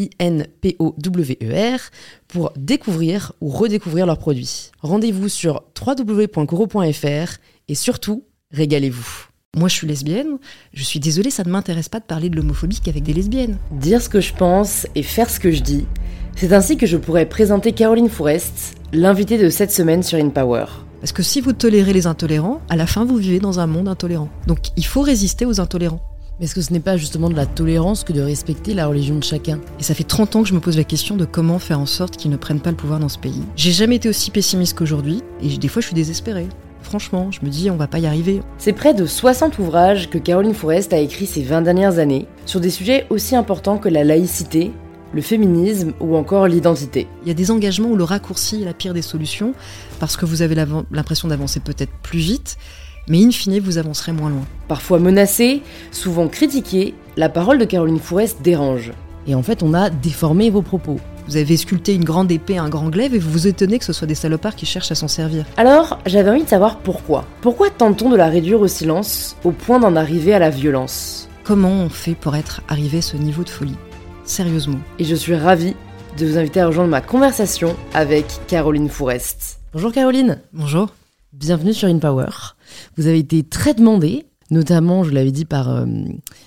I-N-P-O-W-E-R, pour découvrir ou redécouvrir leurs produits. Rendez-vous sur www.coro.fr et surtout, régalez-vous. Moi, je suis lesbienne. Je suis désolée, ça ne m'intéresse pas de parler de l'homophobie qu'avec des lesbiennes. Dire ce que je pense et faire ce que je dis, c'est ainsi que je pourrais présenter Caroline Forest, l'invitée de cette semaine sur InPower. Parce que si vous tolérez les intolérants, à la fin, vous vivez dans un monde intolérant. Donc, il faut résister aux intolérants. Mais est-ce que ce n'est pas justement de la tolérance que de respecter la religion de chacun? Et ça fait 30 ans que je me pose la question de comment faire en sorte qu'ils ne prennent pas le pouvoir dans ce pays. J'ai jamais été aussi pessimiste qu'aujourd'hui, et des fois je suis désespérée. Franchement, je me dis, on va pas y arriver. C'est près de 60 ouvrages que Caroline Forest a écrits ces 20 dernières années sur des sujets aussi importants que la laïcité, le féminisme ou encore l'identité. Il y a des engagements où le raccourci est la pire des solutions, parce que vous avez l'impression d'avancer peut-être plus vite, mais in fine, vous avancerez moins loin. Parfois menacée, souvent critiquée, la parole de Caroline Forest dérange. Et en fait, on a déformé vos propos. Vous avez sculpté une grande épée, un grand glaive, et vous vous étonnez que ce soit des salopards qui cherchent à s'en servir. Alors, j'avais envie de savoir pourquoi. Pourquoi tente-t-on de la réduire au silence, au point d'en arriver à la violence? Comment on fait pour être arrivé à ce niveau de folie? Sérieusement. Et je suis ravie de vous inviter à rejoindre ma conversation avec Caroline Forest. Bonjour Caroline. Bonjour. Bienvenue sur InPower. Vous avez été très demandée, notamment, je l'avais dit par. Euh,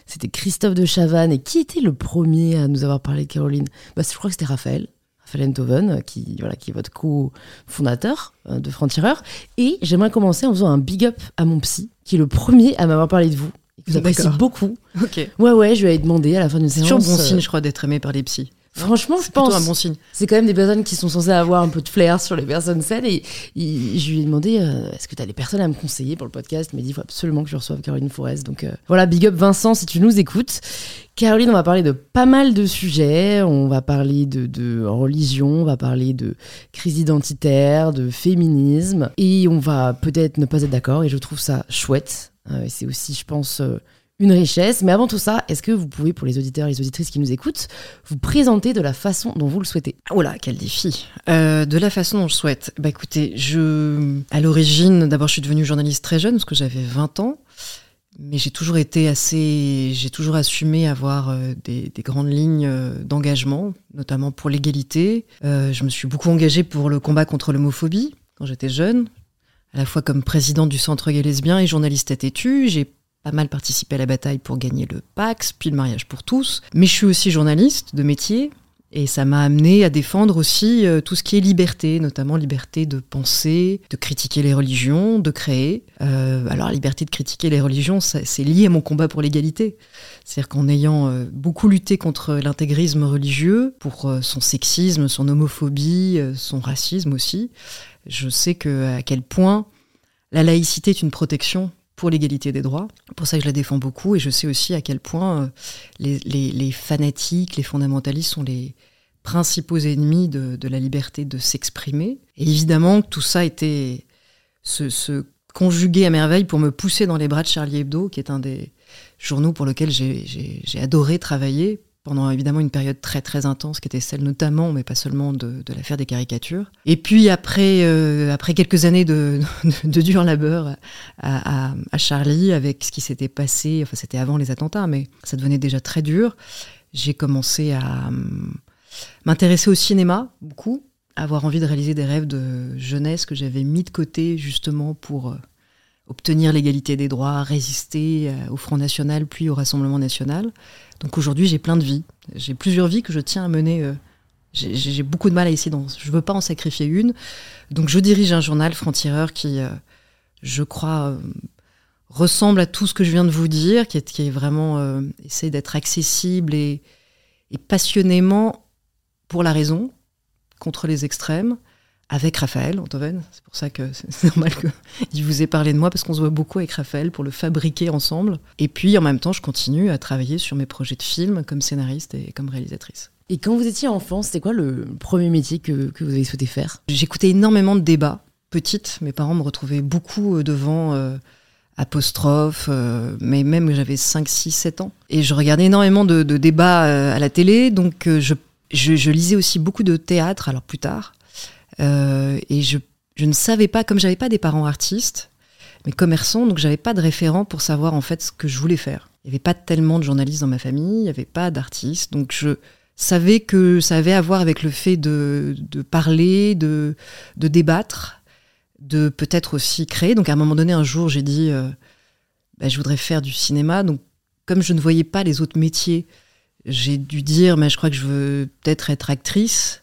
c'était Christophe de Chavannes. Et qui était le premier à nous avoir parlé de Caroline? Bah, Je crois que c'était Raphaël. Raphaël Enthoven, qui, voilà, qui est votre co-fondateur euh, de Franc-Tireur. Et j'aimerais commencer en faisant un big up à mon psy, qui est le premier à m'avoir parlé de vous. Vous apprécie beaucoup. Ok. Ouais, ouais, je lui ai demandé à la fin d'une séance. C'est toujours bon signe, je crois, d'être aimé par les psys. Franchement, je pense. C'est un bon signe. C'est quand même des personnes qui sont censées avoir un peu de flair sur les personnes saines. Et, je lui ai demandé euh, est-ce que tu as des personnes à me conseiller pour le podcast? Il m'a dit il faut absolument que je reçoive Caroline Forest. Donc euh, voilà, big up Vincent si tu nous écoutes. Caroline, on va parler de pas mal de sujets. On va parler de, de religion, on va parler de crise identitaire, de féminisme. Et on va peut-être ne pas être d'accord. Et je trouve ça chouette. Euh, c'est aussi, je pense une richesse. Mais avant tout ça, est-ce que vous pouvez, pour les auditeurs et les auditrices qui nous écoutent, vous présenter de la façon dont vous le souhaitez? Oh là, quel défi euh, De la façon dont je souhaite. Bah écoutez, je, à l'origine, d'abord, je suis devenue journaliste très jeune parce que j'avais 20 ans. Mais j'ai toujours été assez, j'ai toujours assumé avoir euh, des, grandes lignes euh, d'engagement, notamment pour l'égalité. je me suis beaucoup engagée pour le combat contre l'homophobie quand j'étais jeune, à la fois comme présidente du Centre gay lesbien et journaliste à Tétu. J'ai pas mal participé à la bataille pour gagner le Pax, puis le mariage pour tous. Mais je suis aussi journaliste de métier. Et ça m'a amené à défendre aussi euh, tout ce qui est liberté, notamment liberté de penser, de critiquer les religions, de créer. Euh, alors, la liberté de critiquer les religions, c'est lié à mon combat pour l'égalité. C'est-à-dire qu'en ayant euh, beaucoup lutté contre l'intégrisme religieux, pour son sexisme, son homophobie, son racisme aussi, je sais que à quel point la laïcité est une protection pour l'égalité des droits. Pour ça je la défends beaucoup et je sais aussi à quel point euh, les, fanatiques, les fondamentalistes sont les principaux ennemis de, la liberté de s'exprimer. Et évidemment, tout ça était se, se conjugué à merveille pour me pousser dans les bras de Charlie Hebdo, qui est un des journaux pour lesquels j'ai adoré travailler pendant évidemment une période très très intense qui était celle notamment, mais pas seulement, de, de l'affaire des caricatures. Et puis après, euh, après quelques années de, de, dur labeur à, à, à, Charlie, avec ce qui s'était passé, enfin c'était avant les attentats, mais ça devenait déjà très dur, j'ai commencé à hum, m'intéresser au cinéma beaucoup, avoir envie de réaliser des rêves de jeunesse que j'avais mis de côté justement pour euh, obtenir l'égalité des droits, résister euh, au Front National puis au Rassemblement National. Donc aujourd'hui, j'ai plein de vies. J'ai plusieurs vies que je tiens à mener euh, J'ai beaucoup de mal à essayer d'en. Je veux pas en sacrifier une. Donc je dirige un journal franc-tireur qui, euh, je crois, ressemble à tout ce que je viens de vous dire, qui est, vraiment euh, essayer d'être accessible et passionnément pour la raison, contre les extrêmes, avec Raphaël Antoven. C'est pour ça que c'est normal qu'il vous ait parlé de moi, parce qu'on se voit beaucoup avec Raphaël pour le fabriquer ensemble. Et puis en même temps, je continue à travailler sur mes projets de films comme scénariste et comme réalisatrice. Et quand vous étiez enfant, c'était quoi le premier métier que, que vous avez souhaité faire? J'écoutais énormément de débats. Petite, mes parents me retrouvaient beaucoup euh, devant euh, apostrophe, euh, mais même j'avais 5, 6, 7 ans. Et je regardais énormément de, de débats euh, à la télé, donc je, je, je lisais aussi beaucoup de théâtre, alors plus tard. Euh, et je, je ne savais pas, comme j'avais pas des parents artistes, mais commerçants, donc j'avais pas de référent pour savoir en fait ce que je voulais faire. Il n'y avait pas tellement de journalistes dans ma famille, il n'y avait pas d'artistes, donc je savais que ça avait à voir avec le fait de, de parler, de, de débattre, de peut-être aussi créer. Donc à un moment donné, un jour, j'ai dit, euh, bah, je voudrais faire du cinéma. Donc comme je ne voyais pas les autres métiers, j'ai dû dire, mais je crois que je veux peut-être être actrice.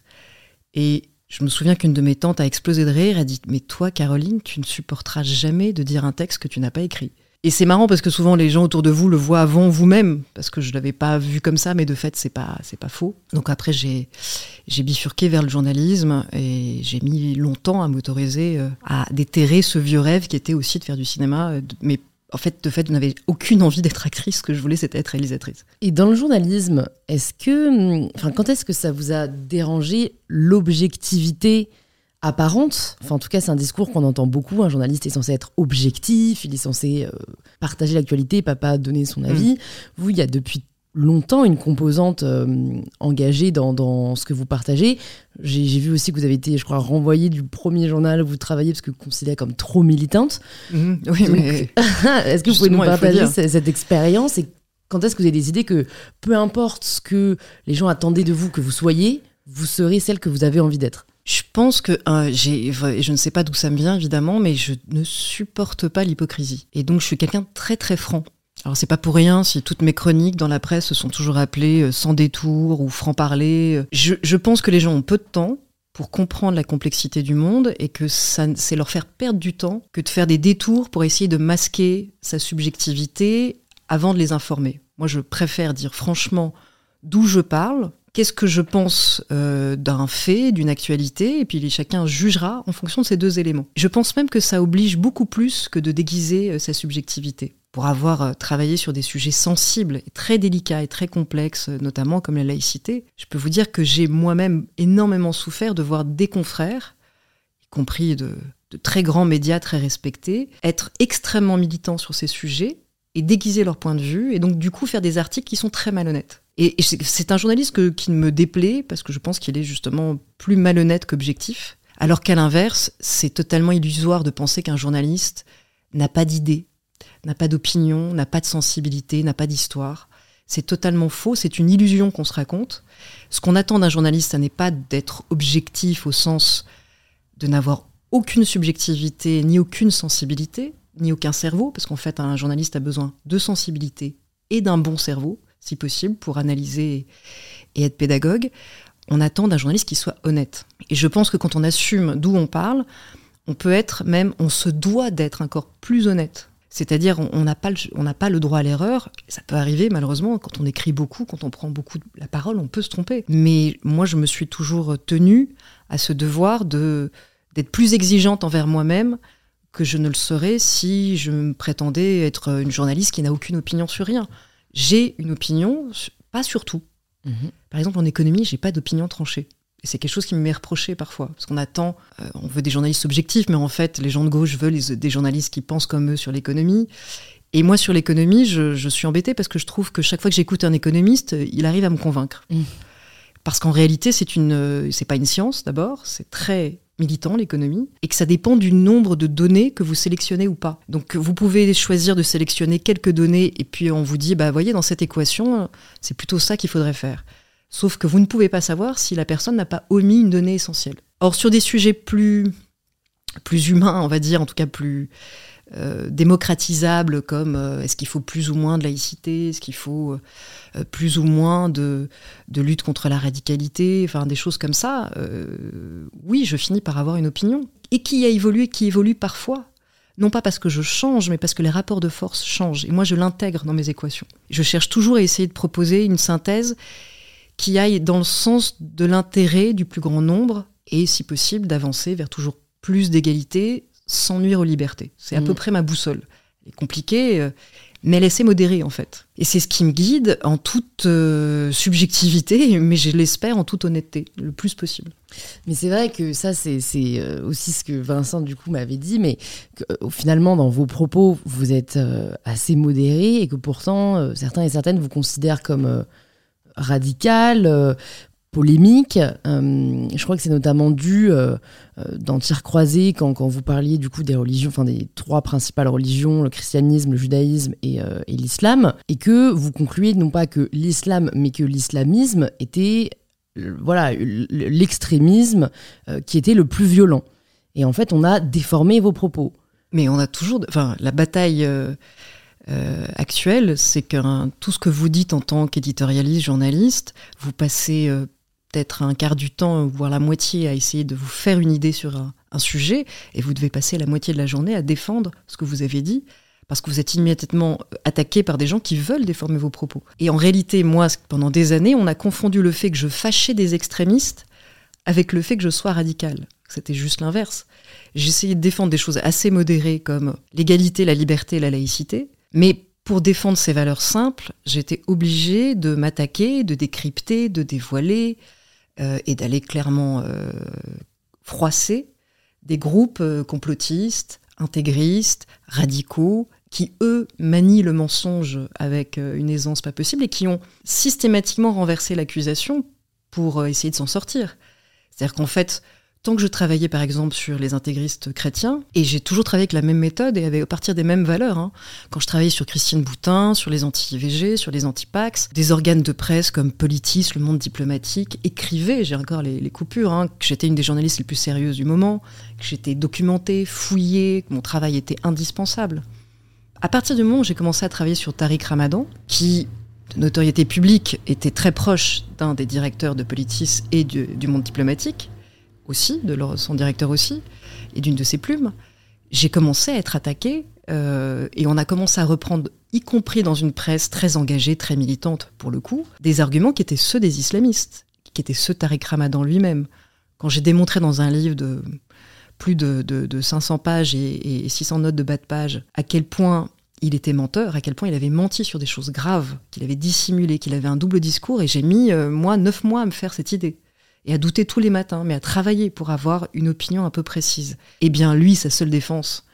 Et je me souviens qu'une de mes tantes a explosé de rire, a dit, mais toi, Caroline, tu ne supporteras jamais de dire un texte que tu n'as pas écrit. Et c'est marrant parce que souvent les gens autour de vous le voient avant vous-même, parce que je l'avais pas vu comme ça, mais de fait c'est pas pas faux. Donc après j'ai bifurqué vers le journalisme et j'ai mis longtemps à m'autoriser euh, à déterrer ce vieux rêve qui était aussi de faire du cinéma, euh, mais en fait, de fait, je n'avais aucune envie d'être actrice. Ce que je voulais, c'était être réalisatrice. Et dans le journalisme, est-ce que, hum, enfin, quand est-ce que ça vous a dérangé l'objectivité apparente? Enfin, en tout cas, c'est un discours qu'on entend beaucoup. Un journaliste est censé être objectif, il est censé euh, partager l'actualité, pas pas donner son avis. Vous, il y a depuis longtemps une composante euh, engagée dans, dans ce que vous partagez. J'ai vu aussi que vous avez été, je crois, renvoyé du premier journal où vous travaillez parce que vous considérez comme trop militante. Oui, Donc, mais est-ce que vous pouvez nous partager cette expérience et quand est-ce que vous avez décidé que peu importe ce que les gens attendaient de vous que vous soyez, vous serez celle que vous avez envie d'être? Je pense que euh, j'ai, je ne sais pas d'où ça me vient évidemment, mais je ne supporte pas l'hypocrisie. Et donc je suis quelqu'un de très très franc. Alors c'est pas pour rien si toutes mes chroniques dans la presse sont toujours appelées euh, sans détour ou franc parler. Je, pense que les gens ont peu de temps pour comprendre la complexité du monde et que c'est leur faire perdre du temps que de faire des détours pour essayer de masquer sa subjectivité avant de les informer. Moi, je préfère dire franchement d'où je parle, qu'est-ce que je pense euh, d'un fait, d'une actualité, et puis chacun jugera en fonction de ces deux éléments. Je pense même que ça oblige beaucoup plus que de déguiser euh, sa subjectivité. Pour avoir euh, travaillé sur des sujets sensibles et très délicats et très complexes, euh, notamment comme la laïcité, je peux vous dire que j'ai moi-même énormément souffert de voir des confrères, y compris de, très grands médias très respectés, être extrêmement militants sur ces sujets et déguiser leur point de vue, et donc du coup faire des articles qui sont très malhonnêtes. Et, c'est- un journaliste qui me déplaît, parce que je pense qu'il est justement plus malhonnête qu'objectif, alors qu'à l'inverse, c'est totalement illusoire de penser qu'un journaliste n'a pas d'idée, n'a pas d'opinion, n'a pas de sensibilité, n'a pas d'histoire. C'est totalement faux, c'est une illusion qu'on se raconte. Ce qu'on attend d'un journaliste, ça n'est pas d'être objectif au sens de n'avoir aucune subjectivité ni aucune sensibilité, ni aucun cerveau, parce qu'en fait, un journaliste a besoin de sensibilité et d'un bon cerveau, si possible, pour analyser et être pédagogue. On attend d'un journaliste qui soit honnête. Et je pense que quand on assume d'où on parle, on peut être même, on se doit d'être encore plus honnête. C'est-à-dire, on- n'a pas, le- on pas le droit à l'erreur. Ça peut arriver, malheureusement, quand on écrit beaucoup, quand on prend beaucoup de- la parole, on peut se tromper. Mais moi, je me suis toujours tenue à ce devoir de d'être plus exigeante envers moi-même que je ne le serais si je me prétendais être une journaliste qui n'a aucune opinion sur rien. J'ai une opinion, pas sur tout. Par exemple, en économie, j'ai pas d'opinion tranchée. Et c'est quelque chose qui me m'est reproché parfois. Parce qu'on attend, euh, on veut des journalistes objectifs, mais en fait, les gens de gauche veulent les- des journalistes qui pensent comme eux sur l'économie. Et moi, sur l'économie, je, je suis embêtée parce que je trouve que chaque fois que j'écoute un économiste, il arrive à me convaincre. Mm. Parce qu'en réalité, c'est une, c'est pas une science d'abord, c'est très militant l'économie, et que ça dépend du nombre de données que vous sélectionnez ou pas. Donc vous pouvez choisir de sélectionner quelques données, et puis on vous dit, bah voyez, dans cette équation, c'est plutôt ça qu'il faudrait faire. Sauf que vous ne pouvez pas savoir si la personne n'a pas omis une donnée essentielle. Or, sur des sujets plus, plus humains, on va dire, en tout cas plus démocratisables comme est-ce qu'il faut plus ou moins de laïcité, est-ce qu'il faut plus ou moins de, de, lutte contre la radicalité, enfin des choses comme ça, oui, je finis par avoir une opinion. Et qui a évolué, qui évolue parfois non pas parce que je change, mais parce que les rapports de force changent. Et moi, je l'intègre dans mes équations. Je cherche toujours à essayer de proposer une synthèse qui aille dans le sens de l'intérêt du plus grand nombre et, si possible, d'avancer vers toujours plus d'égalité sans nuire aux libertés. C'est à peu mm. près ma boussole. Elle est compliquée, euh, mais elle est assez modérée en fait. Et c'est ce qui me guide en toute euh, subjectivité, mais je l'espère en toute honnêteté, le plus possible. Mais c'est vrai que ça, c'est euh, aussi ce que Vincent, du coup, m'avait dit, mais que, finalement, dans vos propos, vous êtes assez modéré et que pourtant, certains et certaines vous considèrent comme radical, polémique. Euh, je crois que c'est notamment dû euh, euh, dans croisé quand, quand, vous parliez du coup des religions, enfin des trois principales religions, le christianisme, le judaïsme et, et l'islam, et que vous concluez non pas que l'islam, mais que l'islamisme était voilà l'extrémisme qui était le plus violent. Et en fait, on a déformé vos propos. Mais on a toujours, enfin, la bataille. Actuelle, c'est que tout ce que vous dites en tant qu'éditorialiste, journaliste, vous passez peut-être un quart du temps, voire la moitié, à essayer de vous faire une idée sur un, sujet, et vous devez passer la moitié de la journée à défendre ce que vous avez dit, parce que vous êtes immédiatement attaqué par des gens qui veulent déformer vos propos. Et en réalité, moi, pendant des années, on a confondu le fait que je fâchais des extrémistes avec le fait que je sois radical. C'était juste l'inverse. J'essayais de défendre des choses assez modérées comme l'égalité, la liberté, la laïcité, mais pour défendre ces valeurs simples, j'étais obligée de m'attaquer, de décrypter, de dévoiler, euh, et d'aller clairement euh, froisser des groupes euh, complotistes, intégristes, radicaux, qui, eux, manient le mensonge avec une aisance pas possible et qui ont systématiquement renversé l'accusation pour essayer de s'en sortir. C'est-à-dire qu'en fait, tant que je travaillais par exemple sur les intégristes chrétiens, et j'ai toujours travaillé avec la même méthode et à partir des mêmes valeurs. Hein. Quand je travaillais sur Christine Boutin, sur les anti-IVG, sur les anti-Pax, des organes de presse comme Politis, Le Monde Diplomatique, écrivaient, j'ai encore les, coupures, hein, que j'étais une des journalistes les plus sérieuses du moment, que j'étais documentée, fouillée, que mon travail était indispensable. À partir du moment où j'ai commencé à travailler sur Tariq Ramadan, qui de notoriété publique était très proche d'un des directeurs de Politis et du monde diplomatique, aussi, de son directeur aussi, et d'une de ses plumes, j'ai commencé à être attaquée euh, et on a commencé à reprendre, y compris dans une presse très engagée, très militante pour le coup, des arguments qui étaient ceux des islamistes, qui étaient ceux de Tariq Ramadan lui-même. Quand j'ai démontré dans un livre de plus de, 500 pages et, 600 notes de bas de page à quel point il était menteur, à quel point il avait menti sur des choses graves, qu'il avait dissimulé, qu'il avait un double discours, et j'ai mis, euh, moi, neuf mois à me faire cette idée et à douter tous les matins, mais à travailler pour avoir une opinion un peu précise. Eh bien, lui, sa seule défense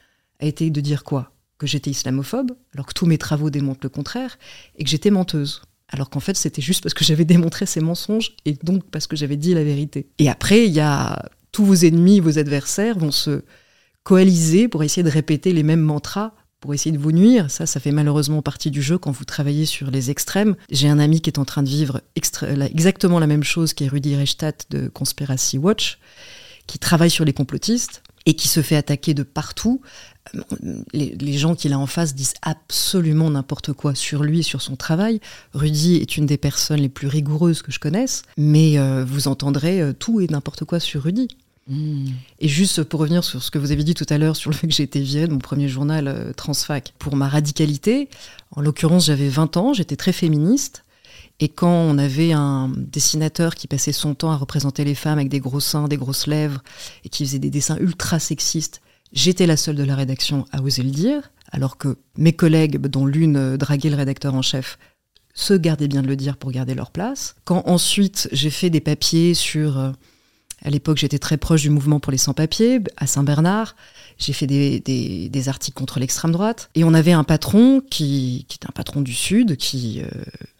a été de dire quoi? Que j'étais islamophobe, alors que tous mes travaux démontrent le contraire, et que j'étais menteuse. Alors qu'en fait, c'était juste parce que j'avais démontré ces mensonges, et donc parce que j'avais dit la vérité. Et après, il y a tous vos ennemis, vos adversaires vont se coaliser pour essayer de répéter les mêmes mantras pour essayer de vous nuire. Ça, ça fait malheureusement partie du jeu quand vous travaillez sur les extrêmes. J'ai un ami qui est en train de vivre exactement la même chose qui est Rudy Reichstadt de Conspiracy Watch, qui travaille sur les complotistes et qui se fait attaquer de partout. Les, gens qu'il a en face disent absolument n'importe quoi sur lui, sur son travail. Rudy est une des personnes les plus rigoureuses que je connaisse, mais euh, vous entendrez euh, tout et n'importe quoi sur Rudy. Hmm. Et juste pour revenir sur ce que vous avez dit tout à l'heure sur le fait que j'ai été virée mon premier journal euh, Transfac pour ma radicalité, en l'occurrence j'avais 20 ans, j'étais très féministe. Et quand on avait un dessinateur qui passait son temps à représenter les femmes avec des gros seins, des grosses lèvres, et qui faisait des dessins ultra sexistes, j'étais la seule de la rédaction à oser le dire, alors que mes collègues, dont l'une euh, draguait le rédacteur en chef, se gardaient bien de le dire pour garder leur place. Quand ensuite j'ai fait des papiers sur euh, à l'époque, j'étais très proche du mouvement pour les sans-papiers, à Saint-Bernard. J'ai fait des, articles contre l'extrême droite. Et on avait un patron qui, qui était un patron du Sud, qui euh,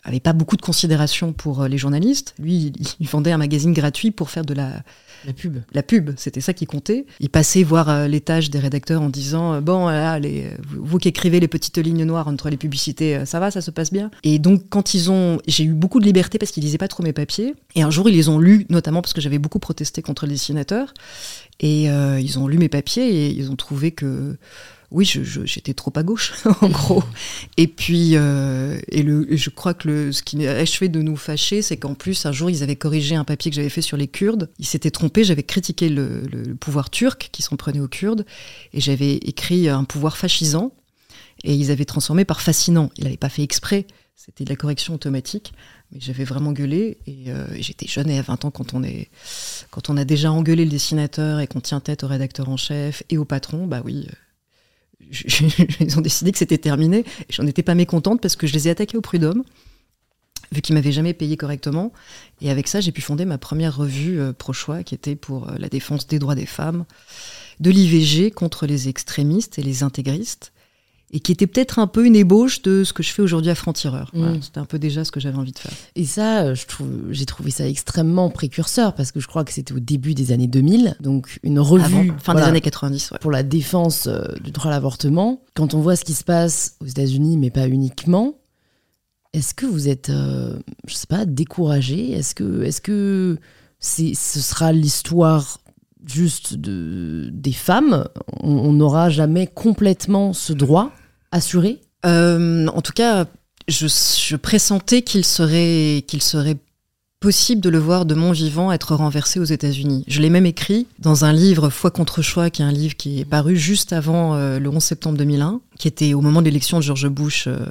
avait pas beaucoup de considération pour euh, les journalistes. Lui, il vendait un magazine gratuit pour faire de la, la pub. La pub, c'était ça qui comptait. Il passait voir euh, tâches des rédacteurs en disant euh, Bon, là, les, vous qui écrivez les petites lignes noires entre les publicités, ça va, ça se passe bien. Et donc, quand ils ont. J'ai eu beaucoup de liberté parce qu'ils lisaient pas trop mes papiers. Et un jour, ils les ont lus, notamment parce que j'avais beaucoup protesté contre les dessinateurs. Et ils ont lu mes papiers et ils ont trouvé que oui, j'étais trop à gauche, en gros. Et puis, euh, et, le, je crois que le, ce qui a achevé de nous fâcher, c'est qu'en plus, un jour, ils avaient corrigé un papier que j'avais fait sur les Kurdes. Ils s'étaient trompés, j'avais critiqué le, pouvoir turc qui s'en prenait aux Kurdes, et j'avais écrit un pouvoir fascisant, et ils avaient transformé par fascinant. Il n'avait pas fait exprès, c'était de la correction automatique. J'avais vraiment gueulé et, euh, j'étais jeune et à 20 ans quand on est quand on a déjà engueulé le dessinateur et qu'on tient tête au rédacteur en chef et au patron, bah oui, ils ont décidé que c'était terminé. Et j'en étais pas mécontente parce que je les ai attaqués au prud'homme, vu qu'ils m'avaient jamais payé correctement. Et avec ça, j'ai pu fonder ma première revue euh, pro-choix, qui était pour euh, la défense des droits des femmes, de l'IVG contre les extrémistes et les intégristes et qui était peut-être un peu une ébauche de ce que je fais aujourd'hui à Franc-Tireur. Mm. C'était un peu déjà ce que j'avais envie de faire. Et ça, euh, je trouve, j'ai trouvé ça extrêmement précurseur parce que je crois que c'était au début des années 2000, donc une revue fin des années 90 pour la défense euh, du droit à l'avortement. Quand on voit ce qui se passe aux États-Unis, mais pas uniquement, est-ce que vous êtes, euh, je sais pas, découragé? Est-ce que, est-ce que c'est, ce sera l'histoire juste de, des femmes, on n'aura jamais complètement ce droit assuré euh, En tout cas, je, pressentais qu'il serait, serait possible de le voir de mon vivant être renversé aux États-Unis. Je l'ai même écrit dans un livre Foi contre choix, qui est un livre qui est paru juste avant euh, le 11 septembre 2001, qui était au moment de l'élection de George Bush euh,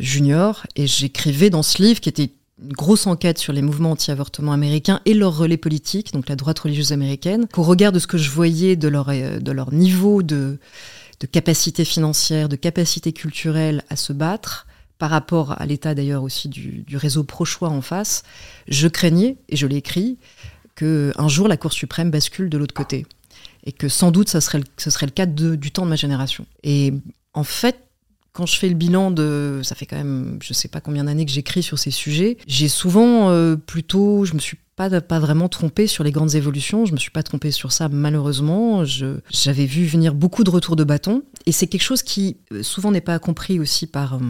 Junior. Et j'écrivais dans ce livre, qui était une grosse enquête sur les mouvements anti-avortement américains et leur relais politique, donc la droite religieuse américaine, qu'au regard de ce que je voyais de leur, euh, de leur niveau de, de capacité financière, de capacité culturelle à se battre, par rapport à l'état d'ailleurs aussi du, du réseau pro-choix en face, je craignais, et je l'ai écrit, qu'un jour la Cour suprême bascule de l'autre côté. Et que sans doute ça serait, ce serait le cas du temps de ma génération. Et en fait, quand je fais le bilan de, ça fait quand même, je sais pas combien d'années que j'écris sur ces sujets, j'ai souvent euh, plutôt, je me suis pas, pas vraiment trompée sur les grandes évolutions, je me suis pas trompée sur ça malheureusement. J'avais vu venir beaucoup de retours de bâton, et c'est quelque chose qui euh, souvent n'est pas compris aussi par, euh,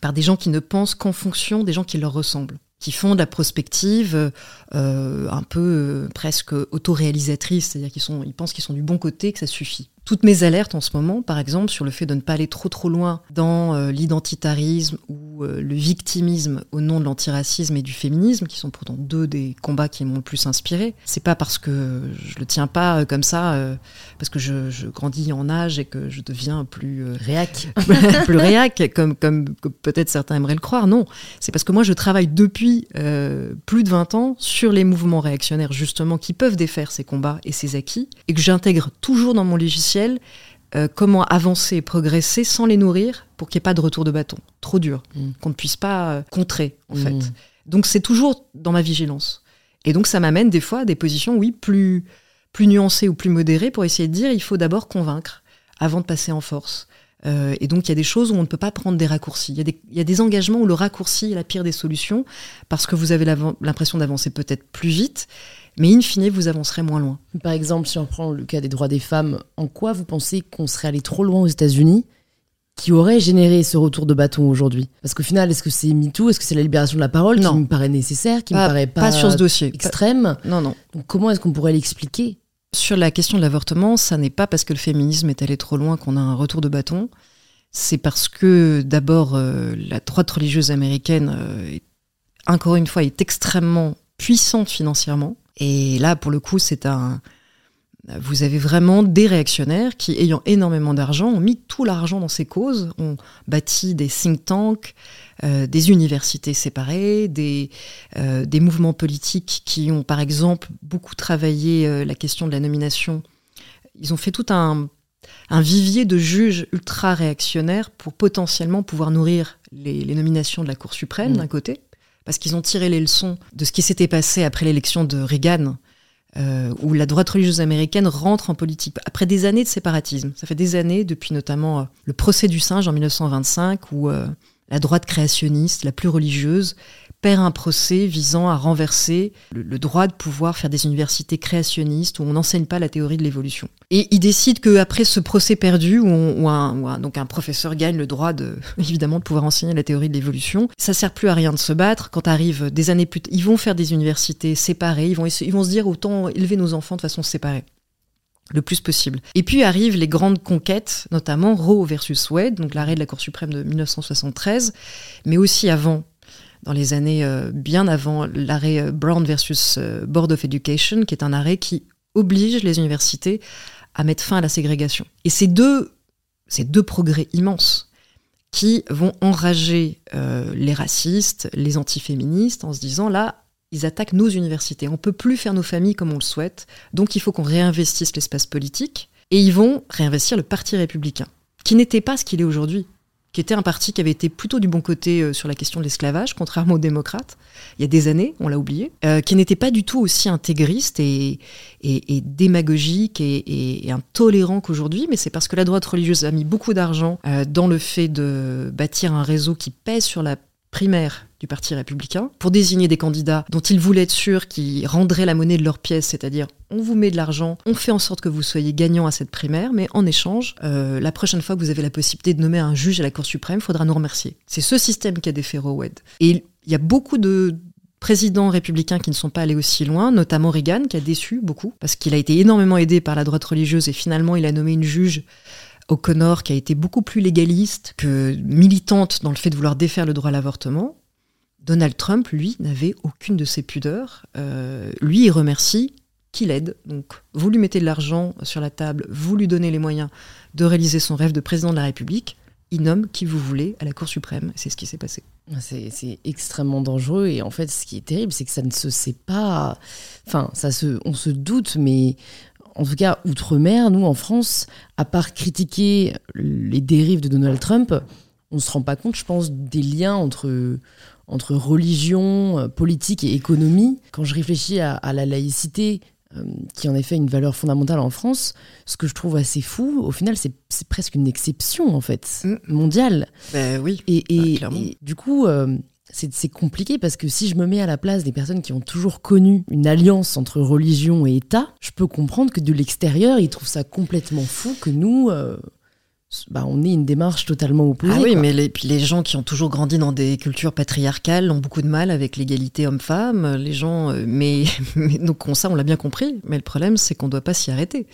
par des gens qui ne pensent qu'en fonction des gens qui leur ressemblent qui font de la prospective un peu presque autoréalisatrice, c'est-à-dire qu'ils ils pensent qu'ils sont du bon côté, que ça suffit toutes mes alertes en ce moment, par exemple, sur le fait de ne pas aller trop trop loin dans euh, l'identitarisme ou euh, le victimisme au nom de l'antiracisme et du féminisme, qui sont pourtant deux des combats qui m'ont le plus inspiré. C'est pas parce que je le tiens pas euh, comme ça, parce que je, grandis en âge et que je deviens plus réac, plus réac, comme comme peut-être certains aimeraient le croire. Non, c'est parce que moi je travaille depuis plus de 20 ans sur les mouvements réactionnaires justement qui peuvent défaire ces combats et ces acquis, et que j'intègre toujours dans mon logiciel euh, comment avancer et progresser sans les nourrir pour qu'il n'y ait pas de retour de bâton. Trop dur, mm. qu'on ne puisse pas euh, contrer, en fait. Mm. Donc c'est toujours dans ma vigilance. Et donc ça m'amène des fois à des positions, oui, plus, plus nuancées ou plus modérées pour essayer de dire il faut d'abord convaincre avant de passer en force. Euh, et donc il y a des choses où on ne peut pas prendre des raccourcis. Il y, a des, il y a des engagements où le raccourci est la pire des solutions parce que vous avez l'impression d'avancer peut-être plus vite mais in fine, vous avancerez moins loin. Par exemple, si on prend le cas des droits des femmes, en quoi vous pensez qu'on serait allé trop loin aux États-Unis qui aurait généré ce retour de bâton aujourd'hui? Parce qu'au final, est-ce que c'est MeToo? Est-ce que c'est la libération de la parole qui me paraît nécessaire, qui pas, me paraît pas, sur ce dossier. extrême? Non, non. Donc comment est-ce qu'on pourrait l'expliquer? Sur la question de l'avortement, ça n'est pas parce que le féminisme est allé trop loin qu'on a un retour de bâton. C'est parce que d'abord, euh, la droite religieuse américaine, euh, encore une fois, est extrêmement puissante financièrement. Et là, pour le coup, c'est un. Vous avez vraiment des réactionnaires qui, ayant énormément d'argent, ont mis tout l'argent dans ces causes, ont bâti des think tanks, euh, des universités séparées, des, euh, des mouvements politiques qui ont, par exemple, beaucoup travaillé euh, la question de la nomination. Ils ont fait tout un, un vivier de juges ultra réactionnaires pour potentiellement pouvoir nourrir les, les nominations de la Cour suprême, mmh. d'un côté, parce qu'ils ont tiré les leçons de ce qui s'était passé après l'élection de Reagan, euh, où la droite religieuse américaine rentre en politique après des années de séparatisme. Ça fait des années, depuis notamment euh, le procès du singe en 1925, où euh, la droite créationniste, la plus religieuse, perd un procès visant à renverser le, droit de pouvoir faire des universités créationnistes où on n'enseigne pas la théorie de l'évolution. Et il décide qu'après ce procès perdu, où, un, donc un professeur gagne le droit de, évidemment, de pouvoir enseigner la théorie de l'évolution, ça sert plus à rien de se battre. Quand arrive des années plus tard, ils vont faire des universités séparées, ils vont, ils vont se dire autant élever nos enfants de façon séparée. le plus possible. Et puis arrivent les grandes conquêtes, notamment Roe versus Wade, donc l'arrêt de la Cour suprême de 1973, mais aussi avant, dans les années euh, bien avant, l'arrêt euh, Brown versus euh, Board of Education, qui est un arrêt qui oblige les universités à mettre fin à la ségrégation. Et ces deux, ces deux progrès immenses qui vont enrager les racistes, les antiféministes, en se disant là, ils attaquent nos universités. On peut plus faire nos familles comme on le souhaite, donc il faut qu'on réinvestisse l'espace politique. Et ils vont réinvestir le Parti républicain, qui n'était pas ce qu'il est aujourd'hui, qui était un parti qui avait été plutôt du bon côté euh, sur la question de l'esclavage, contrairement aux démocrates, il y a des années, on l'a oublié, euh, qui n'était pas du tout aussi intégriste et, et, démagogique et, intolérant qu'aujourd'hui, mais c'est parce que la droite religieuse a mis beaucoup d'argent euh, dans le fait de bâtir un réseau qui pèse sur la primaire du Parti républicain pour désigner des candidats dont ils voulaient être sûrs qu'ils rendraient la monnaie de leur pièce, c'est-à-dire on vous met de l'argent, on fait en sorte que vous soyez gagnant à cette primaire, mais en échange, euh, la prochaine fois que vous avez la possibilité de nommer un juge à la Cour suprême, faudra nous remercier. C'est ce système qui a défait Rowed. Et il y a beaucoup de présidents républicains qui ne sont pas allés aussi loin, notamment Reagan, qui a déçu beaucoup, parce qu'il a été énormément aidé par la droite religieuse et finalement il a nommé une juge O'Connor qui a été beaucoup plus légaliste que militante dans le fait de vouloir défaire le droit à l'avortement. Donald Trump, lui, n'avait aucune de ces pudeurs. Euh, lui, il remercie qui l'aide. Donc, vous lui mettez de l'argent sur la table, vous lui donnez les moyens de réaliser son rêve de président de la République. Il nomme qui vous voulez à la Cour suprême. C'est ce qui s'est passé. C'est extrêmement dangereux. Et en fait, ce qui est terrible, c'est que ça ne se sait pas. Enfin, ça se, on se doute, mais en tout cas, outre-mer, nous, en France, à part critiquer les dérives de Donald Trump, on ne se rend pas compte, je pense, des liens entre, entre religion, politique et économie. Quand je réfléchis à, la laïcité, euh, qui en effet une valeur fondamentale en France, ce que je trouve assez fou, au final, c'est presque une exception, en fait, mm. mondiale. Ben oui, et, et, du coup, euh, c'est compliqué parce que si je me mets à la place des personnes qui ont toujours connu une alliance entre religion et État, je peux comprendre que de l'extérieur, ils trouvent ça complètement fou que nous, bah, on est une démarche totalement opposée. Ah oui, mais les, puis les gens qui ont toujours grandi dans des cultures patriarcales ont beaucoup de mal avec l'égalité homme-femme. Les gens, euh, mais, donc ça, on l'a bien compris. Mais le problème, c'est qu'on ne doit pas s'y arrêter.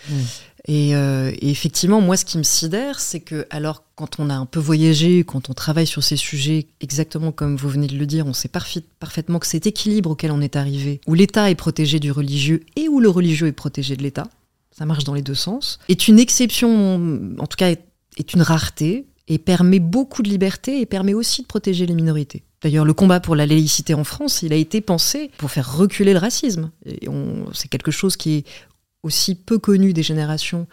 Euh, et, effectivement, moi, ce qui me sidère, c'est que, alors, quand on a un peu voyagé, quand on travaille sur ces sujets, exactement comme vous venez de le dire, on sait parfaitement que cet équilibre auquel on est arrivé, où l'État est protégé du religieux et où le religieux est protégé de l'État, ça marche dans les deux sens, est une exception, en tout cas, est une rareté et permet beaucoup de liberté et permet aussi de protéger les minorités. D'ailleurs, le combat pour la laïcité en France, il a été pensé pour faire reculer le racisme. C'est quelque chose qui est aussi peu connu des générations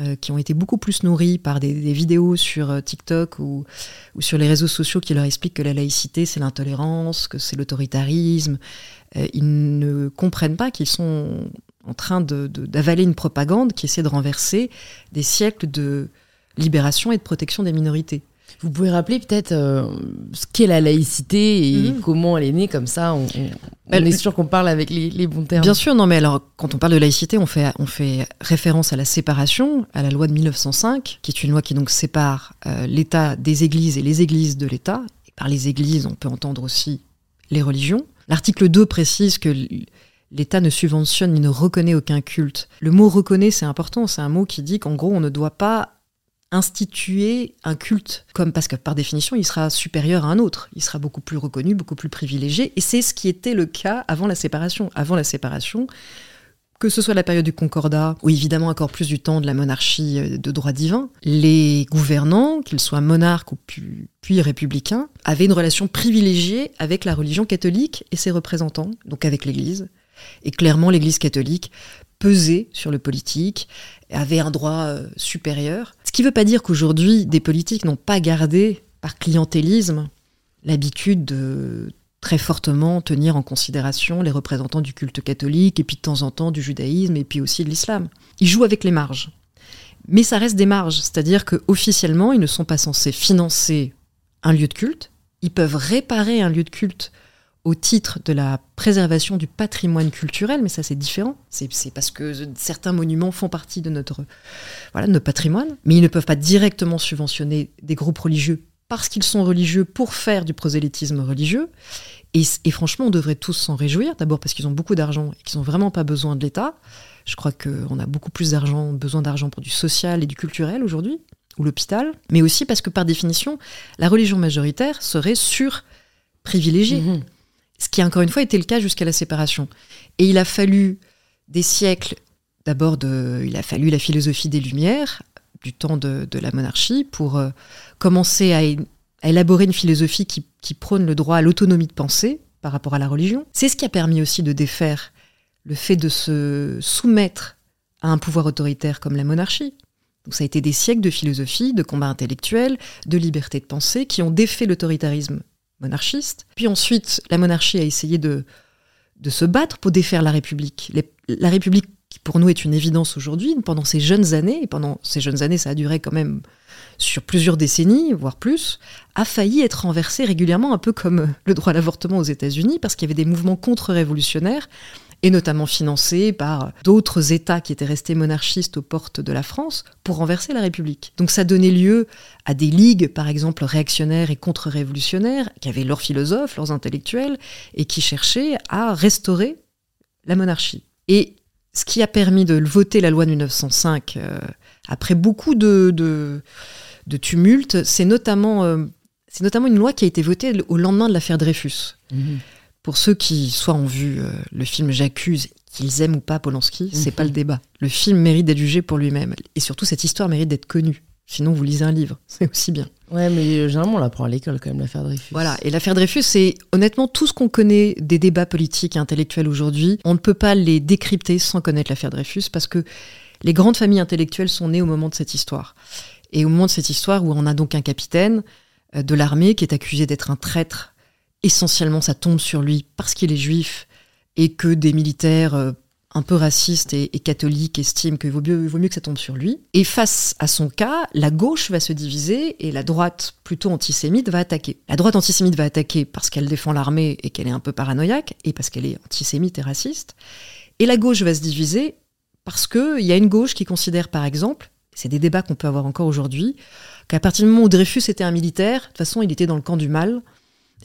euh, qui ont été beaucoup plus nourries par des, vidéos sur euh, TikTok ou, ou, sur les réseaux sociaux qui leur expliquent que la laïcité, c'est l'intolérance, que c'est l'autoritarisme. Euh, ils ne comprennent pas qu'ils sont en train d'avaler une propagande qui essaie de renverser des siècles de, libération et de protection des minorités. Vous pouvez rappeler peut-être euh, ce qu'est la laïcité et mhm. comment elle est née comme ça On, est sûr qu'on parle avec les, bons termes. Bien sûr, non, mais alors quand on parle de laïcité, on fait, on fait référence à la séparation, à la loi de 1905, qui est une loi qui donc sépare euh, l'État des églises et les églises de l'État. Et par les églises, on peut entendre aussi les religions. L'article 2 précise que l'État ne subventionne ni ne reconnaît aucun culte. Le mot reconnaît, c'est important, c'est un mot qui dit qu'en gros, on ne doit pas instituer un culte, comme parce que par définition, il sera supérieur à un autre, il sera beaucoup plus reconnu, beaucoup plus privilégié, et c'est ce qui était le cas avant la séparation. Avant la séparation, que ce soit la période du Concordat, ou évidemment encore plus du temps de la monarchie euh, de droit divin, les gouvernants, qu'ils soient monarques ou puis, républicains, avaient une relation privilégiée avec la religion catholique et ses représentants, donc avec l'Église. Et clairement, l'Église catholique pesait sur le politique, avait un droit euh, supérieur. Ce qui ne veut pas dire qu'aujourd'hui, des politiques n'ont pas gardé, par clientélisme, l'habitude de très fortement tenir en considération les représentants du culte catholique, et puis de temps en temps du judaïsme, et puis aussi de l'islam. Ils jouent avec les marges. Mais ça reste des marges, c'est-à-dire qu'officiellement, ils ne sont pas censés financer un lieu de culte, ils peuvent réparer un lieu de culte au titre de la préservation du patrimoine culturel, mais ça c'est différent. C'est parce que certains monuments font partie de notre, voilà, notre patrimoine, mais ils ne peuvent pas directement subventionner des groupes religieux parce qu'ils sont religieux pour faire du prosélytisme religieux. Et, et franchement, on devrait tous s'en réjouir, d'abord parce qu'ils ont beaucoup d'argent et qu'ils n'ont vraiment pas besoin de l'État. Je crois qu'on a beaucoup plus d'argent, besoin d'argent pour du social et du culturel aujourd'hui, ou l'hôpital, mais aussi parce que par définition, la religion majoritaire serait sur-privilégiée. Mhm. Ce qui, encore une fois, était le cas jusqu'à la séparation. Et il a fallu des siècles, d'abord, il a fallu la philosophie des Lumières, du temps de, la monarchie, pour euh, commencer à, élaborer une philosophie qui, prône le droit à l'autonomie de pensée par rapport à la religion. C'est ce qui a permis aussi de défaire le fait de se soumettre à un pouvoir autoritaire comme la monarchie. Donc ça a été des siècles de philosophie, de combats intellectuels, de liberté de pensée qui ont défait l'autoritarisme monarchiste. Puis ensuite, la monarchie a essayé de, de se battre pour défaire la République. La République, qui pour nous est une évidence aujourd'hui, pendant ces jeunes années, et pendant ces jeunes années, ça a duré quand même sur plusieurs décennies, voire plus, a failli être renversée régulièrement, un peu comme le droit à l'avortement aux États-Unis, parce qu'il y avait des mouvements contre-révolutionnaires et notamment financés par d'autres États qui étaient restés monarchistes aux portes de la France pour renverser la République. Donc ça donnait lieu à des ligues, par exemple, réactionnaires et contre-révolutionnaires, qui avaient leurs philosophes, leurs intellectuels, et qui cherchaient à restaurer la monarchie. Et ce qui a permis de voter la loi de 1905, euh, après beaucoup de, de, tumultes, c'est notamment, euh, notamment une loi qui a été votée au lendemain de l'affaire Dreyfus. Mhm. Pour ceux qui soit ont vu euh, le film J'accuse, qu'ils aiment ou pas Polanski, c'est Mhm. pas le débat. Le film mérite d'être jugé pour lui-même. Et surtout, cette histoire mérite d'être connue. Sinon, vous lisez un livre, c'est aussi bien. Ouais, mais euh, généralement, on l'apprend à l'école quand même, l'affaire Dreyfus. Voilà, et l'affaire Dreyfus, c'est honnêtement tout ce qu'on connaît des débats politiques et intellectuels aujourd'hui, on ne peut pas les décrypter sans connaître l'affaire Dreyfus, parce que les grandes familles intellectuelles sont nées au moment de cette histoire. Et au moment de cette histoire où on a donc un capitaine euh, de l'armée qui est accusé d'être un traître, essentiellement ça tombe sur lui parce qu'il est juif, et que des militaires euh, un peu racistes et, catholiques estiment qu'il vaut mieux, vaut mieux que ça tombe sur lui. Et face à son cas, la gauche va se diviser et la droite plutôt antisémite va attaquer. La droite antisémite va attaquer parce qu'elle défend l'armée et qu'elle est un peu paranoïaque et parce qu'elle est antisémite et raciste. Et la gauche va se diviser parce qu'il y a une gauche qui considère par exemple, c'est des débats qu'on peut avoir encore aujourd'hui, qu'à partir du moment où Dreyfus était un militaire, de toute façon il était dans le camp du mal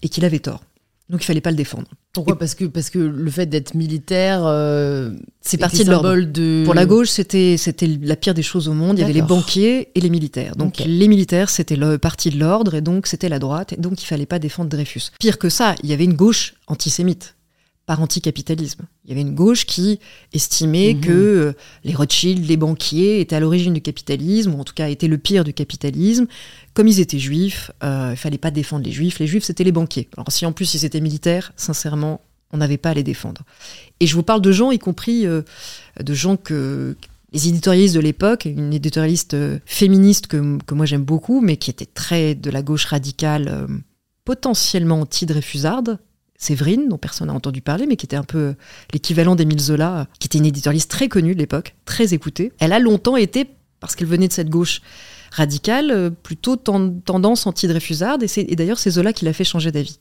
et qu'il avait tort. Donc il fallait pas le défendre. Pourquoi? Parce que, parce que le fait d'être militaire, euh, C'est parti de l'ordre. de. Pour la gauche, c'était c'était la pire des choses au monde. Il y avait les banquiers et les militaires. Donc les militaires, c'était le parti de l'ordre et donc c'était la droite. Et donc il fallait pas défendre Dreyfus. Pire que ça, il y avait une gauche antisémite, par anticapitalisme. Il y avait une gauche qui estimait Mhm. que euh, les Rothschild, les banquiers étaient à l'origine du capitalisme, ou en tout cas étaient le pire du capitalisme. Comme ils étaient juifs, euh, il fallait pas défendre les juifs. Les juifs, c'était les banquiers. Alors si en plus ils étaient militaires, sincèrement, on n'avait pas à les défendre. Et je vous parle de gens, y compris euh, de gens que les éditorialistes de l'époque, une éditorialiste euh, féministe que, que moi j'aime beaucoup, mais qui était très de la gauche radicale, euh, potentiellement anti-Dreyfusarde, Séverine, dont personne n'a entendu parler, mais qui était un peu l'équivalent d'Émile Zola, euh, qui était une éditorialiste très connue de l'époque, très écoutée. Elle a longtemps été, parce qu'elle venait de cette gauche radicale, euh, plutôt ten- tendance anti-Dreyfusarde, et, et d'ailleurs c'est Zola qui l'a fait changer d'avis.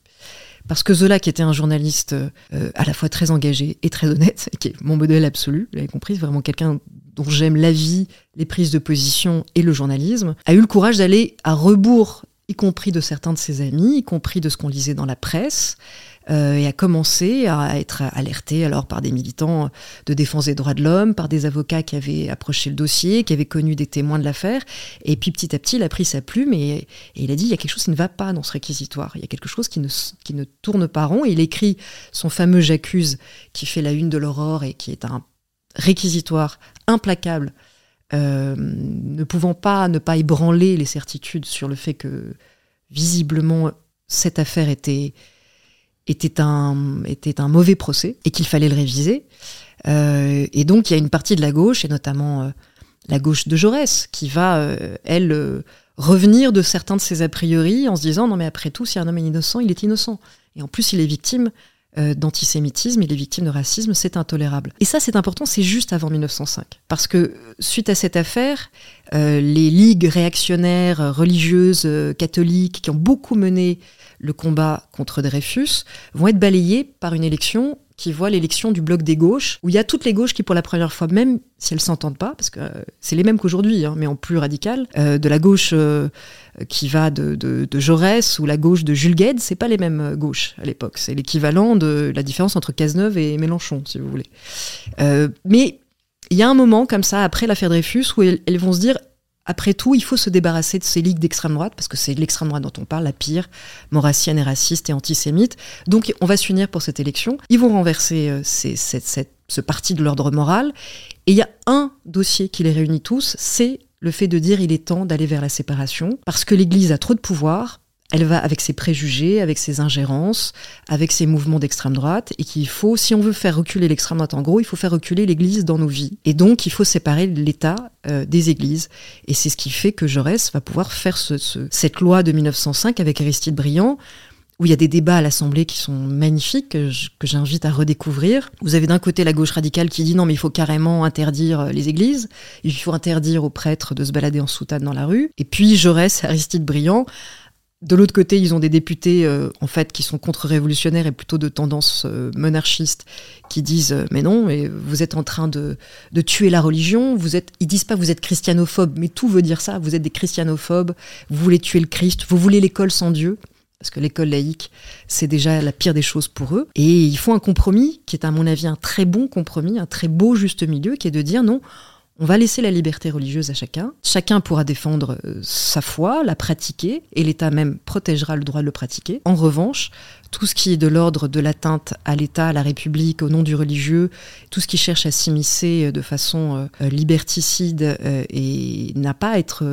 Parce que Zola, qui était un journaliste euh, à la fois très engagé et très honnête, qui est mon modèle absolu, vous l'avez compris, vraiment quelqu'un dont j'aime la vie, les prises de position et le journalisme, a eu le courage d'aller à rebours, y compris de certains de ses amis, y compris de ce qu'on lisait dans la presse, euh, et a commencé à être alerté alors par des militants de défense des droits de l'homme, par des avocats qui avaient approché le dossier, qui avaient connu des témoins de l'affaire, et puis petit à petit, il a pris sa plume et, il a dit il y a quelque chose qui ne va pas dans ce réquisitoire, il y a quelque chose qui ne, tourne pas rond, il écrit son fameux J'accuse qui fait la une de l'Aurore et qui est un réquisitoire implacable, euh, ne pouvant pas ne pas ébranler les certitudes sur le fait que visiblement cette affaire était était un était un mauvais procès et qu'il fallait le réviser. Euh, et donc il y a une partie de la gauche et notamment euh, la gauche de Jaurès qui va euh, elle euh, revenir de certains de ses a priori en se disant non mais après tout si un homme est innocent il est innocent et en plus il est victime d'antisémitisme, il est victime de racisme, c'est intolérable. Et ça, c'est important, c'est juste avant 1905. Parce que euh, suite à cette affaire, euh, les ligues réactionnaires, euh, religieuses, euh, catholiques, qui ont beaucoup mené le combat contre Dreyfus, vont être balayées par une élection qui voit l'élection du bloc des gauches, où il y a toutes les gauches qui, pour la première fois, même si elles s'entendent pas, parce que euh, c'est les mêmes qu'aujourd'hui, hein, mais en plus radical, euh, de la gauche euh, qui va de, de, Jaurès ou la gauche de Jules Gued, c'est pas les mêmes gauches à l'époque. C'est l'équivalent de la différence entre Cazeneuve et Mélenchon, si vous voulez. mais il y a un moment comme ça, après l'affaire Dreyfus, où elles vont se dire après tout, il faut se débarrasser de ces ligues d'extrême droite, parce que c'est l'extrême droite dont on parle, la pire, maurassienne et raciste et antisémite. Donc on va s'unir pour cette élection. Ils vont renverser euh, ce parti de l'ordre moral. Et il y a un dossier qui les réunit tous, c'est le fait de dire il est temps d'aller vers la séparation, parce que l'Église a trop de pouvoir, elle va avec ses préjugés, avec ses ingérences, avec ses mouvements d'extrême droite, et qu'il faut, si on veut faire reculer l'extrême droite, en gros, il faut faire reculer l'Église dans nos vies. Et donc, il faut séparer l'État euh, des Églises. Et c'est ce qui fait que Jaurès va pouvoir faire ce, ce, cette loi de 1905 avec Aristide Briand, où il y a des débats à l'Assemblée qui sont magnifiques, que j'invite à redécouvrir. Vous avez d'un côté la gauche radicale qui dit non, mais il faut carrément interdire euh, les églises, il faut interdire aux prêtres de se balader en soutane dans la rue. Et puis Jaurès, Aristide Briand, de l'autre côté, ils ont des députés euh, en fait qui sont contre-révolutionnaires et plutôt de tendance euh, monarchiste, qui disent euh, mais non, mais vous êtes en train de, de, tuer la religion. Vous êtes, ils disent pas vous êtes christianophobe, mais tout veut dire ça. Vous êtes des christianophobes. Vous voulez tuer le Christ. Vous voulez l'école sans Dieu. Parce que l'école laïque, c'est déjà la pire des choses pour eux. Et ils font un compromis qui est, à mon avis, un très bon compromis, un très beau juste milieu, qui est de dire non, on va laisser la liberté religieuse à chacun. Chacun pourra défendre euh, sa foi, la pratiquer, et l'État même protégera le droit de le pratiquer. En revanche, tout ce qui est de l'ordre de l'atteinte à l'État, à la République, au nom du religieux, tout ce qui cherche à s'immiscer euh, de façon euh, liberticide et n'a pas à être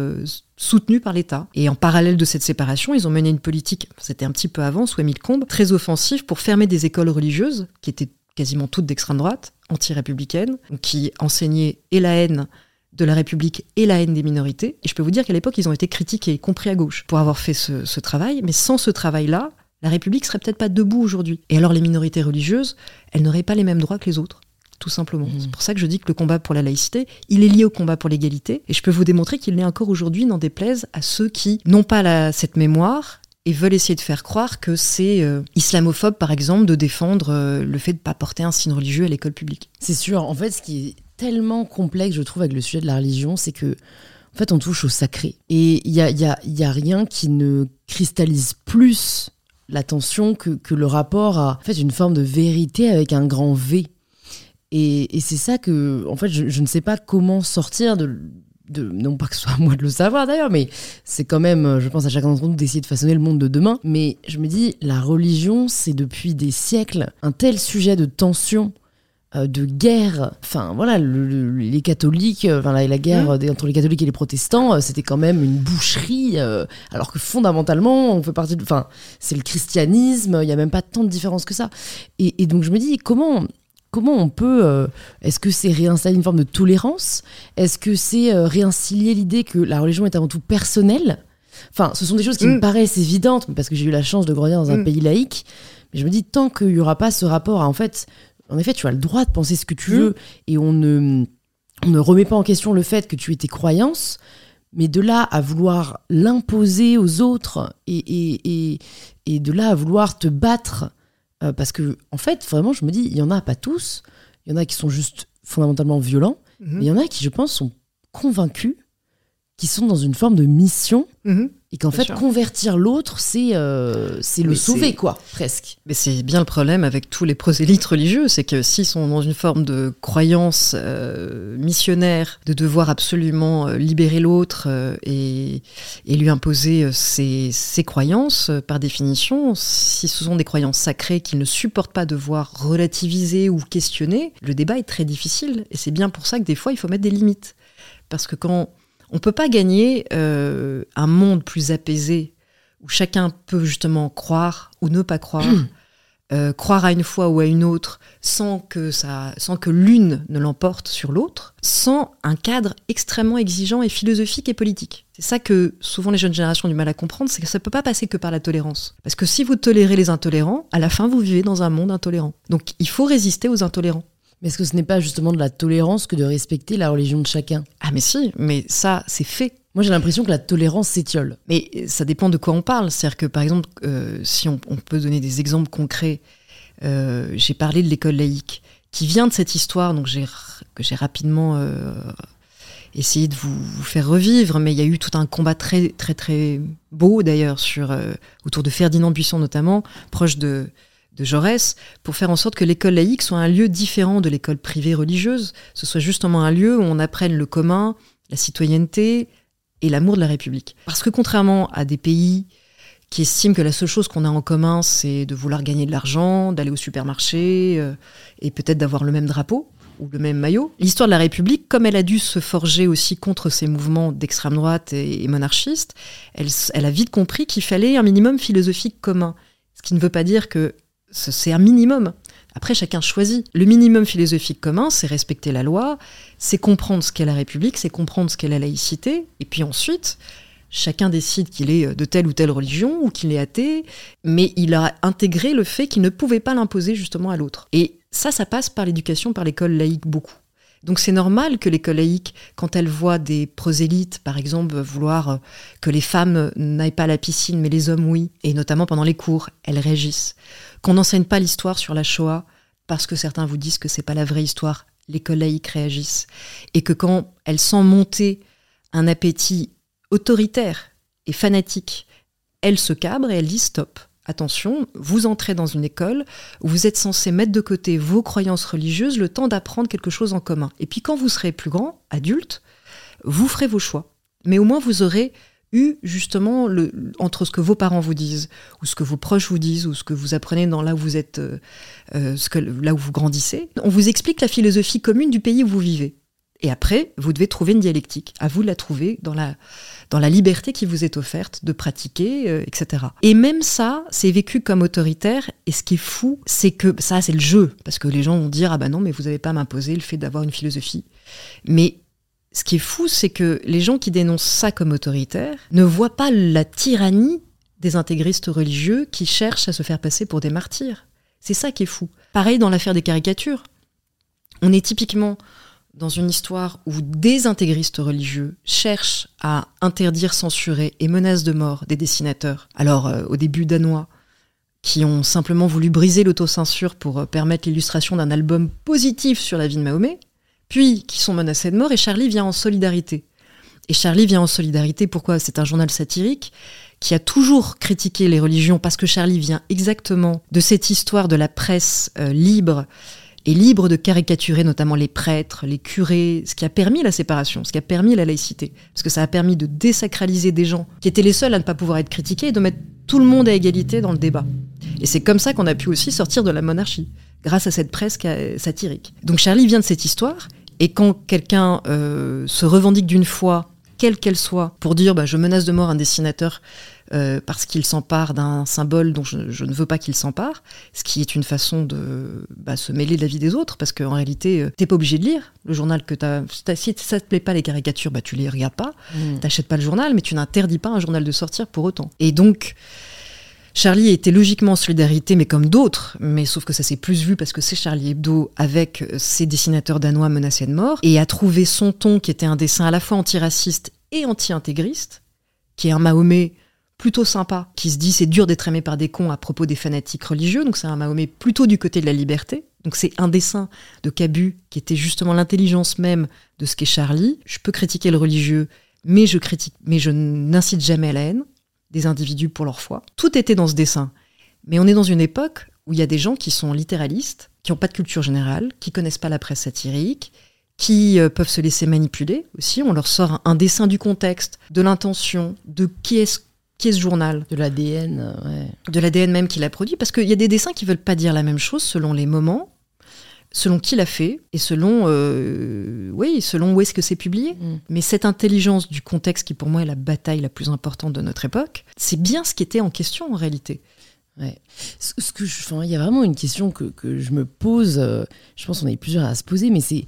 soutenu par l'État. Et en parallèle de cette séparation, ils ont mené une politique, c'était un petit peu avant, sous Émile Combes, très offensive pour fermer des écoles religieuses qui étaient quasiment toutes d'extrême droite, anti-républicaines, qui enseignaient et la haine de la République et la haine des minorités. Et je peux vous dire qu'à l'époque, ils ont été critiqués, y compris à gauche, pour avoir fait ce, ce travail. Mais sans ce travail-là, la République serait peut-être pas debout aujourd'hui. Et alors les minorités religieuses, elles n'auraient pas les mêmes droits que les autres tout simplement. Mmh. C'est pour ça que je dis que le combat pour la laïcité, il est lié au combat pour l'égalité, et je peux vous démontrer qu'il l'est encore aujourd'hui, n'en déplaise à ceux qui n'ont pas la, cette mémoire et veulent essayer de faire croire que c'est euh, islamophobe, par exemple, de défendre euh, le fait de ne pas porter un signe religieux à l'école publique. C'est sûr. En fait, ce qui est tellement complexe, je trouve, avec le sujet de la religion, c'est que, en fait, on touche au sacré. Et il y a, y, a, rien qui ne cristallise plus l'attention que, le rapport à en fait, une forme de vérité avec un grand V. Et, c'est ça que, en fait, je, ne sais pas comment sortir de, de, non pas que ce soit à moi de le savoir d'ailleurs, mais c'est quand même, je pense à chacun d'entre nous d'essayer de façonner le monde de demain. Mais je me dis, la religion, c'est depuis des siècles un tel sujet de tension euh, de guerre. Enfin, voilà, le, le, les catholiques, euh, enfin, la, la guerre mmh. entre les catholiques et les protestants, euh, c'était quand même une boucherie, euh, alors que fondamentalement, on fait partie de. Enfin, c'est le christianisme, il n'y a même pas tant de différence que ça. Et, et donc, je me dis, comment comment on peut. Euh, Est-ce que c'est réinstaller une forme de tolérance? Est-ce que c'est euh, réinstiller l'idée que la religion est avant tout personnelle? Enfin, ce sont des choses qui mm. me paraissent évidentes, parce que j'ai eu la chance de grandir dans un mm. pays laïque. Mais je me dis, tant qu'il n'y aura pas ce rapport à, en fait, en effet, tu as le droit de penser ce que tu mm. veux, et on ne, on ne remet pas en question le fait que tu aies tes croyances, mais de là à vouloir l'imposer aux autres, et, et, et, et de là à vouloir te battre euh, parce que, en fait, vraiment, je me dis, il y en a pas tous. Il y en a qui sont juste fondamentalement violents. Mm -hmm. Mais il y en a qui, je pense, sont convaincus qui sont dans une forme de mission -hmm. et qu'en fait sûr. convertir l'autre c'est euh, c'est le sauver quoi presque mais c'est bien le problème avec tous les prosélytes religieux c'est que s'ils sont dans une forme de croyance euh, missionnaire de devoir absolument euh, libérer l'autre euh, et, et lui imposer ses, ses croyances par définition si ce sont des croyances sacrées qu'ils ne supportent pas devoir relativiser ou questionner le débat est très difficile et c'est bien pour ça que des fois il faut mettre des limites parce que quand on ne peut pas gagner euh, un monde plus apaisé où chacun peut justement croire ou ne pas croire, euh, croire à une foi ou à une autre sans que, ça, sans que l'une ne l'emporte sur l'autre, sans un cadre extrêmement exigeant et philosophique et politique. C'est ça que souvent les jeunes générations ont du mal à comprendre, c'est que ça ne peut pas passer que par la tolérance. Parce que si vous tolérez les intolérants, à la fin vous vivez dans un monde intolérant. Donc il faut résister aux intolérants. Mais est-ce que ce n'est pas justement de la tolérance que de respecter la religion de chacun? Ah mais si, mais ça c'est fait. Moi j'ai l'impression que la tolérance s'étiole. Mais ça dépend de quoi on parle. C'est-à-dire que par exemple, euh, si on, on, peut donner des exemples concrets j'ai parlé de l'école laïque, qui vient de cette histoire, donc j'ai, que j'ai rapidement essayé de vous, faire revivre, mais il y a eu tout un combat très très très beau d'ailleurs sur autour de Ferdinand Buisson notamment, proche de de Jaurès pour faire en sorte que l'école laïque soit un lieu différent de l'école privée religieuse, ce soit justement un lieu où on apprenne le commun, la citoyenneté et l'amour de la République. Parce que contrairement à des pays qui estiment que la seule chose qu'on a en commun, c'est de vouloir gagner de l'argent, d'aller au supermarché euh, et peut-être d'avoir le même drapeau ou le même maillot. L'histoire de la République, comme elle a dû se forger aussi contre ces mouvements d'extrême droite et, monarchistes, elle, elle a vite compris qu'il fallait un minimum philosophique commun. Ce qui ne veut pas dire que c'est un minimum. Après, chacun choisit. Le minimum philosophique commun, c'est respecter la loi, c'est comprendre ce qu'est la République, c'est comprendre ce qu'est la laïcité, et puis ensuite, chacun décide qu'il est de telle ou telle religion ou qu'il est athée, mais il a intégré le fait qu'il ne pouvait pas l'imposer justement à l'autre. Et ça, ça passe par l'éducation, par l'école laïque beaucoup. Donc c'est normal que l'école laïque, quand elle voit des prosélytes, par exemple, vouloir euh, que les femmes n'aillent pas à la piscine, mais les hommes oui, et notamment pendant les cours, elles réagissent. Qu'on n'enseigne pas l'histoire sur la Shoah, parce que certains vous disent que c'est pas la vraie histoire, l'école laïque réagisse. Et que quand elle sent monter un appétit autoritaire et fanatique, elle se cabre et elle dit stop attention, vous entrez dans une école où vous êtes censé mettre de côté vos croyances religieuses le temps d'apprendre quelque chose en commun. Et puis quand vous serez plus grand, adulte, vous ferez vos choix. Mais au moins vous aurez eu justement le, entre ce que vos parents vous disent, ou ce que vos proches vous disent, ou ce que vous apprenez dans là où vous êtes, euh, euh, ce que, là où vous grandissez. On vous explique la philosophie commune du pays où vous vivez. Et après, vous devez trouver une dialectique. À vous de la trouver dans la, dans la liberté qui vous est offerte de pratiquer, euh, etc. Et même ça, c'est vécu comme autoritaire. Et ce qui est fou, c'est que ça, c'est le jeu. Parce que les gens vont dire, ah bah non, mais vous n'avez pas m'imposer le fait d'avoir une philosophie. Mais ce qui est fou, c'est que les gens qui dénoncent ça comme autoritaire ne voient pas la tyrannie des intégristes religieux qui cherchent à se faire passer pour des martyrs. C'est ça qui est fou. Pareil dans l'affaire des caricatures. On est typiquement dans une histoire où des intégristes religieux cherchent à interdire, censurer et menacent de mort des dessinateurs. Alors, euh, au début danois, qui ont simplement voulu briser l'autocensure pour euh, permettre l'illustration d'un album positif sur la vie de Mahomet, puis qui sont menacés de mort, et Charlie vient en solidarité. Et Charlie vient en solidarité, pourquoi? C'est un journal satirique qui a toujours critiqué les religions, parce que Charlie vient exactement de cette histoire de la presse euh, libre et libre de caricaturer notamment les prêtres, les curés, ce qui a permis la séparation, ce qui a permis la laïcité. Parce que ça a permis de désacraliser des gens qui étaient les seuls à ne pas pouvoir être critiqués et de mettre tout le monde à égalité dans le débat. Et c'est comme ça qu'on a pu aussi sortir de la monarchie, grâce à cette presse satirique. Donc Charlie vient de cette histoire, et quand quelqu'un euh, se revendique d'une foi, quelle qu'elle soit, pour dire bah, je menace de mort un dessinateur euh, parce qu'il s'empare d'un symbole dont je, ne veux pas qu'il s'empare, ce qui est une façon de bah, se mêler de la vie des autres, parce qu'en réalité, tu euh, t'es pas obligé de lire le journal que t'as. Si ça te plaît pas les caricatures, bah tu les regardes pas, mmh. t'achètes pas le journal, mais tu n'interdis pas un journal de sortir pour autant. Et donc. Charlie était logiquement en solidarité, mais comme d'autres, mais sauf que ça s'est plus vu parce que c'est Charlie Hebdo avec ses dessinateurs danois menacés de mort, et a trouvé son ton qui était un dessin à la fois antiraciste et anti-intégriste, qui est un Mahomet plutôt sympa, qui se dit c'est dur d'être aimé par des cons à propos des fanatiques religieux, donc c'est un Mahomet plutôt du côté de la liberté. Donc c'est un dessin de Cabu qui était justement l'intelligence même de ce qu'est Charlie. Je peux critiquer le religieux, mais je critique, mais je n'incite jamais à la haine des individus pour leur foi. Tout était dans ce dessin. Mais on est dans une époque où il y a des gens qui sont littéralistes, qui n'ont pas de culture générale, qui connaissent pas la presse satirique, qui euh, peuvent se laisser manipuler aussi. On leur sort un dessin du contexte, de l'intention, de qui est-ce qui est ce journal? De l'ADN, ouais. De l'ADN même qui l'a produit, parce qu'il y a des dessins qui veulent pas dire la même chose selon les moments, selon qui l'a fait, et selon, euh, oui, selon où est-ce que c'est publié. Mm. Mais cette intelligence du contexte, qui pour moi est la bataille la plus importante de notre époque, c'est bien ce qui était en question en réalité. Ouais. Ce, que je, il y a vraiment une question que, que je me pose. Euh, je pense qu'on est plusieurs à se poser, mais c'est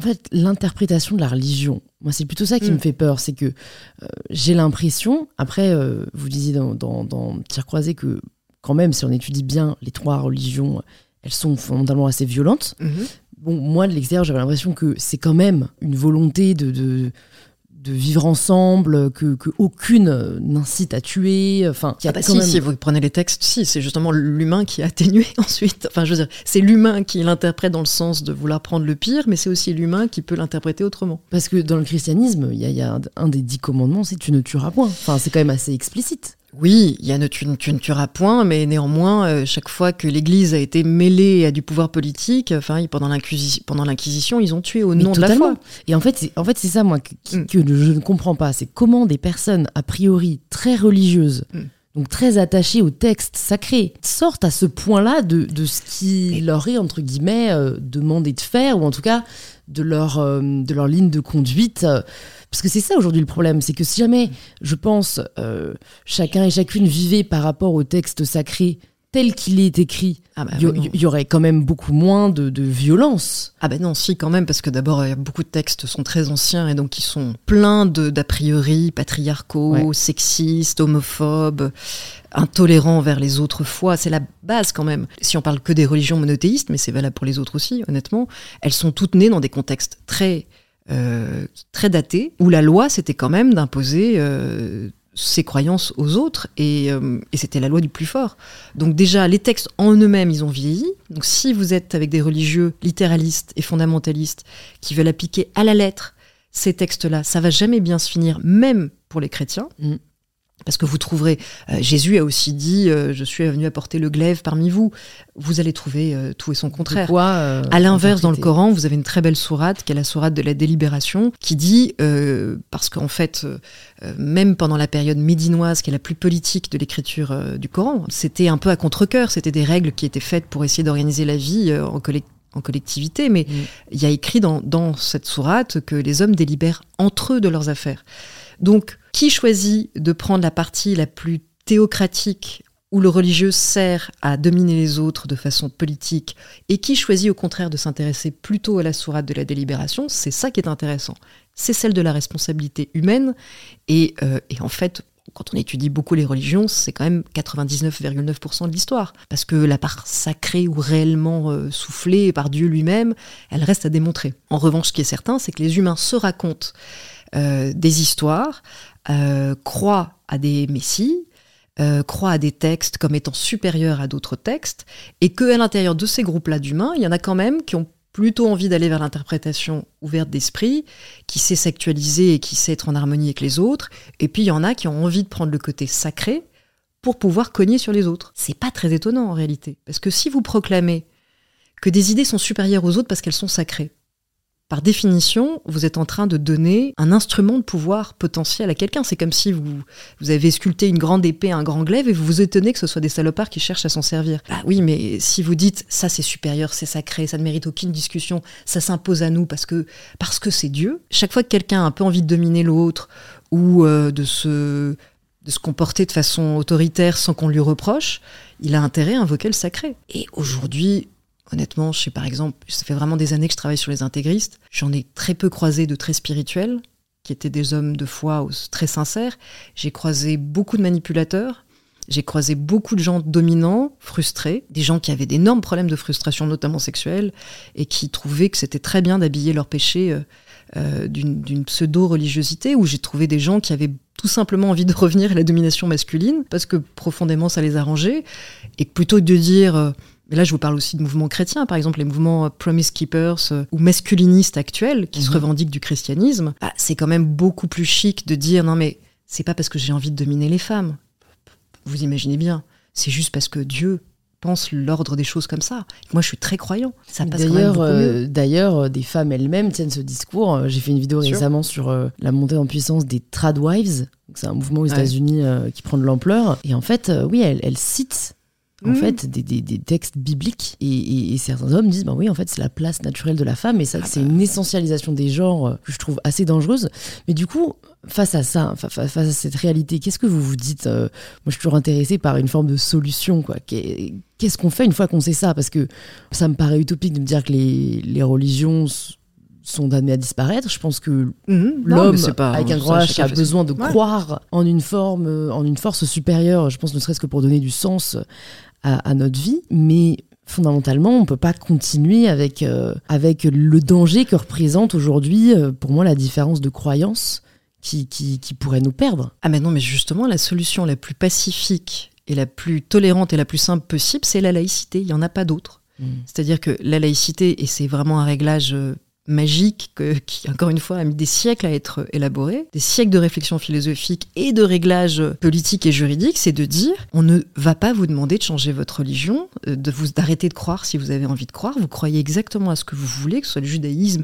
en fait l'interprétation de la religion. Moi, c'est plutôt ça qui me mm. fait peur, c'est que euh, j'ai l'impression, après, euh, vous disiez dans, dans, croisé que quand même, si on étudie bien les trois religions, elles sont fondamentalement assez violentes. Mm-hmm. Bon, moi, de l'extérieur, j'avais l'impression que c'est quand même une volonté de, de de vivre ensemble, que, que aucune n'incite à tuer. Enfin, il y a ah bah si, si vous prenez les textes, si c'est justement l'humain qui est atténué ensuite. Enfin, je veux dire, c'est l'humain qui l'interprète dans le sens de vouloir prendre le pire, mais c'est aussi l'humain qui peut l'interpréter autrement. Parce que dans le christianisme, il y, a un des dix commandements, c'est tu ne tueras point. Enfin, c'est quand même assez explicite. Oui, il y a ne, tu, ne tueras point, mais néanmoins, euh, chaque fois que l'Église a été mêlée à du pouvoir politique, enfin, pendant l'Inquisition, ils ont tué au nom de la foi. Et en fait, c'est en fait, ça, moi, mm. que, je ne comprends pas. C'est comment des personnes, a priori, très religieuses, mm. donc très attachées au texte sacré, sortent à ce point-là de, ce qui leur est, entre guillemets, euh, demandé de faire, ou en tout cas, de leur, euh, de leur ligne de conduite. Parce que c'est ça aujourd'hui le problème, c'est que si jamais, je pense, euh, chacun et chacune vivait par rapport au texte sacré tel qu'il est écrit, il ah bah y, aurait quand même beaucoup moins de, violence. Ah ben non, si quand même, parce que d'abord, beaucoup de textes sont très anciens et donc ils sont pleins d'a priori patriarcaux, sexistes, homophobes, intolérants envers les autres foi. C'est la base quand même. Si on parle que des religions monothéistes, mais c'est valable pour les autres aussi, honnêtement, elles sont toutes nées dans des contextes très euh, très daté, où la loi, c'était quand même d'imposer euh, ses croyances aux autres, euh, et, c'était la loi du plus fort. Donc déjà, les textes en eux-mêmes, ils ont vieilli. Donc si vous êtes avec des religieux littéralistes et fondamentalistes qui veulent appliquer à la lettre ces textes-là, ça va jamais bien se finir, même pour les chrétiens. Mm. Parce que vous trouverez, euh, Jésus a aussi dit, euh, je suis venu apporter le glaive parmi vous. Vous allez trouver euh, tout et son contraire. Quoi, à l'inverse, dans le Coran, vous avez une très belle sourate, qui est la sourate de la délibération, qui dit, parce qu'en fait, même pendant la période médinoise, qui est la plus politique de l'écriture du Coran, c'était un peu à contre-coeur, c'était des règles qui étaient faites pour essayer d'organiser la vie en en collectivité, mais mm. il y a écrit dans, dans cette sourate que les hommes délibèrent entre eux de leurs affaires. Donc, qui choisit de prendre la partie la plus théocratique où le religieux sert à dominer les autres de façon politique et qui choisit au contraire de s'intéresser plutôt à la sourate de la délibération, c'est ça qui est intéressant. C'est celle de la responsabilité humaine et, euh, en fait, quand on étudie beaucoup les religions, c'est quand même 99,9% de l'histoire. Parce que la part sacrée ou réellement euh, soufflée par Dieu lui-même, elle reste à démontrer. En revanche, ce qui est certain, c'est que les humains se racontent euh, des histoires, euh, croient à des messies, euh, croient à des textes comme étant supérieurs à d'autres textes, et qu'à l'intérieur de ces groupes-là d'humains, il y en a quand même qui ont plutôt envie d'aller vers l'interprétation ouverte d'esprit, qui sait s'actualiser et qui sait être en harmonie avec les autres, et puis il y en a qui ont envie de prendre le côté sacré pour pouvoir cogner sur les autres. C'est pas très étonnant en réalité, parce que si vous proclamez que des idées sont supérieures aux autres parce qu'elles sont sacrées, par définition, vous êtes en train de donner un instrument de pouvoir potentiel à quelqu'un. C'est comme si vous, vous avez sculpté une grande épée, un grand glaive, et vous vous étonnez que ce soit des salopards qui cherchent à s'en servir. Bah oui, mais si vous dites ça c'est supérieur, c'est sacré, ça ne mérite aucune discussion, ça s'impose à nous parce que parce que c'est Dieu. Chaque fois que quelqu'un a un peu envie de dominer l'autre ou euh, de se de se comporter de façon autoritaire sans qu'on lui reproche, il a intérêt à invoquer le sacré. Et aujourd'hui, Honnêtement, je sais par exemple, ça fait vraiment des années que je travaille sur les intégristes. J'en ai très peu croisé de très spirituels, qui étaient des hommes de foi très sincères. J'ai croisé beaucoup de manipulateurs. J'ai croisé beaucoup de gens dominants, frustrés, des gens qui avaient d'énormes problèmes de frustration, notamment sexuelle, et qui trouvaient que c'était très bien d'habiller leurs péchés euh, euh, d'une pseudo-religiosité, où j'ai trouvé des gens qui avaient tout simplement envie de revenir à la domination masculine, parce que profondément ça les arrangeait, et plutôt de dire... Euh, mais là, je vous parle aussi de mouvements chrétiens, par exemple les mouvements euh, Promise Keepers euh, ou masculinistes actuels qui se mhm. revendiquent du christianisme. Bah, c'est quand même beaucoup plus chic de dire non mais c'est pas parce que j'ai envie de dominer les femmes. Vous imaginez bien, c'est juste parce que Dieu pense l'ordre des choses comme ça. Moi, je suis très croyant. Ça passe d'ailleurs, quand euh, d'ailleurs, des femmes elles-mêmes tiennent ce discours. J'ai fait une vidéo récemment sur la montée en puissance des tradwives. C'est un mouvement aux États-Unis qui prend de l'ampleur. Et en fait, oui, elles, elles citent en mm. fait, des, textes bibliques. Et, certains hommes disent, ben oui, en fait, c'est la place naturelle de la femme. Et ça, ah c'est bah. une essentialisation des genres euh, que je trouve assez dangereuse. Mais du coup, face à ça, face à cette réalité, qu'est-ce que vous vous dites euh, Moi, je suis toujours intéressée par une forme de solution. quoi. Qu'est-ce qu'on fait une fois qu'on sait ça? Parce que ça me paraît utopique de me dire que les, les religions sont damnés à disparaître. Je pense que mhm. l'homme, avec un grand H, a besoin de croire en une forme, euh, en une force supérieure. Je pense ne serait-ce que pour donner du sens à, notre vie, mais fondamentalement, on ne peut pas continuer avec, euh, avec le danger que représente aujourd'hui, euh, pour moi, la différence de croyance qui, qui, qui pourrait nous perdre. Ah mais non, mais justement, la solution la plus pacifique et la plus tolérante et la plus simple possible, c'est la laïcité. Il n'y en a pas d'autre. Mm. C'est-à-dire que la laïcité, et c'est vraiment un réglage euh, magique que- qui, encore une fois, a mis des siècles à être élaboré, des siècles de réflexion philosophique et de réglage politique et juridique, c'est de dire on ne va pas vous demander de changer votre religion, euh, de vous d'arrêter de croire si vous avez envie de croire. Vous croyez exactement à ce que vous voulez, que ce soit le judaïsme,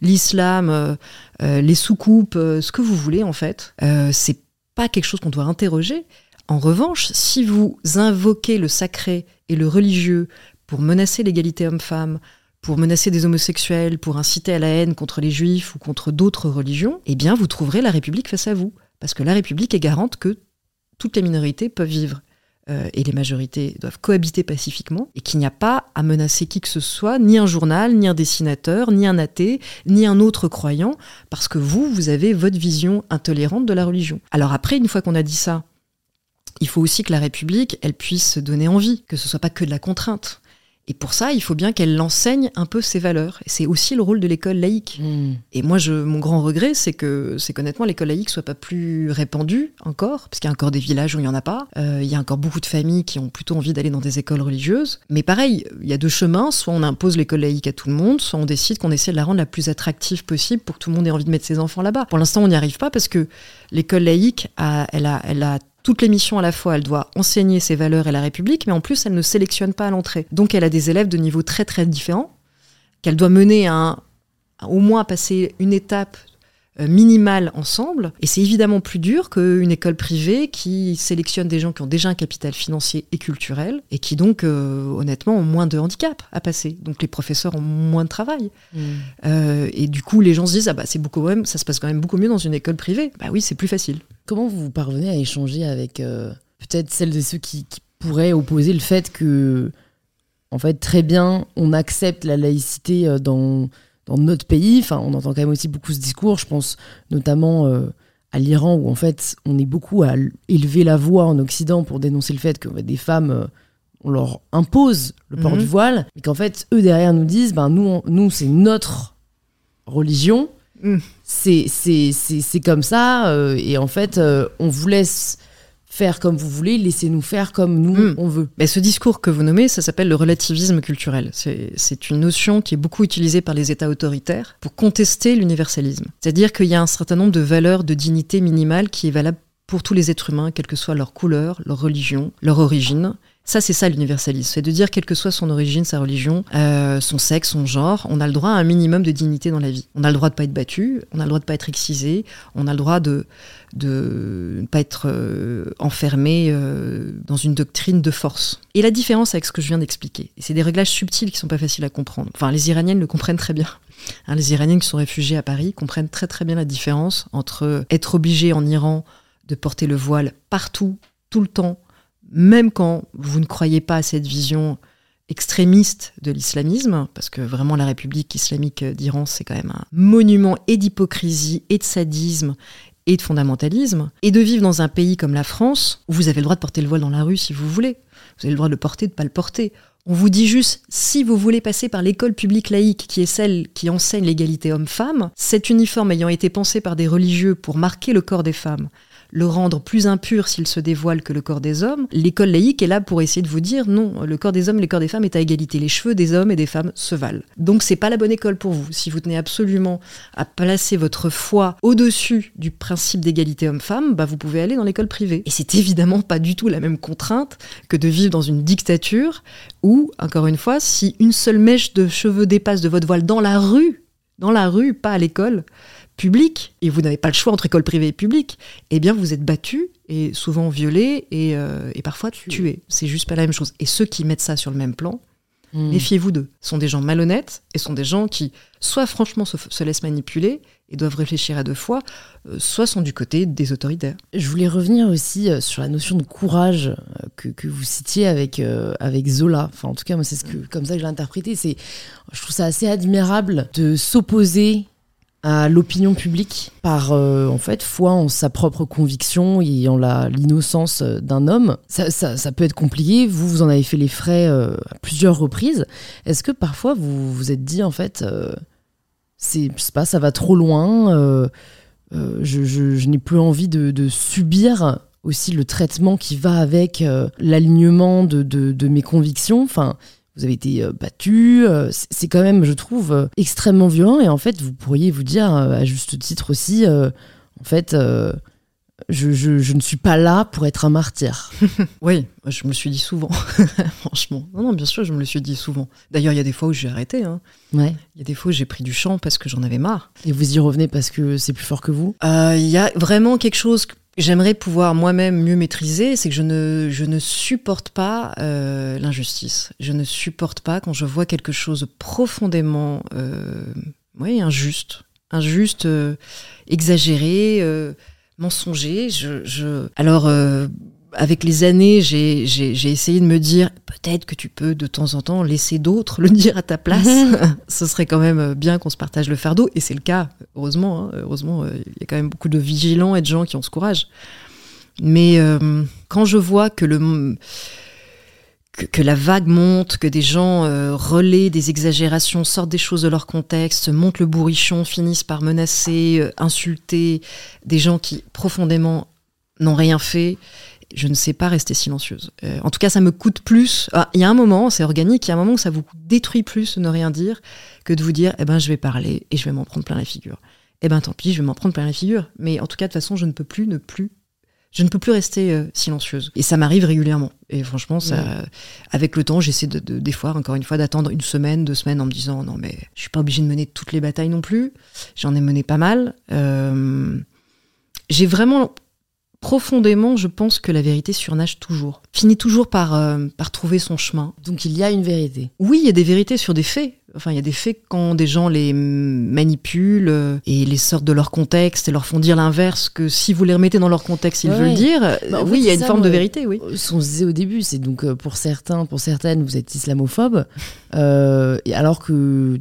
l'islam, euh, euh, les soucoupes, ce que vous voulez en fait. C'est pas quelque chose qu'on doit interroger. En revanche, si vous invoquez le sacré et le religieux pour menacer l'égalité homme-femme, pour menacer des homosexuels, pour inciter à la haine contre les juifs ou contre d'autres religions, eh bien vous trouverez la République face à vous. Parce que la République est garante que toutes les minorités peuvent vivre euh, et les majorités doivent cohabiter pacifiquement et qu'il n'y a pas à menacer qui que ce soit, ni un journal, ni un dessinateur, ni un athée, ni un autre croyant, parce que vous, vous avez votre vision intolérante de la religion. Alors après, une fois qu'on a dit ça, il faut aussi que la République, elle puisse donner envie, que ce soit pas que de la contrainte. Et pour ça, il faut bien qu'elle enseigne un peu ses valeurs. Et c'est aussi le rôle de l'école laïque. Mm. Et moi, je, mon grand regret, c'est que, c'est qu'honnêtement, l'école laïque soit pas plus répandue encore, parce qu'il y a encore des villages où il y en a pas. Euh, il y a encore beaucoup de familles qui ont plutôt envie d'aller dans des écoles religieuses. Mais pareil, il y a deux chemins. Soit on impose l'école laïque à tout le monde, soit on décide qu'on essaie de la rendre la plus attractive possible pour que tout le monde ait envie de mettre ses enfants là-bas. Pour l'instant, on n'y arrive pas parce que l'école laïque, a, elle, a, elle a toutes les missions à la fois, elle doit enseigner ses valeurs et la République, mais en plus, elle ne sélectionne pas à l'entrée. Donc, elle a des élèves de niveaux très très différents, qu'elle doit mener à, un- à au moins passer une étape euh, minimale ensemble. Et c'est évidemment plus dur qu'une école privée qui sélectionne des gens qui ont déjà un capital financier et culturel, et qui donc, euh, honnêtement, ont moins de handicap à passer. Donc, les professeurs ont moins de travail. Mm. Euh, et du coup, les gens se disent, ah bah, c'est beaucoup même, ça se passe quand même beaucoup mieux dans une école privée. Bah oui, c'est plus facile. Comment vous parvenez à échanger avec euh, peut-être celles et ceux qui, qui pourraient opposer le fait que, en fait, très bien, on accepte la laïcité euh, dans, dans notre pays? Enfin, on entend quand même aussi beaucoup ce discours. Je pense notamment euh, à l'Iran où en fait, on est beaucoup à élever la voix en Occident pour dénoncer le fait que bah, des femmes, euh, on leur impose le port Mhm. du voile, mais qu'en fait, eux derrière nous disent, ben nous, on- nous, c'est notre religion Mm. c'est comme ça euh, et en fait euh, on vous laisse faire comme vous voulez laissez-nous faire comme nous Mm. on veut Mais ce discours que vous nommez, ça s'appelle le relativisme culturel. C'est c'est une notion qui est beaucoup utilisée par les États autoritaires pour contester l'universalisme. C'est-à-dire qu'il y a un certain nombre de valeurs de dignité minimale qui est valable pour tous les êtres humains, quelle que soit leur couleur, leur religion, leur origine. Ça, c'est ça l'universalisme. C'est de dire, quelle que soit son origine, sa religion, euh, son sexe, son genre, on a le droit à un minimum de dignité dans la vie. On a le droit de pas être battu, on a le droit de pas être excisé, on a le droit de de ne pas être euh, enfermé euh, dans une doctrine de force. Et la différence avec ce que je viens d'expliquer, c'est des réglages subtils qui sont pas faciles à comprendre. Enfin, les Iraniennes le comprennent très bien. Hein, les Iraniennes qui sont réfugiées à Paris comprennent très très bien la différence entre être obligé en Iran de porter le voile partout, tout le temps, même quand vous ne croyez pas à cette vision extrémiste de l'islamisme, parce que vraiment la République islamique d'Iran, c'est quand même un monument et d'hypocrisie et de sadisme et de fondamentalisme, et de vivre dans un pays comme la France, où vous avez le droit de porter le voile dans la rue si vous voulez. Vous avez le droit de le porter, de ne pas le porter. On vous dit juste, si vous voulez passer par l'école publique laïque, qui est celle qui enseigne l'égalité homme-femme, cet uniforme ayant été pensé par des religieux pour marquer le corps des femmes, le rendre plus impur s'il se dévoile que le corps des hommes, l'école laïque est là pour essayer de vous dire non, le corps des hommes le corps des femmes est à égalité. Les cheveux des hommes et des femmes se valent. Donc c'est pas la bonne école pour vous. Si vous tenez absolument à placer votre foi au-dessus du principe d'égalité homme-femme, bah vous pouvez aller dans l'école privée. Et c'est évidemment pas du tout la même contrainte que de vivre dans une dictature où, encore une fois, si une seule mèche de cheveux dépasse de votre voile dans la rue, dans la rue, pas à l'école, publique, et vous n'avez pas le choix entre école privée et publique, eh bien vous êtes battu et souvent violé et, euh, et parfois tué. C'est juste pas la même chose. Et ceux qui mettent ça sur le même plan, Mm. méfiez-vous d'eux. Ce sont des gens malhonnêtes et sont des gens qui soit franchement se, se laissent manipuler et doivent réfléchir à deux fois, euh, soit sont du côté des autoritaires. je voulais revenir aussi euh, sur la notion de courage euh, que, que vous citiez avec avec avec Zola enfin en tout cas moi c'est ce que comme ça que je l'ai interprété c'est je trouve ça assez admirable de s'opposer à l'opinion publique par euh, en fait foi en sa propre conviction et en l'innocence euh, d'un homme. Ça, ça, peut être compliqué. Vous vous en avez fait les frais euh, à plusieurs reprises. Est-ce que parfois vous vous êtes dit en fait euh, c'est pas ça va trop loin je, je- n'ai plus envie de, de subir aussi le traitement qui va avec l'alignement de, de- de mes convictions? Enfin, vous avez été euh, battu, euh, c'est quand même, je trouve, euh, extrêmement violent. Et en fait, vous pourriez vous dire, à juste titre aussi, en fait, je, je- je ne suis pas là pour être un martyr. Oui, je me le suis dit souvent, franchement. Non, non, bien sûr, je me le suis dit souvent. D'ailleurs, il y a des fois où j'ai arrêté. hein. Ouais. Il y a des fois où j'ai pris du champ parce que j'en avais marre. Et vous y revenez parce que c'est plus fort que vous? Euh, Il y a vraiment quelque chose j'aimerais pouvoir moi-même mieux maîtriser, c'est que je ne, je ne supporte pas euh, l'injustice. Je ne supporte pas quand je vois quelque chose profondément euh, oui, injuste, injuste, euh, exagéré, mensonger. Je, je... Alors, avec les années, j'ai essayé de me dire peut-être que tu peux de temps en temps laisser d'autres le dire à ta place. Ce serait quand même bien qu'on se partage le fardeau, et c'est le cas, heureusement. hein. Heureusement, euh, il y a quand même beaucoup de vigilants et de gens qui ont ce courage. Mais euh, quand je vois que le que, que la vague monte, que des gens euh, relaient des exagérations, sortent des choses de leur contexte, montent le bourrichon, finissent par menacer, euh, insulter des gens qui profondément n'ont rien fait, je ne sais pas rester silencieuse. Euh, en tout cas, ça me coûte plus. Ah, Il y a un moment, c'est organique, il y a un moment où ça vous détruit plus de ne rien dire que de vous dire, eh ben, je vais parler et je vais m'en prendre plein la figure. Eh ben, tant pis, je vais m'en prendre plein la figure. Mais en tout cas, de toute façon, je ne peux plus ne plus. Je ne peux plus rester euh, silencieuse. Et ça m'arrive régulièrement. Et franchement, ça, avec le temps, j'essaie de, de- des fois, encore une fois, d'attendre une semaine, deux semaines en me disant non, mais je suis pas obligée de mener toutes les batailles non plus. J'en ai mené pas mal. Euh, J'ai vraiment profondément, je pense que la vérité surnage toujours. Finit toujours par, euh, par trouver son chemin. Donc il y a une vérité. Oui, il y a des vérités sur des faits. Enfin, il y a des faits quand des gens les manipulent euh, et les sortent de leur contexte et leur font dire l'inverse que si vous les remettez dans leur contexte, ils Ouais, veulent dire. Bah, oui, il y a une ça, forme de vérité, oui. Ce qu'on disait au début, c'est donc euh, pour certains, pour certaines, vous êtes islamophobe, euh, alors que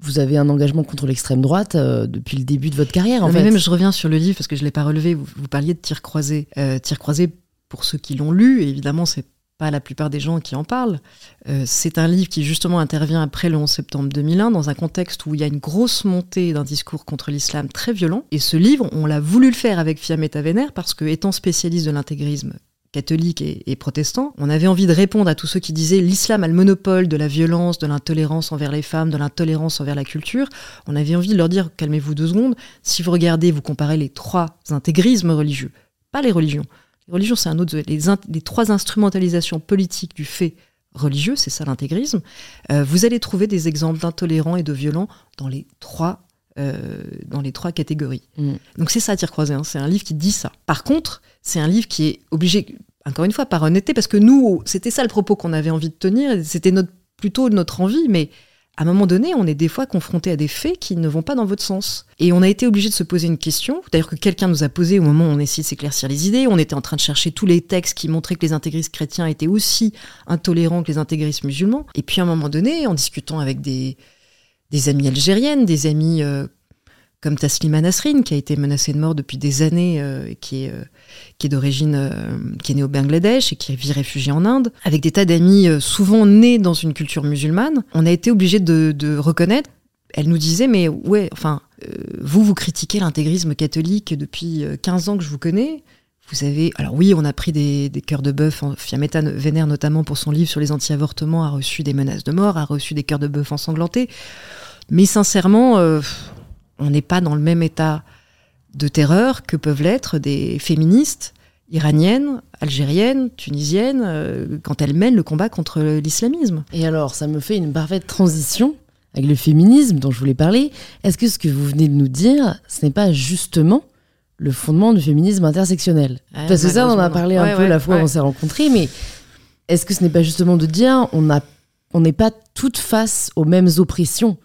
vous avez un engagement contre l'extrême droite euh, depuis le début de votre carrière, en Non, fait. mais même, je reviens sur le livre parce que je l'ai pas relevé. Vous, vous parliez de tir croisé. Euh, tir croisé, pour ceux qui l'ont lu, évidemment, c'est pas la plupart des gens qui en parlent. Euh, c'est un livre qui justement intervient après le 11 septembre 2001 dans un contexte où il y a une grosse montée d'un discours contre l'islam très violent. Et ce livre, on l'a voulu le faire avec Fiametta Vénère parce que, étant spécialiste de l'intégrisme catholique et, et protestant, on avait envie de répondre à tous ceux qui disaient l'islam a le monopole de la violence, de l'intolérance envers les femmes, de l'intolérance envers la culture. On avait envie de leur dire calmez-vous deux secondes. Si vous regardez, vous comparez les trois intégrismes religieux, pas les religions. Les religions, c'est un autre. Les trois instrumentalisations politiques du fait religieux, c'est ça l'intégrisme. Euh, vous allez trouver des exemples d'intolérants et de violents dans les trois. Euh, dans les trois catégories. Mm. Donc c'est ça, Tir croisé, hein, c'est un livre qui dit ça. Par contre, c'est un livre qui est obligé, encore une fois, par honnêteté, parce que nous, c'était ça le propos qu'on avait envie de tenir, c'était notre, plutôt notre envie, mais à un moment donné, on est des fois confronté à des faits qui ne vont pas dans votre sens. Et on a été obligé de se poser une question, d'ailleurs que quelqu'un nous a posé au moment où on essayait de s'éclaircir les idées. On était en train de chercher tous les textes qui montraient que les intégristes chrétiens étaient aussi intolérants que les intégristes musulmans. Et puis à un moment donné, en discutant avec des, des amies algériennes, des amies euh, comme Taslima Nasrin, qui a été menacée de mort depuis des années, euh, qui est, euh, qui est d'origine, euh, qui est née au Bangladesh et qui vit réfugiée en Inde, avec des tas d'amis souvent nés dans une culture musulmane, on a été obligé de, de reconnaître. Elle nous disait, mais ouais, enfin, vous, vous critiquez l'intégrisme catholique depuis euh, 15 ans que je vous connais. Vous avez, alors oui, on a pris des, cœurs de bœuf. Fiametta Vénère, notamment pour son livre sur les anti-avortements, a reçu des menaces de mort, a reçu des cœurs de bœuf ensanglantés. Mais sincèrement, euh, on n'est pas dans le même état de terreur que peuvent l'être des féministes iraniennes, algériennes, tunisiennes, euh, quand elles mènent le combat contre l'islamisme. Et alors, ça me fait une parfaite transition avec le féminisme dont je voulais parler. Est-ce que ce que vous venez de nous dire, ce n'est pas justement le fondement du féminisme intersectionnel Parce que ça, on en a parlé un Ouais, peu ouais, la fois où ouais. on s'est rencontrés, mais est-ce que ce n'est pas justement de dire on a- on n'est pas toutes face aux mêmes oppressions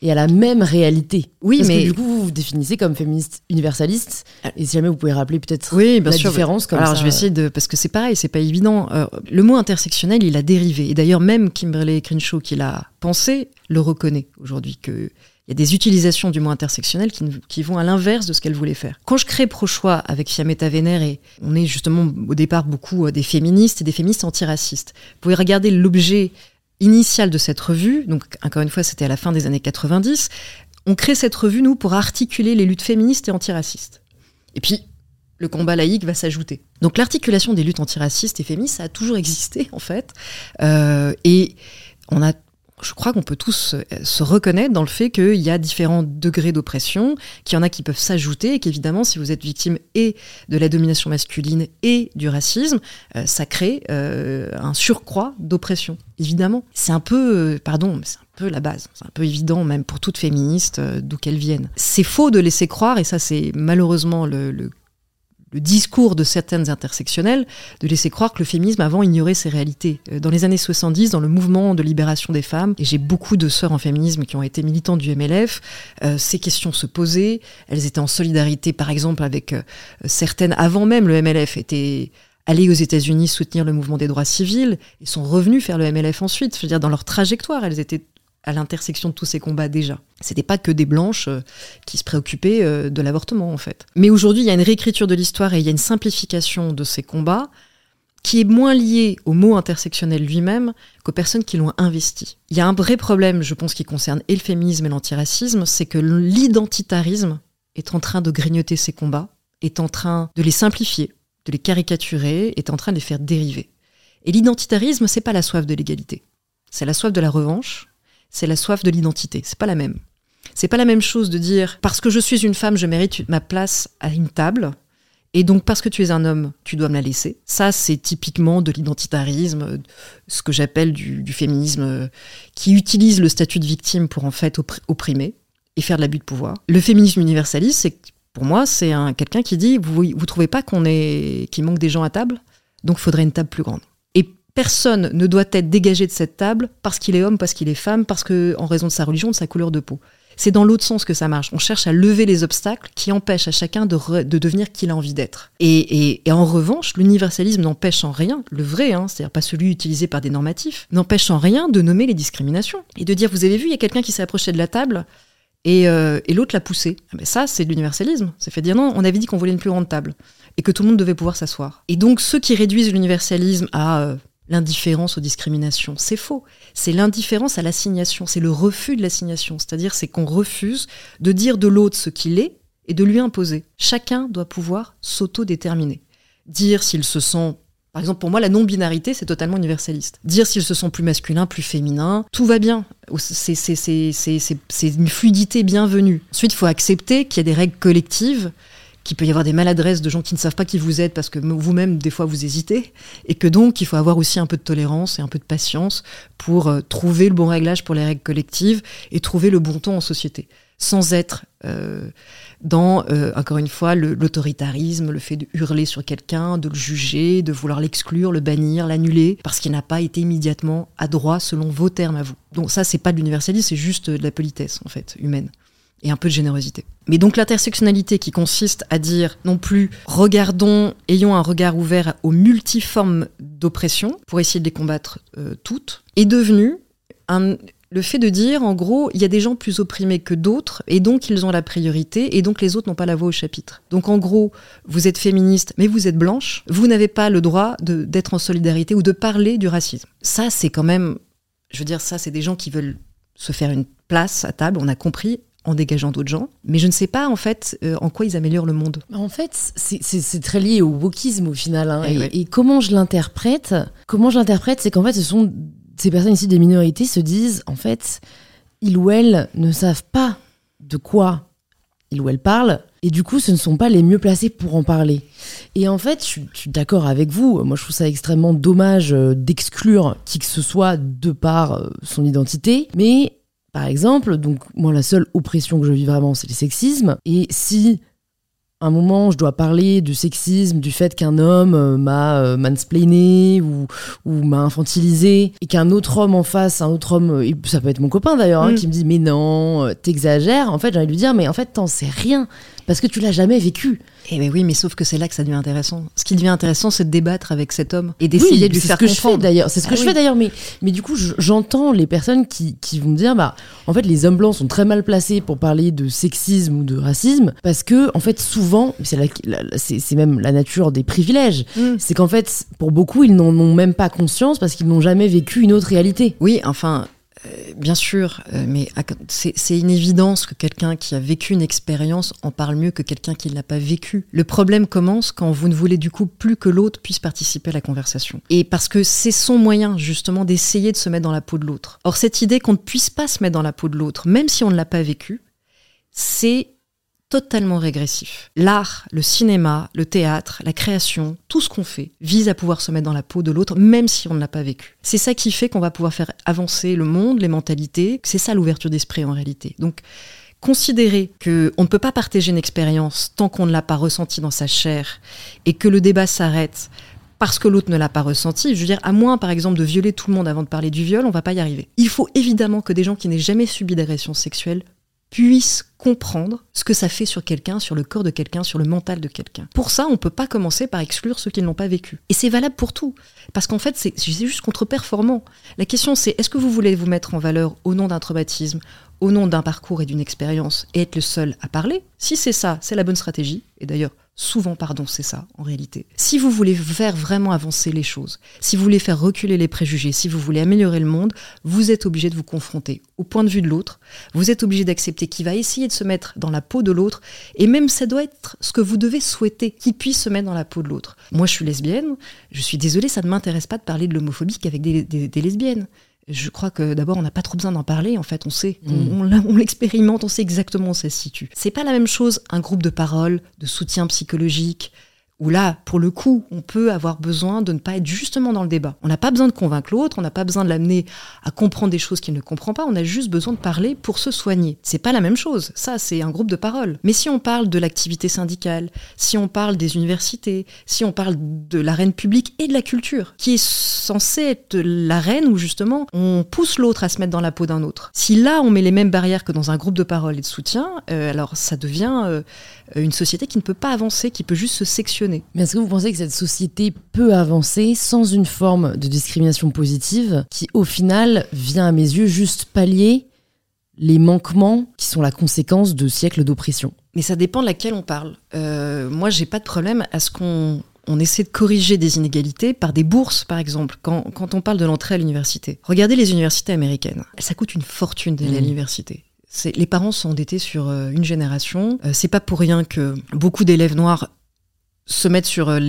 et à la même réalité? Oui, Parce mais que du coup, vous vous définissez comme féministe universaliste. Et si jamais vous pouvez rappeler peut-être oui, bien la sûr. différence comme Alors ça. je vais essayer de parce que c'est pareil, c'est pas évident. Euh, le mot intersectionnel, il a dérivé. Et d'ailleurs même Kimberley Crenshaw qui l'a pensé le reconnaît aujourd'hui que il y a des utilisations du mot intersectionnel qui, vont à l'inverse de ce qu'elle voulait faire. Quand je crée Prochoix avec Fiametta Vénère, et on est justement au départ beaucoup euh, des féministes et des féministes antiracistes, vous pouvez regarder l'objet initial de cette revue, donc encore une fois c'était à la fin des années 90, On crée cette revue, nous, pour articuler les luttes féministes et antiracistes. Et puis, le combat laïque va s'ajouter. Donc l'articulation des luttes antiracistes et féministes, ça a toujours existé, en fait. Euh, et on a je crois qu'on peut tous se reconnaître dans le fait qu'il y a différents degrés d'oppression, qu'il y en a qui peuvent s'ajouter, et qu'évidemment, si vous êtes victime et de la domination masculine et du racisme, euh, ça crée euh, un surcroît d'oppression. Évidemment, c'est un peu, euh, pardon, c'est un peu la base. C'est un peu évident, même pour toute féministe, d'où qu'elle vienne. C'est faux de laisser croire, et ça, c'est malheureusement le, le le discours de certaines intersectionnelles de laisser croire que le féminisme avant ignorait ses réalités. Euh, dans les années 70, dans le mouvement de libération des femmes, et j'ai beaucoup de sœurs en féminisme qui ont été militantes du MLF, euh, ces questions se posaient, elles étaient en solidarité par exemple avec euh, certaines, avant même le MLF était allées aux États-Unis soutenir le mouvement des droits civils et sont revenues faire le MLF ensuite. Je veux dire, dans leur trajectoire, elles étaient à l'intersection de tous ces combats déjà. C'était pas que des blanches euh, qui se préoccupaient euh, de l'avortement en fait. Mais aujourd'hui, il y a une réécriture de l'histoire et il y a une simplification de ces combats qui est moins liée au mot intersectionnel lui-même qu'aux personnes qui l'ont investi. Il y a un vrai problème, je pense, qui concerne et le féminisme et l'antiracisme, c'est que l'identitarisme est en train de grignoter ces combats, est en train de les simplifier, de les caricaturer, est en train de les faire dériver. Et l'identitarisme, c'est pas la soif de l'égalité, c'est la soif de la revanche, c'est la soif de l'identité. C'est pas la même. C'est pas la même chose de dire parce que je suis une femme, je mérite ma place à une table. Et donc, parce que tu es un homme, tu dois me la laisser. Ça, c'est typiquement de l'identitarisme, ce que j'appelle du, féminisme qui utilise le statut de victime pour en fait opprimer et faire de l'abus de pouvoir. Le féminisme universaliste, c'est pour moi, c'est quelqu'un qui dit vous, vous trouvez pas qu'on est qu'il manque des gens à table, donc faudrait une table plus grande personne ne doit être dégagé de cette table parce qu'il est homme, parce qu'il est femme, parce que en raison de sa religion, de sa couleur de peau. C'est dans l'autre sens que ça marche. On cherche à lever les obstacles qui empêchent à chacun de, devenir qui il a envie d'être. Et, en revanche, l'universalisme n'empêche en rien, le vrai, hein, c'est-à-dire pas celui utilisé par des normatifs, n'empêche en rien de nommer les discriminations. Et de dire, vous avez vu, il y a quelqu'un qui s'est approché de la table et, euh, l'autre l'a poussé. Mais ah ben ça, c'est de l'universalisme. Ça fait dire non, on avait dit qu'on voulait une plus grande table et que tout le monde devait pouvoir s'asseoir. Et donc, ceux qui réduisent l'universalisme à... Euh, l'indifférence aux discriminations. C'est faux. C'est l'indifférence à l'assignation. C'est le refus de l'assignation. C'est-à-dire, c'est qu'on refuse de dire de l'autre ce qu'il est et de lui imposer. Chacun doit pouvoir s'autodéterminer. Dire s'il se sent par exemple, pour moi, la non-binarité, c'est totalement universaliste. Dire s'il se sent plus masculin, plus féminin, tout va bien. C'est une fluidité bienvenue. Ensuite, il faut accepter qu'il y a des règles collectives qu'il peut y avoir des maladresses de gens qui ne savent pas qui vous êtes parce que vous-même, des fois, vous hésitez, et que donc, il faut avoir aussi un peu de tolérance et un peu de patience pour euh, trouver le bon réglage pour les règles collectives et trouver le bon ton en société, sans être euh, dans, euh, encore une fois, l'autoritarisme, le, fait de hurler sur quelqu'un, de le juger, de vouloir l'exclure, le bannir, l'annuler, parce qu'il n'a pas été immédiatement adroit selon vos termes à vous. Donc ça, c'est pas de l'universalisme, c'est juste de la politesse, en fait, humaine et un peu de générosité. Mais donc l'intersectionnalité qui consiste à dire non plus regardons, ayons un regard ouvert aux multiformes d'oppression pour essayer de les combattre euh, toutes, est devenu un, le fait de dire en gros il y a des gens plus opprimés que d'autres et donc ils ont la priorité et donc les autres n'ont pas la voix au chapitre. Donc en gros vous êtes féministe mais vous êtes blanche, vous n'avez pas le droit d'être en solidarité ou de parler du racisme. Ça c'est quand même, je veux dire ça c'est des gens qui veulent se faire une place à table, on a compris, en dégageant d'autres gens. Mais je ne sais pas en fait euh, en quoi ils améliorent le monde. En fait, c'est très lié au wokisme au final. Hein. Eh et, comment je l'interprète Comment je l'interprète, c'est qu'en fait, ce sont ces personnes ici des minorités se disent en fait, ils ou elles ne savent pas de quoi ils ou elles parlent. Et du coup, ce ne sont pas les mieux placés pour en parler. Et en fait, je, je suis d'accord avec vous. Moi, je trouve ça extrêmement dommage euh, d'exclure qui que ce soit de par euh, son identité. Mais par exemple, donc moi la seule oppression que je vis vraiment, c'est le sexisme. Et si un moment je dois parler du sexisme, du fait qu'un homme euh, m'a euh, mansplainé ou, ou m'a infantilisé, et qu'un autre homme en face, un autre homme, euh, ça peut être mon copain d'ailleurs, hein, mm. qui me dit mais non, t'exagères, en fait j'ai envie de lui dire mais en fait t'en sais rien parce que tu l'as jamais vécu. Eh mais oui, mais sauf que c'est là que ça devient intéressant. Ce qui devient intéressant, c'est de débattre avec cet homme et d'essayer de lui faire ce que fais d'ailleurs, c'est ce que ah je fais d'ailleurs. Mais, mais du coup, j'entends les personnes qui, qui vont me dire, bah, en fait, les hommes blancs sont très mal placés pour parler de sexisme ou de racisme parce que, en fait, souvent, c'est même la nature des privilèges. Mm. C'est qu'en fait, pour beaucoup, ils n'en ont même pas conscience parce qu'ils n'ont jamais vécu une autre réalité. Oui, enfin, bien sûr, euh, mais c'est une évidence que quelqu'un qui a vécu une expérience en parle mieux que quelqu'un qui ne l'a pas vécu. Le problème commence quand vous ne voulez du coup plus que l'autre puisse participer à la conversation. Et parce que c'est son moyen justement d'essayer de se mettre dans la peau de l'autre. Or cette idée qu'on ne puisse pas se mettre dans la peau de l'autre, même si on ne l'a pas vécu, c'est totalement régressif. L'art, le cinéma, le théâtre, la création, tout ce qu'on fait vise à pouvoir se mettre dans la peau de l'autre, même si on ne l'a pas vécu. C'est ça qui fait qu'on va pouvoir faire avancer le monde, les mentalités. C'est ça l'ouverture d'esprit en réalité. Donc, considérer qu'on ne peut pas partager une expérience tant qu'on ne l'a pas ressentie dans sa chair et que le débat s'arrête parce que l'autre ne l'a pas ressenti. Je veux dire, à moins, par exemple, de violer tout le monde avant de parler du viol, on va pas y arriver. Il faut évidemment que des gens qui n'aient jamais subi d'agression sexuelle puissent comprendre ce que ça fait sur quelqu'un, sur le corps de quelqu'un, sur le mental de quelqu'un. Pour ça, on ne peut pas commencer par exclure ceux qui ne l'ont pas vécu. Et c'est valable pour tout. Parce qu'en fait, c'est juste contre-performant. La question, c'est est-ce que vous voulez vous mettre en valeur au nom d'un traumatisme, au nom d'un parcours et d'une expérience, et être le seul à parler? Si c'est ça, c'est la bonne stratégie. Et d'ailleurs, Souvent, pardon, c'est ça, en réalité. Si vous voulez faire vraiment avancer les choses, si vous voulez faire reculer les préjugés, si vous voulez améliorer le monde, vous êtes obligé de vous confronter au point de vue de l'autre, vous êtes obligé d'accepter qu'il va essayer de se mettre dans la peau de l'autre, et même ça doit être ce que vous devez souhaiter, qu'il puisse se mettre dans la peau de l'autre. Moi, je suis lesbienne, je suis désolée, ça ne m'intéresse pas de parler de l'homophobie qu'avec des lesbiennes je crois que d'abord, on n'a pas trop besoin d'en parler. En fait, on sait, on, mm. l'expérimente, on sait exactement où ça se situe. C'est pas la même chose un groupe de parole, de soutien psychologique, où là, pour le coup, on peut avoir besoin de ne pas être justement dans le débat. On n'a pas besoin de convaincre l'autre, on n'a pas besoin de l'amener à comprendre des choses qu'il ne comprend pas, on a juste besoin de parler pour se soigner. C'est pas la même chose. Ça, c'est un groupe de parole. Mais si on parle de l'activité syndicale, si on parle des universités, si on parle de l'arène publique et de la culture, qui est censée être l'arène où justement on pousse l'autre à se mettre dans la peau d'un autre. Si là, on met les mêmes barrières que dans un groupe de parole et de soutien, euh, alors ça devient euh, une société qui ne peut pas avancer, qui peut juste se sectionner mais est-ce que vous pensez que cette société peut avancer sans une forme de discrimination positive qui, au final, vient à mes yeux juste pallier les manquements qui sont la conséquence de siècles d'oppression? Mais ça dépend de laquelle on parle. Euh, moi, j'ai pas de problème à ce qu'on on essaie de corriger des inégalités par des bourses, par exemple, quand, quand on parle de l'entrée à l'université. Regardez les universités américaines. Ça coûte une fortune d'aller à mmh. l'université. Les parents sont endettés sur euh, une génération. Euh, c'est pas pour rien que beaucoup d'élèves noirs se mettre sur euh,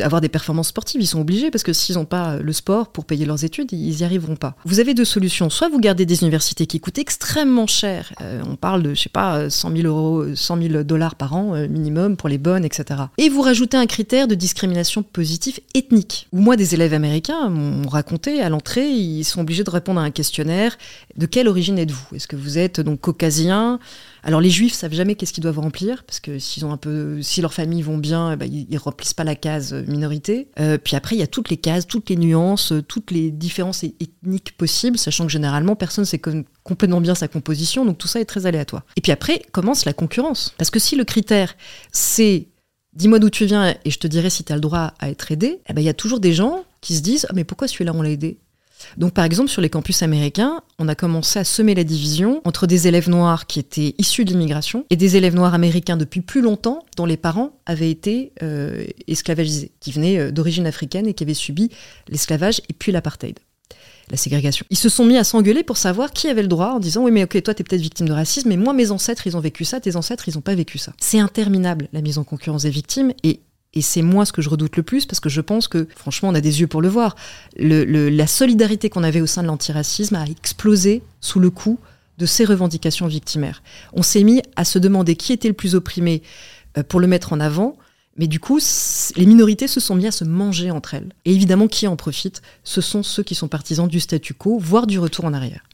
avoir des performances sportives, ils sont obligés parce que s'ils n'ont pas le sport pour payer leurs études, ils y arriveront pas. Vous avez deux solutions, soit vous gardez des universités qui coûtent extrêmement cher, euh, on parle de je sais pas 100 000 euros, 100 000 dollars par an euh, minimum pour les bonnes, etc. Et vous rajoutez un critère de discrimination positive ethnique. Ou moi des élèves américains m'ont raconté à l'entrée, ils sont obligés de répondre à un questionnaire de quelle origine êtes-vous? Est-ce que vous êtes donc caucasien? Alors les juifs savent jamais qu'est-ce qu'ils doivent remplir parce que si leur famille vont bien, eh ben, ils, ne remplissent pas la case minorité. Euh, puis après il y a toutes les cases, toutes les nuances, euh, toutes les différences ethniques possibles, sachant que généralement personne sait complètement bien sa composition, donc tout ça est très aléatoire. Et puis après commence la concurrence parce que si le critère c'est dis-moi d'où tu viens et je te dirai si tu as le droit à être aidé, eh ben, il y a toujours des gens qui se disent ah, mais pourquoi celui-là on l'a aidé? Donc par exemple sur les campus américains, on a commencé à semer la division entre des élèves noirs qui étaient issus de l'immigration et des élèves noirs américains depuis plus longtemps dont les parents avaient été euh, esclavagisés, qui venaient euh, d'origine africaine et qui avaient subi l'esclavage et puis l'apartheid la ségrégation. Ils se sont mis à s'engueuler pour savoir qui avait le droit en disant oui mais ok toi t'es peut-être victime de racisme mais moi mes ancêtres ils ont vécu ça, tes ancêtres ils ont pas vécu ça. C'est interminable la mise en concurrence des victimes et et c'est moi ce que je redoute le plus parce que je pense que, franchement, on a des yeux pour le voir. la solidarité qu'on avait au sein de l'antiracisme a explosé sous le coup de ces revendications victimaires. On s'est mis à se demander qui était le plus opprimé euh, pour le mettre en avant. Mais du coup, les minorités se sont mis à se manger entre elles. Et évidemment, qui en profite? Ce sont ceux qui sont partisans du statu quo, voire du retour en arrière.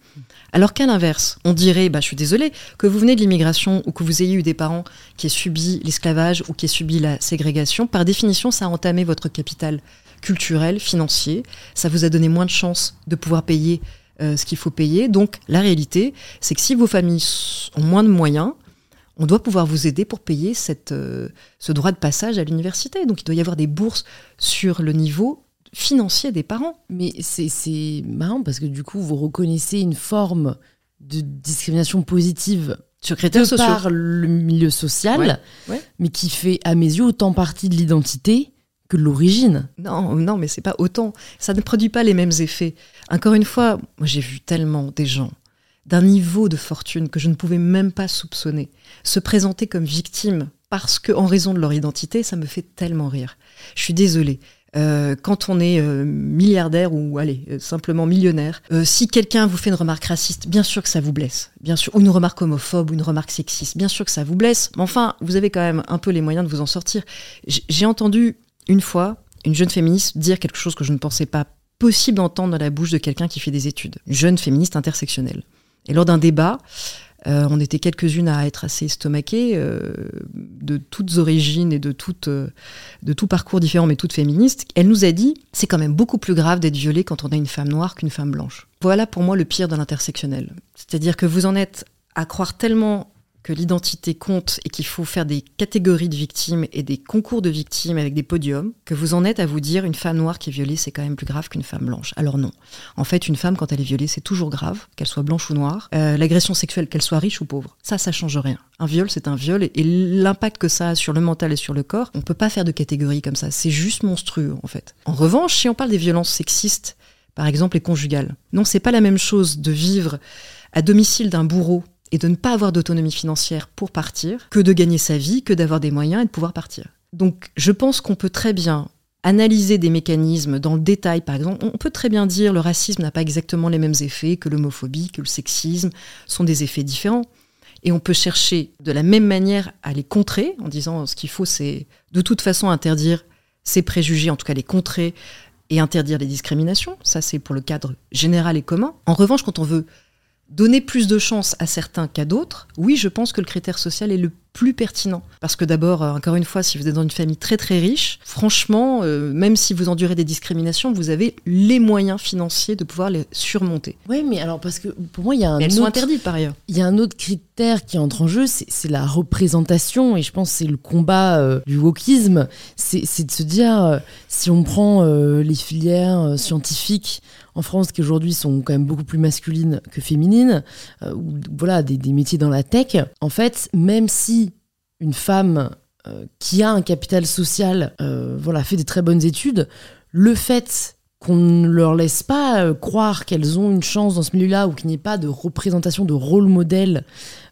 Alors qu'à l'inverse, on dirait, bah, je suis désolée, que vous venez de l'immigration ou que vous ayez eu des parents qui aient subi l'esclavage ou qui aient subi la ségrégation, par définition, ça a entamé votre capital culturel, financier, ça vous a donné moins de chances de pouvoir payer euh, ce qu'il faut payer. Donc la réalité, c'est que si vos familles ont moins de moyens, on doit pouvoir vous aider pour payer euh, ce droit de passage à l'université. Donc il doit y avoir des bourses sur le niveau financier des parents. Mais c'est marrant parce que du coup, vous reconnaissez une forme de discrimination positive sur critères sociaux. par le milieu social, mais qui fait à mes yeux autant partie de l'identité que l'origine. Non, non, mais c'est pas autant. Ça ne produit pas les mêmes effets. Encore une fois, moi j'ai vu tellement des gens d'un niveau de fortune que je ne pouvais même pas soupçonner se présenter comme victimes parce que en raison de leur identité, ça me fait tellement rire. Je suis désolée. Euh, quand on est euh, milliardaire ou allez euh, simplement millionnaire, si quelqu'un vous fait une remarque raciste, bien sûr que ça vous blesse, bien sûr, ou une remarque homophobe ou une remarque sexiste, bien sûr que ça vous blesse. Mais enfin, vous avez quand même un peu les moyens de vous en sortir. J'ai entendu une fois une jeune féministe dire quelque chose que je ne pensais pas possible d'entendre dans la bouche de quelqu'un qui fait des études, une jeune féministe intersectionnelle. Et lors d'un débat, euh, on était quelques-unes à être assez estomaquées, euh, de toutes origines et de, toutes, euh, de tout parcours différents, mais toutes féministes. Elle nous a dit c'est quand même beaucoup plus grave d'être violée quand on a une femme noire qu'une femme blanche. Voilà pour moi le pire de l'intersectionnel. C'est-à-dire que vous en êtes à croire tellement que l'identité compte et qu'il faut faire des catégories de victimes et des concours de victimes avec des podiums, que vous en êtes à vous dire une femme noire qui est violée, c'est quand même plus grave qu'une femme blanche. Alors non. En fait, une femme, quand elle est violée, c'est toujours grave, qu'elle soit blanche ou noire. Euh, l'agression sexuelle, qu'elle soit riche ou pauvre, ça, ça change rien. Un viol, c'est un viol, et, l'impact que ça a sur le mental et sur le corps, on peut pas faire de catégories comme ça. C'est juste monstrueux, en fait. En revanche, si on parle des violences sexistes, par exemple les conjugales, non, c'est pas la même chose de vivre à domicile d'un bourreau et de ne pas avoir d'autonomie financière pour partir, que de gagner sa vie, que d'avoir des moyens et de pouvoir partir. Donc je pense qu'on peut très bien analyser des mécanismes dans le détail, par exemple. On peut très bien dire le racisme n'a pas exactement les mêmes effets que l'homophobie, que le sexisme, sont des effets différents. Et on peut chercher de la même manière à les contrer, en disant ce qu'il faut, c'est de toute façon interdire ces préjugés, en tout cas les contrer, et interdire les discriminations. Ça, c'est pour le cadre général et commun. En revanche, quand on veut donner plus de chance à certains qu'à d'autres, oui, je pense que le critère social est le plus pertinent. Parce que d'abord, euh, encore une fois, si vous êtes dans une famille très très riche, franchement, euh, même si vous endurez des discriminations, vous avez les moyens financiers de pouvoir les surmonter. Oui, mais alors parce que pour moi, il y a un elles autre... sont interdites par ailleurs. Il y a un autre critère qui entre en jeu, c'est la représentation, et je pense que c'est le combat euh, du wokisme, c'est de se dire, si on prend les filières scientifiques en France qui aujourd'hui sont quand même beaucoup plus masculines que féminines, ou voilà, des, des métiers dans la tech, en fait, même si une femme euh, qui a un capital social euh, voilà, fait des très bonnes études, le fait qu'on ne leur laisse pas euh, croire qu'elles ont une chance dans ce milieu-là ou qu'il n'y ait pas de représentation de rôle modèle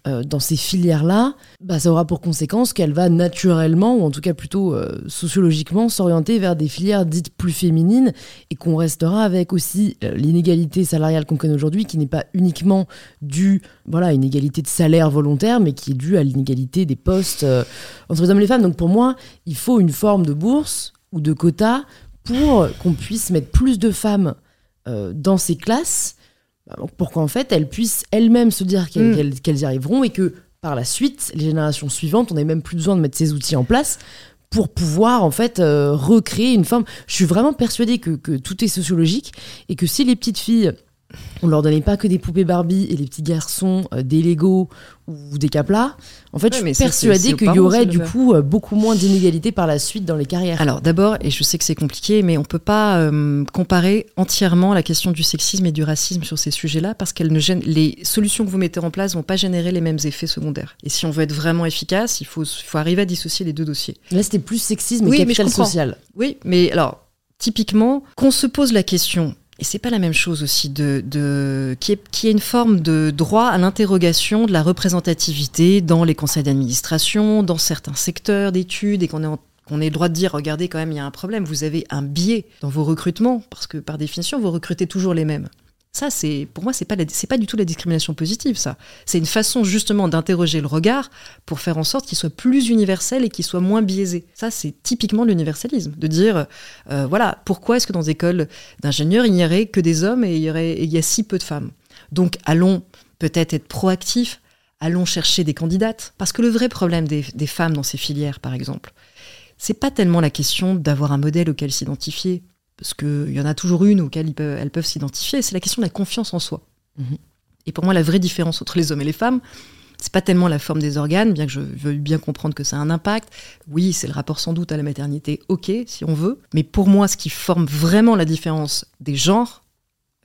euh, dans ces filières-là, bah, ça aura pour conséquence qu'elle va naturellement, ou en tout cas plutôt euh, sociologiquement, s'orienter vers des filières dites plus féminines et qu'on restera avec aussi l'inégalité salariale qu'on connaît aujourd'hui qui n'est pas uniquement due voilà, à une égalité de salaire volontaire, mais qui est due à l'inégalité des postes entre les hommes et les femmes. Donc pour moi, il faut une forme de bourse ou de quota pour qu'on puisse mettre plus de femmes euh, dans ces classes, euh, pour qu'en fait elles puissent elles-mêmes se dire mm. qu'elles y arriveront et que par la suite, les générations suivantes, on n'ait même plus besoin de mettre ces outils en place pour pouvoir en fait euh, recréer une forme. Je suis vraiment persuadée que, que tout est sociologique et que si les petites filles on leur donnait pas que des poupées Barbie et les petits garçons euh, des Lego ou des Caplas. En fait, je suis persuadée qu'il y aurait du coup euh, beaucoup moins d'inégalités par la suite dans les carrières. Alors d'abord, et je sais que c'est compliqué, mais on peut pas euh, comparer entièrement la question du sexisme et du racisme sur ces sujets-là parce qu'elles ne gênent, les solutions que vous mettez en place vont pas générer les mêmes effets secondaires. Et si on veut être vraiment efficace, il faut, faut arriver à dissocier les deux dossiers. Là, c'était plus sexisme et capital social. Oui, mais alors typiquement, qu'on se pose la question et c'est pas la même chose aussi de, qui est une forme de droit à l'interrogation de la représentativité dans les conseils d'administration, dans certains secteurs d'études, et qu'on est le droit de dire, regardez, quand même, il y a un problème. Vous avez un biais dans vos recrutements, parce que par définition, vous recrutez toujours les mêmes. Ça, c'est pour moi, c'est pas du tout la discrimination positive. Ça, c'est une façon justement d'interroger le regard pour faire en sorte qu'il soit plus universel et qu'il soit moins biaisé. Ça, c'est typiquement l'universalisme, de dire euh, voilà pourquoi est-ce que dans des écoles d'ingénieurs il n'y aurait que des hommes et il y a si peu de femmes? Donc allons peut-être être proactifs, allons chercher des candidates, parce que le vrai problème des femmes dans ces filières, par exemple, c'est pas tellement la question d'avoir un modèle auquel s'identifier parce qu'il y en a toujours une auquel elles peuvent s'identifier, c'est la question de la confiance en soi. Mhm. Et pour moi, la vraie différence entre les hommes et les femmes, c'est pas tellement la forme des organes, bien que je veuille bien comprendre que ça a un impact. Oui, c'est le rapport sans doute à la maternité, ok, si on veut. Mais pour moi, ce qui forme vraiment la différence des genres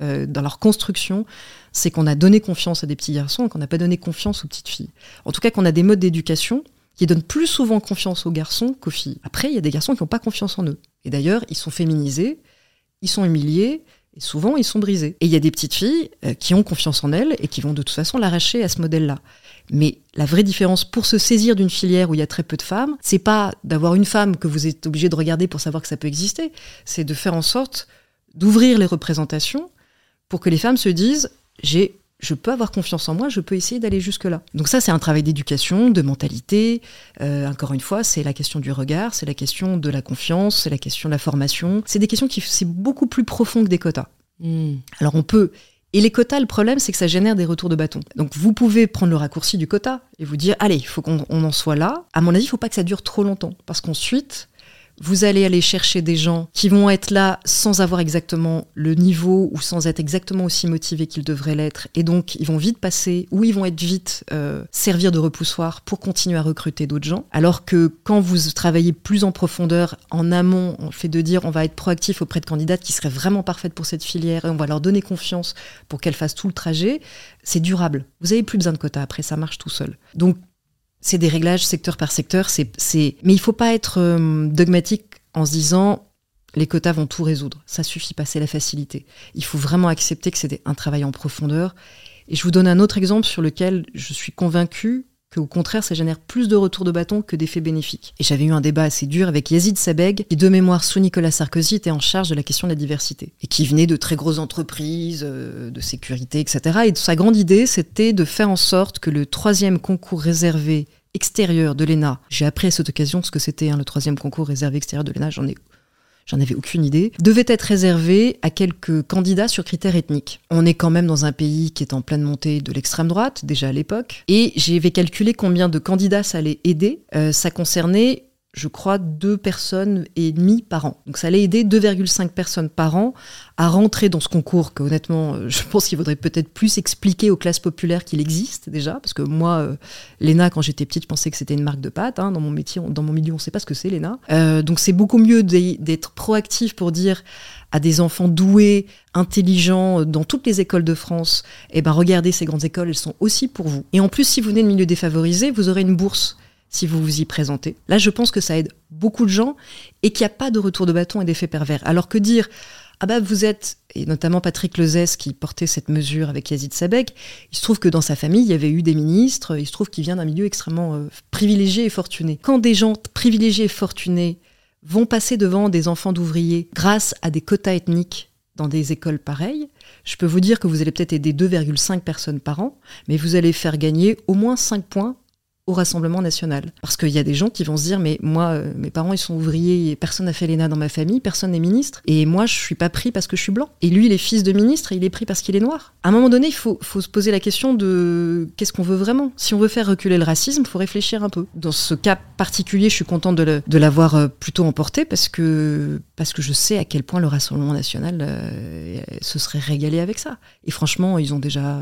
euh, dans leur construction, c'est qu'on a donné confiance à des petits garçons et qu'on n'a pas donné confiance aux petites filles. En tout cas, qu'on a des modes d'éducation qui donnent plus souvent confiance aux garçons qu'aux filles. Après, il y a des garçons qui n'ont pas confiance en eux. Et d'ailleurs, ils sont féminisés, ils sont humiliés, et souvent ils sont brisés. Et il y a des petites filles euh, qui ont confiance en elles et qui vont de toute façon l'arracher à ce modèle-là. Mais la vraie différence pour se saisir d'une filière où il y a très peu de femmes, c'est pas d'avoir une femme que vous êtes obligé de regarder pour savoir que ça peut exister, c'est de faire en sorte d'ouvrir les représentations pour que les femmes se disent j'ai je peux avoir confiance en moi, je peux essayer d'aller jusque-là. Donc ça, c'est un travail d'éducation, de mentalité. Euh, encore une fois, c'est la question du regard, c'est la question de la confiance, c'est la question de la formation. C'est des questions qui c'est beaucoup plus profond que des quotas. Hmm. Alors on peut et les quotas, le problème, c'est que ça génère des retours de bâton. Donc vous pouvez prendre le raccourci du quota et vous dire, allez, il faut qu'on en soit là. À mon avis, il ne faut pas que ça dure trop longtemps. Parce qu'ensuite, vous allez aller chercher des gens qui vont être là sans avoir exactement le niveau ou sans être exactement aussi motivés qu'ils devraient l'être. Et donc, ils vont vite passer ou ils vont être vite euh, servir de repoussoir pour continuer à recruter d'autres gens. Alors que quand vous travaillez plus en profondeur, en amont, on fait de dire on va être proactif auprès de candidates qui seraient vraiment parfaites pour cette filière et on va leur donner confiance pour qu'elles fassent tout le trajet, c'est durable. Vous avez plus besoin de quotas après, ça marche tout seul. Donc, c'est des réglages secteur par secteur. C'est, Mais il faut pas être euh, dogmatique en se disant les quotas vont tout résoudre. Ça suffit pas, c'est la facilité. Il faut vraiment accepter que c'est un travail en profondeur. Et je vous donne un autre exemple sur lequel je suis convaincue au contraire, ça génère plus de retours de bâton que d'effets bénéfiques. Et j'avais eu un débat assez dur avec Yazid Sabeg, qui de mémoire sous Nicolas Sarkozy était en charge de la question de la diversité, et qui venait de très grosses entreprises, euh, de sécurité, etc. Et sa grande idée, c'était de faire en sorte que le troisième concours réservé extérieur de l'ENA, j'ai appris à cette occasion ce que c'était hein, le troisième concours réservé extérieur de l'ENA, j'en ai j'en avais aucune idée, devait être réservé à quelques candidats sur critères ethniques. On est quand même dans un pays qui est en pleine montée de l'extrême droite, déjà à l'époque, et j'avais calculé combien de candidats ça allait aider. Euh, ça concernait je crois, deux personnes et demie par an. Donc ça allait aider 2,5 personnes par an à rentrer dans ce concours que honnêtement, euh, je pense qu'il faudrait peut-être plus expliquer aux classes populaires qu'il existe déjà, parce que moi, euh, l'ENA, quand j'étais petite, je pensais que c'était une marque de pâte. Hein. dans mon métier, dans mon milieu, on ne sait pas ce que c'est l'ENA. Euh, donc c'est beaucoup mieux d'être proactif pour dire à des enfants doués, intelligents, dans toutes les écoles de France, eh ben regardez ces grandes écoles, elles sont aussi pour vous. Et en plus, si vous venez de milieu défavorisé, vous aurez une bourse si vous vous y présentez. Là, je pense que ça aide beaucoup de gens et qu'il n'y a pas de retour de bâton et d'effet pervers. Alors que dire ah bah vous êtes, et notamment Patrick Lezès qui portait cette mesure avec Yazid Sabek, il se trouve que dans sa famille, il y avait eu des ministres, il se trouve qu'il vient d'un milieu extrêmement euh, privilégié et fortuné. Quand des gens privilégiés et fortunés vont passer devant des enfants d'ouvriers grâce à des quotas ethniques dans des écoles pareilles, je peux vous dire que vous allez peut-être aider 2,5 personnes par an, mais vous allez faire gagner au moins 5 points au Rassemblement national. Parce qu'il y a des gens qui vont se dire, mais moi, euh, mes parents, ils sont ouvriers, et personne n'a fait l'ENA dans ma famille, personne n'est ministre, et moi, je suis pas pris parce que je suis blanc. Et lui, il est fils de ministre, et il est pris parce qu'il est noir. À un moment donné, il faut, se poser la question de qu'est-ce qu'on veut vraiment? Si on veut faire reculer le racisme, il faut réfléchir un peu. Dans ce cas particulier, je suis contente de l'avoir euh, plutôt emporté parce que, parce que je sais à quel point le Rassemblement national euh, se serait régalé avec ça. Et franchement, ils ont déjà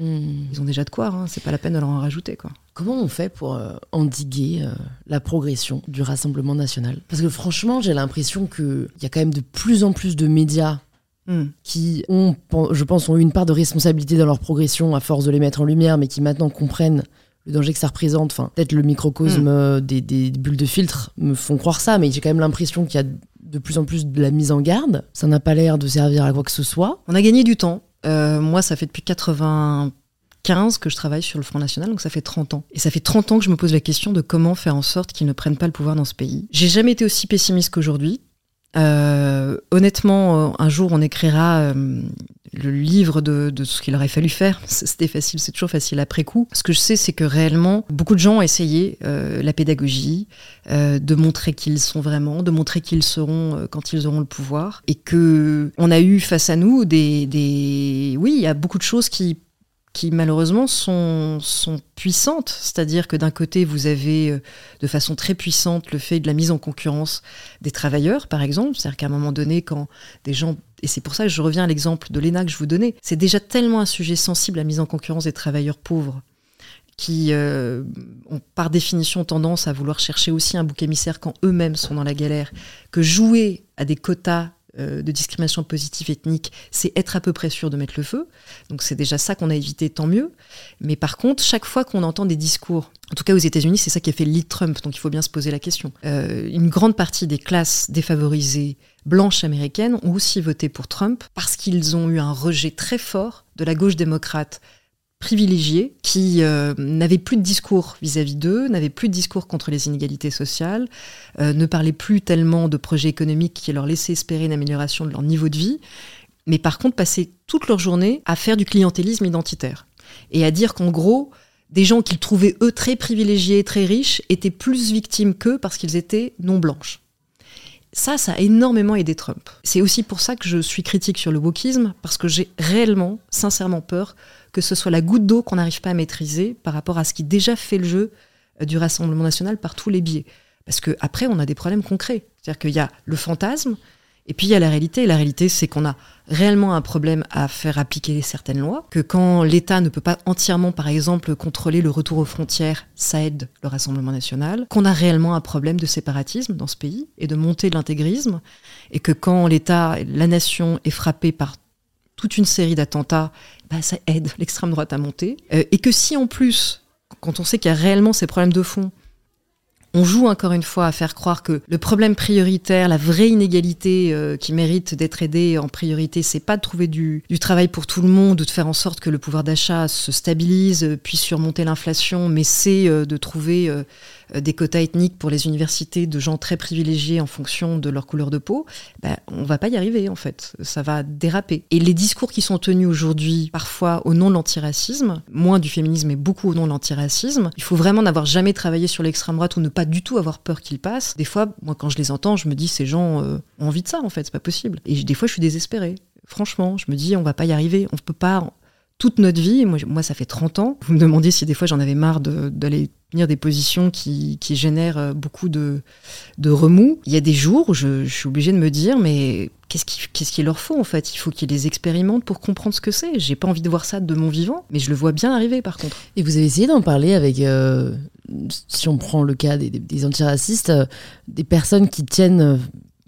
Hmm. Ils ont déjà de quoi, hein. c'est pas la peine de leur en rajouter. Quoi. Comment on fait pour euh, endiguer euh, la progression du Rassemblement national? Parce que franchement, j'ai l'impression qu'il y a quand même de plus en plus de médias hmm. qui ont, je pense, ont une part de responsabilité dans leur progression à force de les mettre en lumière, mais qui maintenant comprennent le danger que ça représente. Enfin, peut-être le microcosme hmm. euh, des, des, bulles de filtre me font croire ça, mais j'ai quand même l'impression qu'il y a de plus en plus de la mise en garde. Ça n'a pas l'air de servir à quoi que ce soit. On a gagné du temps. Euh, moi, ça fait depuis 95 que je travaille sur le Front National, donc ça fait 30 ans. Et ça fait 30 ans que je me pose la question de comment faire en sorte qu'ils ne prennent pas le pouvoir dans ce pays. J'ai jamais été aussi pessimiste qu'aujourd'hui. Euh, honnêtement, euh, un jour, on écrira le livre de, ce qu'il aurait fallu faire. C'était facile, c'est toujours facile après coup. Ce que je sais, c'est que réellement, beaucoup de gens ont essayé euh, la pédagogie, euh, de montrer qui ils sont vraiment, de montrer qui ils seront euh, quand ils auront le pouvoir, et que on a eu face à nous des, des... oui, il y a beaucoup de choses qui qui malheureusement sont, sont puissantes. C'est-à-dire que d'un côté, vous avez de façon très puissante le fait de la mise en concurrence des travailleurs, par exemple. C'est-à-dire qu'à un moment donné, quand des gens... Et c'est pour ça que je reviens à l'exemple de l'ENA que je vous donnais. C'est déjà tellement un sujet sensible, la mise en concurrence des travailleurs pauvres, qui euh, ont par définition tendance à vouloir chercher aussi un bouc émissaire quand eux-mêmes sont dans la galère, que jouer à des quotas euh, de discrimination positive ethnique, c'est être à peu près sûr de mettre le feu. Donc c'est déjà ça qu'on a évité, tant mieux. Mais par contre, chaque fois qu'on entend des discours, en tout cas aux États-Unis, c'est ça qui a fait le lead Trump, donc il faut bien se poser la question. Euh, une grande partie des classes défavorisées blanches américaines ont aussi voté pour Trump parce qu'ils ont eu un rejet très fort de la gauche démocrate privilégiés qui euh, n'avaient plus de discours vis-à-vis d'eux, n'avaient plus de discours contre les inégalités sociales, euh, ne parlaient plus tellement de projets économiques qui leur laissaient espérer une amélioration de leur niveau de vie, mais par contre passaient toute leur journée à faire du clientélisme identitaire et à dire qu'en gros, des gens qu'ils trouvaient eux très privilégiés, très riches, étaient plus victimes qu'eux parce qu'ils étaient non blanches. Ça, ça a énormément aidé Trump. C'est aussi pour ça que je suis critique sur le wokisme, parce que j'ai réellement, sincèrement peur que ce soit la goutte d'eau qu'on n'arrive pas à maîtriser par rapport à ce qui déjà fait le jeu euh, du Rassemblement national par tous les biais. Parce qu'après, on a des problèmes concrets. C'est-à-dire qu'il y a le fantasme, et puis il y a la réalité. La réalité, c'est qu'on a réellement un problème à faire appliquer certaines lois, que quand l'État ne peut pas entièrement, par exemple, contrôler le retour aux frontières, ça aide le Rassemblement national, qu'on a réellement un problème de séparatisme dans ce pays et de montée de l'intégrisme, et que quand l'État, la nation est frappée par toute une série d'attentats, bah, ça aide l'extrême droite à monter. Euh, et que si en plus, quand on sait qu'il y a réellement ces problèmes de fond, on joue encore une fois à faire croire que le problème prioritaire, la vraie inégalité euh, qui mérite d'être aidée en priorité, c'est pas de trouver du, travail pour tout le monde ou de faire en sorte que le pouvoir d'achat se stabilise, euh, puisse surmonter l'inflation, mais c'est euh, de trouver des quotas ethniques pour les universités de gens très privilégiés en fonction de leur couleur de peau. Ben, on va pas y arriver en fait, ça va déraper. Et les discours qui sont tenus aujourd'hui, parfois au nom de l'antiracisme, moins du féminisme mais beaucoup au nom de l'antiracisme, il faut vraiment n'avoir jamais travaillé sur l'extrême droite ou ne pas du tout avoir peur qu'ils passent. Des fois, moi, quand je les entends, je me dis, ces gens euh, ont envie de ça, en fait, c'est pas possible. Et des fois, je suis désespérée. Franchement, je me dis, on va pas y arriver. On peut pas, toute notre vie, moi, moi ça fait 30 ans, vous me demandez si des fois j'en avais marre d'aller tenir des positions qui, génèrent euh, beaucoup de, remous. Il y a des jours où je, suis obligée de me dire, mais qu'est-ce qu'il leur faut en fait? Il faut qu'ils les expérimentent pour comprendre ce que c'est. J'ai pas envie de voir ça de mon vivant, mais je le vois bien arriver par contre. Et vous avez essayé d'en parler avec, euh, si on prend le cas des, des antiracistes, euh, des personnes qui tiennent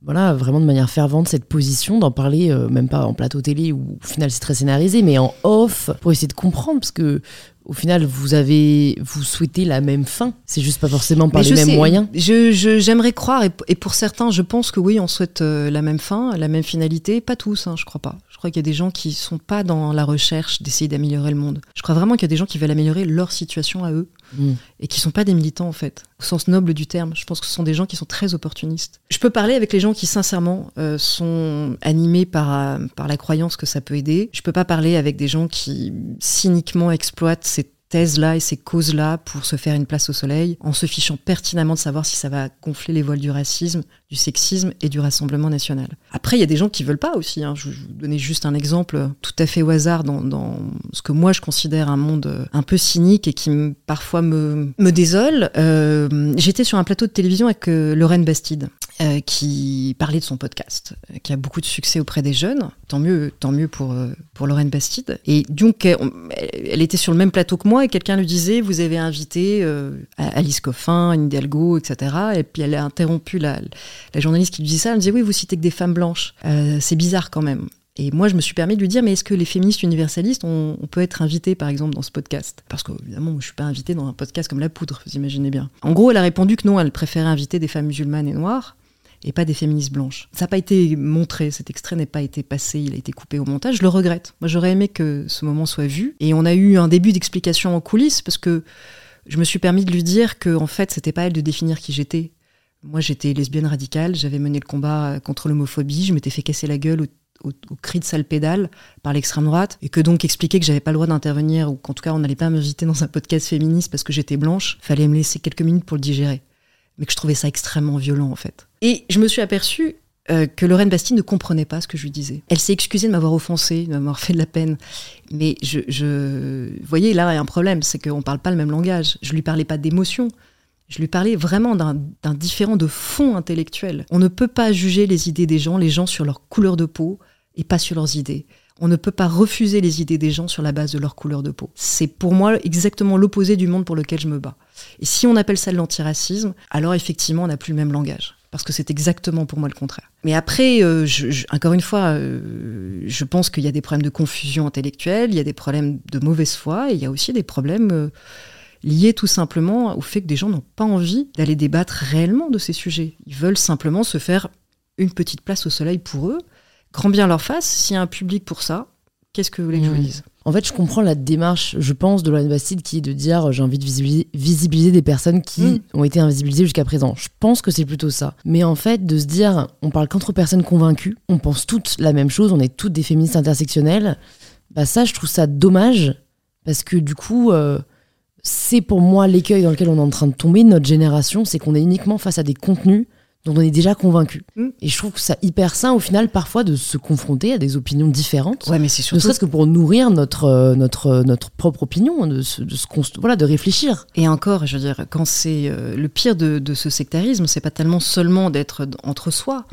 voilà, vraiment de manière fervente cette position, d'en parler, euh, même pas en plateau télé où au final c'est très scénarisé, mais en off, pour essayer de comprendre, parce que au final, vous avez, vous souhaitez la même fin. C'est juste pas forcément par les mêmes moyens. Je, j'aimerais croire, et, pour certains, je pense que oui, on souhaite euh, la même fin, la même finalité. Pas tous, hein, je crois pas. Je crois qu'il y a des gens qui sont pas dans la recherche d'essayer d'améliorer le monde. Je crois vraiment qu'il y a des gens qui veulent améliorer leur situation à eux Mm. et qui sont pas des militants en fait, au sens noble du terme. Je pense que ce sont des gens qui sont très opportunistes. Je peux parler avec les gens qui sincèrement euh, sont animés par, euh, par la croyance que ça peut aider. Je peux pas parler avec des gens qui cyniquement exploitent thèses-là et ces causes-là pour se faire une place au soleil, en se fichant pertinemment de savoir si ça va gonfler les voiles du racisme, du sexisme et du Rassemblement national. Après, il y a des gens qui veulent pas aussi. Hein. Je vais vous donner juste un exemple tout à fait au hasard dans, ce que moi je considère un monde euh, un peu cynique et qui parfois me, me désole. Euh, j'étais sur un plateau de télévision avec euh, Lorraine Bastide. Qui parlait de son podcast, qui a beaucoup de succès auprès des jeunes. Tant mieux, tant mieux pour, pour Lorraine Bastide. Et donc, elle était sur le même plateau que moi et quelqu'un lui disait Vous avez invité Alice Coffin, Anne Hidalgo, etc. Et puis elle a interrompu la, journaliste qui lui dit ça, elle me disait oui, vous citez que des femmes blanches. Euh, c'est bizarre quand même. Et moi, je me suis permis de lui dire, mais est-ce que les féministes universalistes, on, peut être invités, par exemple, dans ce podcast? Parce qu'évidemment, je ne suis pas invitée dans un podcast comme La Poudre, vous imaginez bien. En gros, elle a répondu que non, elle préférait inviter des femmes musulmanes et noires, et pas des féministes blanches. Ça n'a pas été montré, cet extrait n'a pas été passé, il a été coupé au montage, je le regrette. Moi, j'aurais aimé que ce moment soit vu. Et on a eu un début d'explication en coulisses, parce que je me suis permis de lui dire que, en fait, c'était pas elle de définir qui j'étais. Moi, j'étais lesbienne radicale, j'avais mené le combat contre l'homophobie, je m'étais fait casser la gueule au, cri de sale pédale par l'extrême droite, et que donc expliquer que j'avais pas le droit d'intervenir, ou qu'en tout cas on n'allait pas m'inviter dans un podcast féministe parce que j'étais blanche, fallait me laisser quelques minutes pour le digérer. Mais que je trouvais ça extrêmement violent en fait. Et je me suis aperçue euh, que Lorraine Bastille ne comprenait pas ce que je lui disais. Elle s'est excusée de m'avoir offensée, de m'avoir fait de la peine. Mais je, je... Vous voyez, là, il y a un problème, c'est qu'on ne parle pas le même langage. Je lui parlais pas d'émotion. Je lui parlais vraiment d'un différent de fond intellectuel. On ne peut pas juger les idées des gens, les gens sur leur couleur de peau et pas sur leurs idées. On ne peut pas refuser les idées des gens sur la base de leur couleur de peau. C'est pour moi exactement l'opposé du monde pour lequel je me bats. Et si on appelle ça de l'antiracisme, alors effectivement on n'a plus le même langage. Parce que c'est exactement pour moi le contraire. Mais après, euh, encore une fois, je pense qu'il y a des problèmes de confusion intellectuelle, il y a des problèmes de mauvaise foi, et il y a aussi des problèmes liés tout simplement au fait que des gens n'ont pas envie d'aller débattre réellement de ces sujets. Ils veulent simplement se faire une petite place au soleil pour eux, grand bien leur face, s'il y a un public pour ça, qu'est-ce que vous voulez que je vous mmh. dise? En fait, je comprends la démarche, je pense, de Lorraine Bastide qui est de dire euh, j'ai envie de visibiliser, des personnes qui mmh. ont été invisibilisées jusqu'à présent. Je pense que c'est plutôt ça. Mais en fait, de se dire on parle qu'entre personnes convaincues, on pense toutes la même chose, on est toutes des féministes intersectionnelles, bah ça, je trouve ça dommage parce que du coup, euh, c'est pour moi l'écueil dans lequel on est en train de tomber, notre génération, c'est qu'on est uniquement face à des contenus dont on est déjà convaincu. Mm. Et je trouve que ça hyper sain au final parfois de se confronter à des opinions différentes. Ouais, mais c'est surtout... Ne serait-ce que pour nourrir notre, euh, notre, euh, notre propre opinion, de, se, de, voilà, de réfléchir. Et encore, je veux dire, quand c'est euh, le pire de, de ce sectarisme, c'est pas tellement seulement d'être entre soi,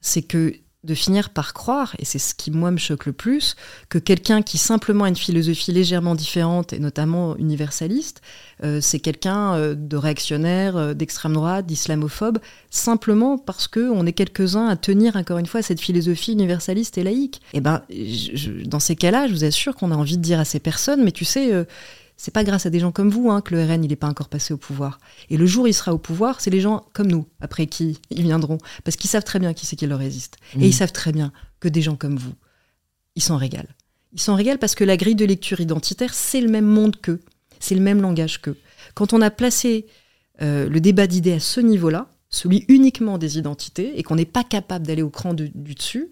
c'est que de finir par croire, et c'est ce qui moi me choque le plus, que quelqu'un qui simplement a une philosophie légèrement différente, et notamment universaliste, euh, c'est quelqu'un euh, de réactionnaire, euh, d'extrême droite, d'islamophobe, simplement parce qu'on est quelques-uns à tenir encore une fois cette philosophie universaliste et laïque. Et eh ben, dans ces cas-là, je vous assure qu'on a envie de dire à ces personnes, mais tu sais c'est pas grâce à des gens comme vous hein, que le RN il n'est pas encore passé au pouvoir. Et le jour où il sera au pouvoir, c'est les gens comme nous, après qui ils viendront. Parce qu'ils savent très bien qui c'est qui leur résiste. Et ils savent très bien que des gens comme vous, ils s'en régalent. Ils s'en régalent parce que la grille de lecture identitaire, c'est le même monde qu'eux. C'est le même langage qu'eux. Quand on a placé euh, le débat d'idées à ce niveau-là, celui uniquement des identités, et qu'on n'est pas capable d'aller au cran du dessus,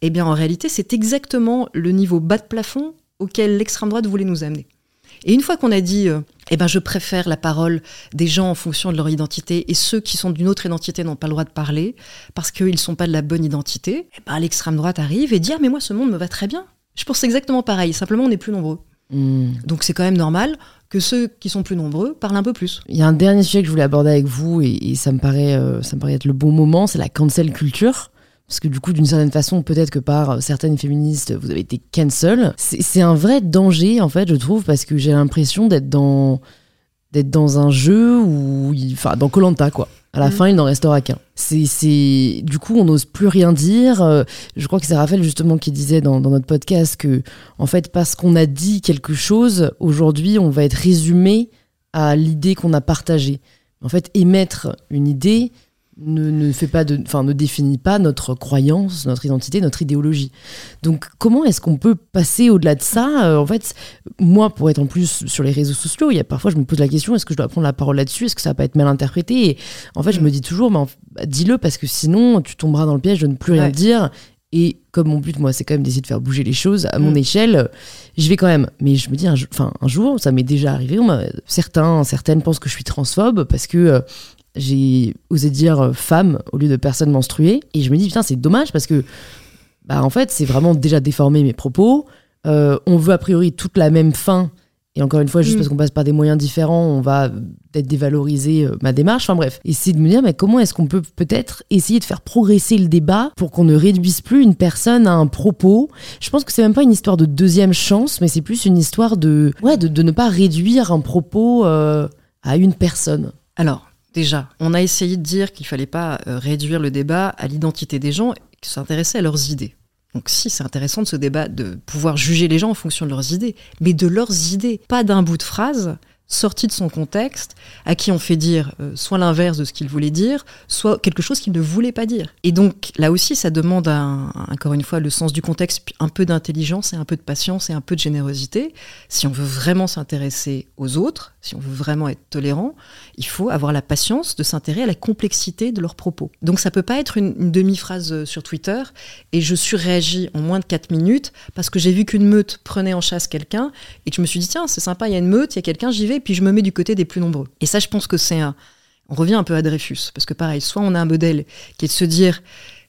eh bien en réalité, c'est exactement le niveau bas de plafond auquel l'extrême droite voulait nous amener. Et une fois qu'on a dit, euh, eh ben, je préfère la parole des gens en fonction de leur identité et ceux qui sont d'une autre identité n'ont pas le droit de parler parce qu'ils ne sont pas de la bonne identité, eh ben, l'extrême droite arrive et dit, ah, mais moi, ce monde me va très bien. Je pense exactement pareil, simplement on est plus nombreux. Hmm. Donc c'est quand même normal que ceux qui sont plus nombreux parlent un peu plus. Il y a un dernier sujet que je voulais aborder avec vous et, ça, me paraît, euh, ça me paraît être le bon moment, c'est la cancel culture. Parce que du coup, d'une certaine façon, peut-être que par certaines féministes, vous avez été cancel. C'est un vrai danger, en fait, je trouve, parce que j'ai l'impression d'être dans d'être dans un jeu où, enfin, dans Colanta, quoi. À la mm. fin, il n'en restera qu'un. C'est, du coup, on n'ose plus rien dire. Euh, je crois que c'est Raphaël justement qui disait dans, dans, notre podcast que, en fait, parce qu'on a dit quelque chose, aujourd'hui, on va être résumé à l'idée qu'on a partagée. En fait, émettre une idée, ne, fait pas de, enfin, ne définit pas notre croyance, notre identité, notre idéologie. Donc, comment est-ce qu'on peut passer au-delà de ça euh, En fait, moi, pour être en plus sur les réseaux sociaux, il y a parfois, je me pose la question est-ce que je dois prendre la parole là-dessus? Est-ce que ça va pas être mal interprété? Et en fait, je me dis toujours bah, dis-le parce que sinon, tu tomberas dans le piège de ne plus rien dire. Et comme mon but, moi, c'est quand même d'essayer de faire bouger les choses à mon mm. échelle, je vais quand même. Mais je me dis, un, enfin, un jour, ça m'est déjà arrivé. certains, certaines pensent que je suis transphobe parce que euh, j'ai osé dire euh, femme au lieu de personne menstruée. Et je me dis, putain, c'est dommage parce que, bah, en fait, c'est vraiment déjà déformé mes propos. Euh, on veut a priori toute la même fin. Et encore une fois, juste mm. parce qu'on passe par des moyens différents, on va peut-être dévaloriser euh, ma démarche. Enfin bref, essayer de me dire, mais comment est-ce qu'on peut peut-être essayer de faire progresser le débat pour qu'on ne réduise plus une personne à un propos? Je pense que c'est même pas une histoire de deuxième chance, mais c'est plus une histoire de, ouais, de, ne pas réduire un propos à une personne. Alors, Déjà, on a essayé de dire qu'il fallait pas euh, réduire le débat à l'identité des gens qui s'intéressaient à leurs idées. Donc si, c'est intéressant de ce débat, de pouvoir juger les gens en fonction de leurs idées, mais de leurs idées, pas d'un bout de phrase sorti de son contexte, à qui on fait dire euh, soit l'inverse de ce qu'il voulait dire, soit quelque chose qu'il ne voulait pas dire. Et donc là aussi, ça demande encore une fois le sens du contexte, un peu d'intelligence et un peu de patience et un peu de générosité. Si on veut vraiment s'intéresser aux autres, si on veut vraiment être tolérant, il faut avoir la patience de s'intéresser à la complexité de leurs propos. Donc ça peut pas être une, demi-phrase euh, sur Twitter et je surréagis en moins de 4 minutes parce que j'ai vu qu'une meute prenait en chasse quelqu'un et que je me suis dit tiens c'est sympa il y a une meute, il y a quelqu'un j'y vais puis je me mets du côté des plus nombreux. Et ça, je pense que c'est un. On revient un peu à Dreyfus, parce que pareil, soit on a un modèle qui est de se dire,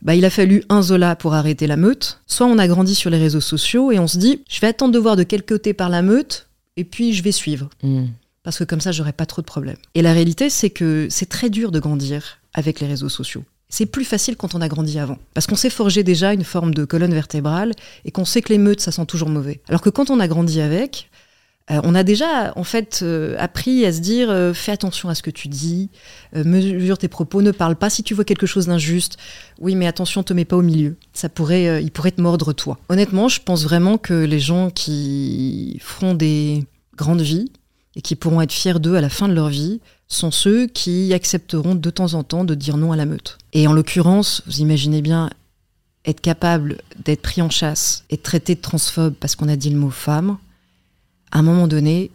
bah, il a fallu un Zola pour arrêter la meute, soit on a grandi sur les réseaux sociaux et on se dit, je vais attendre de voir de quel côté par la meute, et puis je vais suivre. Hmm. Parce que comme ça, j'aurai pas trop de problèmes. Et la réalité, c'est que c'est très dur de grandir avec les réseaux sociaux. C'est plus facile quand on a grandi avant. Parce qu'on s'est forgé déjà une forme de colonne vertébrale et qu'on sait que les meutes, ça sent toujours mauvais. Alors que quand on a grandi avec, Euh, on a déjà, en fait, euh, appris à se dire euh, fais attention à ce que tu dis, mesure tes propos, ne parle pas si tu vois quelque chose d'injuste. Oui, mais attention, te mets pas au milieu. Ça pourrait, il pourrait te mordre toi. Honnêtement, je pense vraiment que les gens qui feront des grandes vies et qui pourront être fiers d'eux à la fin de leur vie sont ceux qui accepteront de temps en temps de dire non à la meute. Et en l'occurrence, vous imaginez bien être capable d'être pris en chasse et traité de transphobe parce qu'on a dit le mot femme à un moment donné,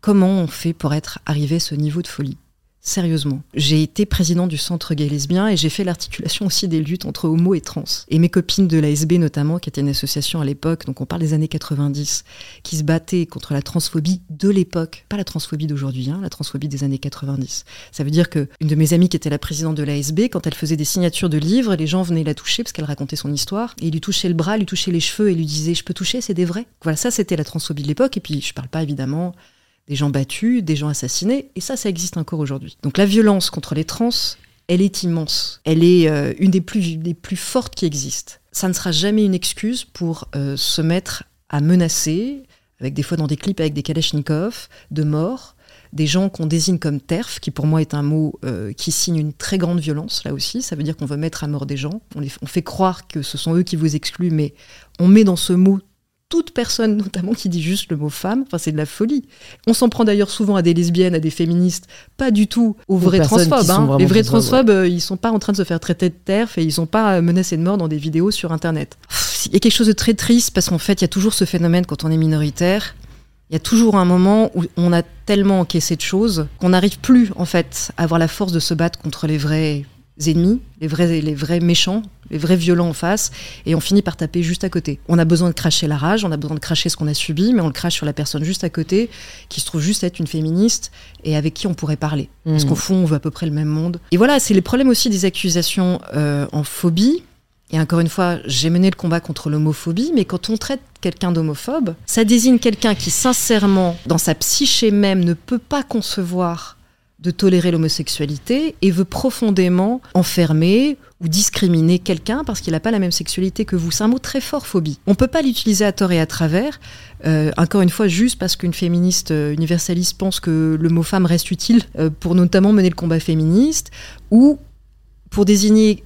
comment on fait pour être arrivé à ce niveau de folie? Sérieusement. J'ai été président du centre gay lesbien et j'ai fait l'articulation aussi des luttes entre homo et trans. Et mes copines de l'ASB notamment, qui était une association à l'époque, donc on parle des années 90, qui se battaient contre la transphobie de l'époque, pas la transphobie d'aujourd'hui, hein, la transphobie des années 90. Ça veut dire que une de mes amies qui était la présidente de l'ASB, quand elle faisait des signatures de livres, les gens venaient la toucher parce qu'elle racontait son histoire, et ils lui touchaient le bras, lui touchaient les cheveux et lui disaient je peux toucher, c'est des vrais. Voilà, ça c'était la transphobie de l'époque. Et puis je parle pas évidemment des gens battus, des gens assassinés, et ça, ça existe encore aujourd'hui. Donc la violence contre les trans, elle est immense. Elle est euh, une des plus, des plus fortes qui existent. Ça ne sera jamais une excuse pour euh, se mettre à menacer, avec des fois dans des clips avec des kalachnikovs, de mort, des gens qu'on désigne comme TERF, qui pour moi est un mot euh, qui signe une très grande violence, là aussi. Ça veut dire qu'on veut mettre à mort des gens. On, on fait croire que ce sont eux qui vous excluent, mais on met dans ce mot toute personne, notamment qui dit juste le mot femme. Enfin, c'est de la folie. On s'en prend d'ailleurs souvent à des lesbiennes, à des féministes, pas du tout aux, vrais transphobes. Hein. Les vrais transphobes, euh, ils sont pas en train de se faire traiter de terf et ils sont pas euh, menacés de mort dans des vidéos sur Internet. Il y a quelque chose de très triste parce qu'en fait, il y a toujours ce phénomène quand on est minoritaire. Il y a toujours un moment où on a tellement encaissé de choses qu'on n'arrive plus, en fait, à avoir la force de se battre contre les vrais ennemis, les vrais, les vrais méchants, les vrais violents en face, et on finit par taper juste à côté. On a besoin de cracher la rage, on a besoin de cracher ce qu'on a subi, mais on le crache sur la personne juste à côté, qui se trouve juste être une féministe, et avec qui on pourrait parler. Parce mmh. qu'au fond, on veut à peu près le même monde. Et voilà, c'est les problèmes aussi des accusations euh, en phobie. Et encore une fois, j'ai mené le combat contre l'homophobie, mais quand on traite quelqu'un d'homophobe, ça désigne quelqu'un qui, sincèrement, dans sa psyché même, ne peut pas concevoir de tolérer l'homosexualité et veut profondément enfermer ou discriminer quelqu'un parce qu'il n'a pas la même sexualité que vous. C'est un mot très fort, phobie. On ne peut pas l'utiliser à tort et à travers, euh, encore une fois, juste parce qu'une féministe euh, universaliste pense que le mot femme reste utile euh, pour notamment mener le combat féministe, ou pour désigner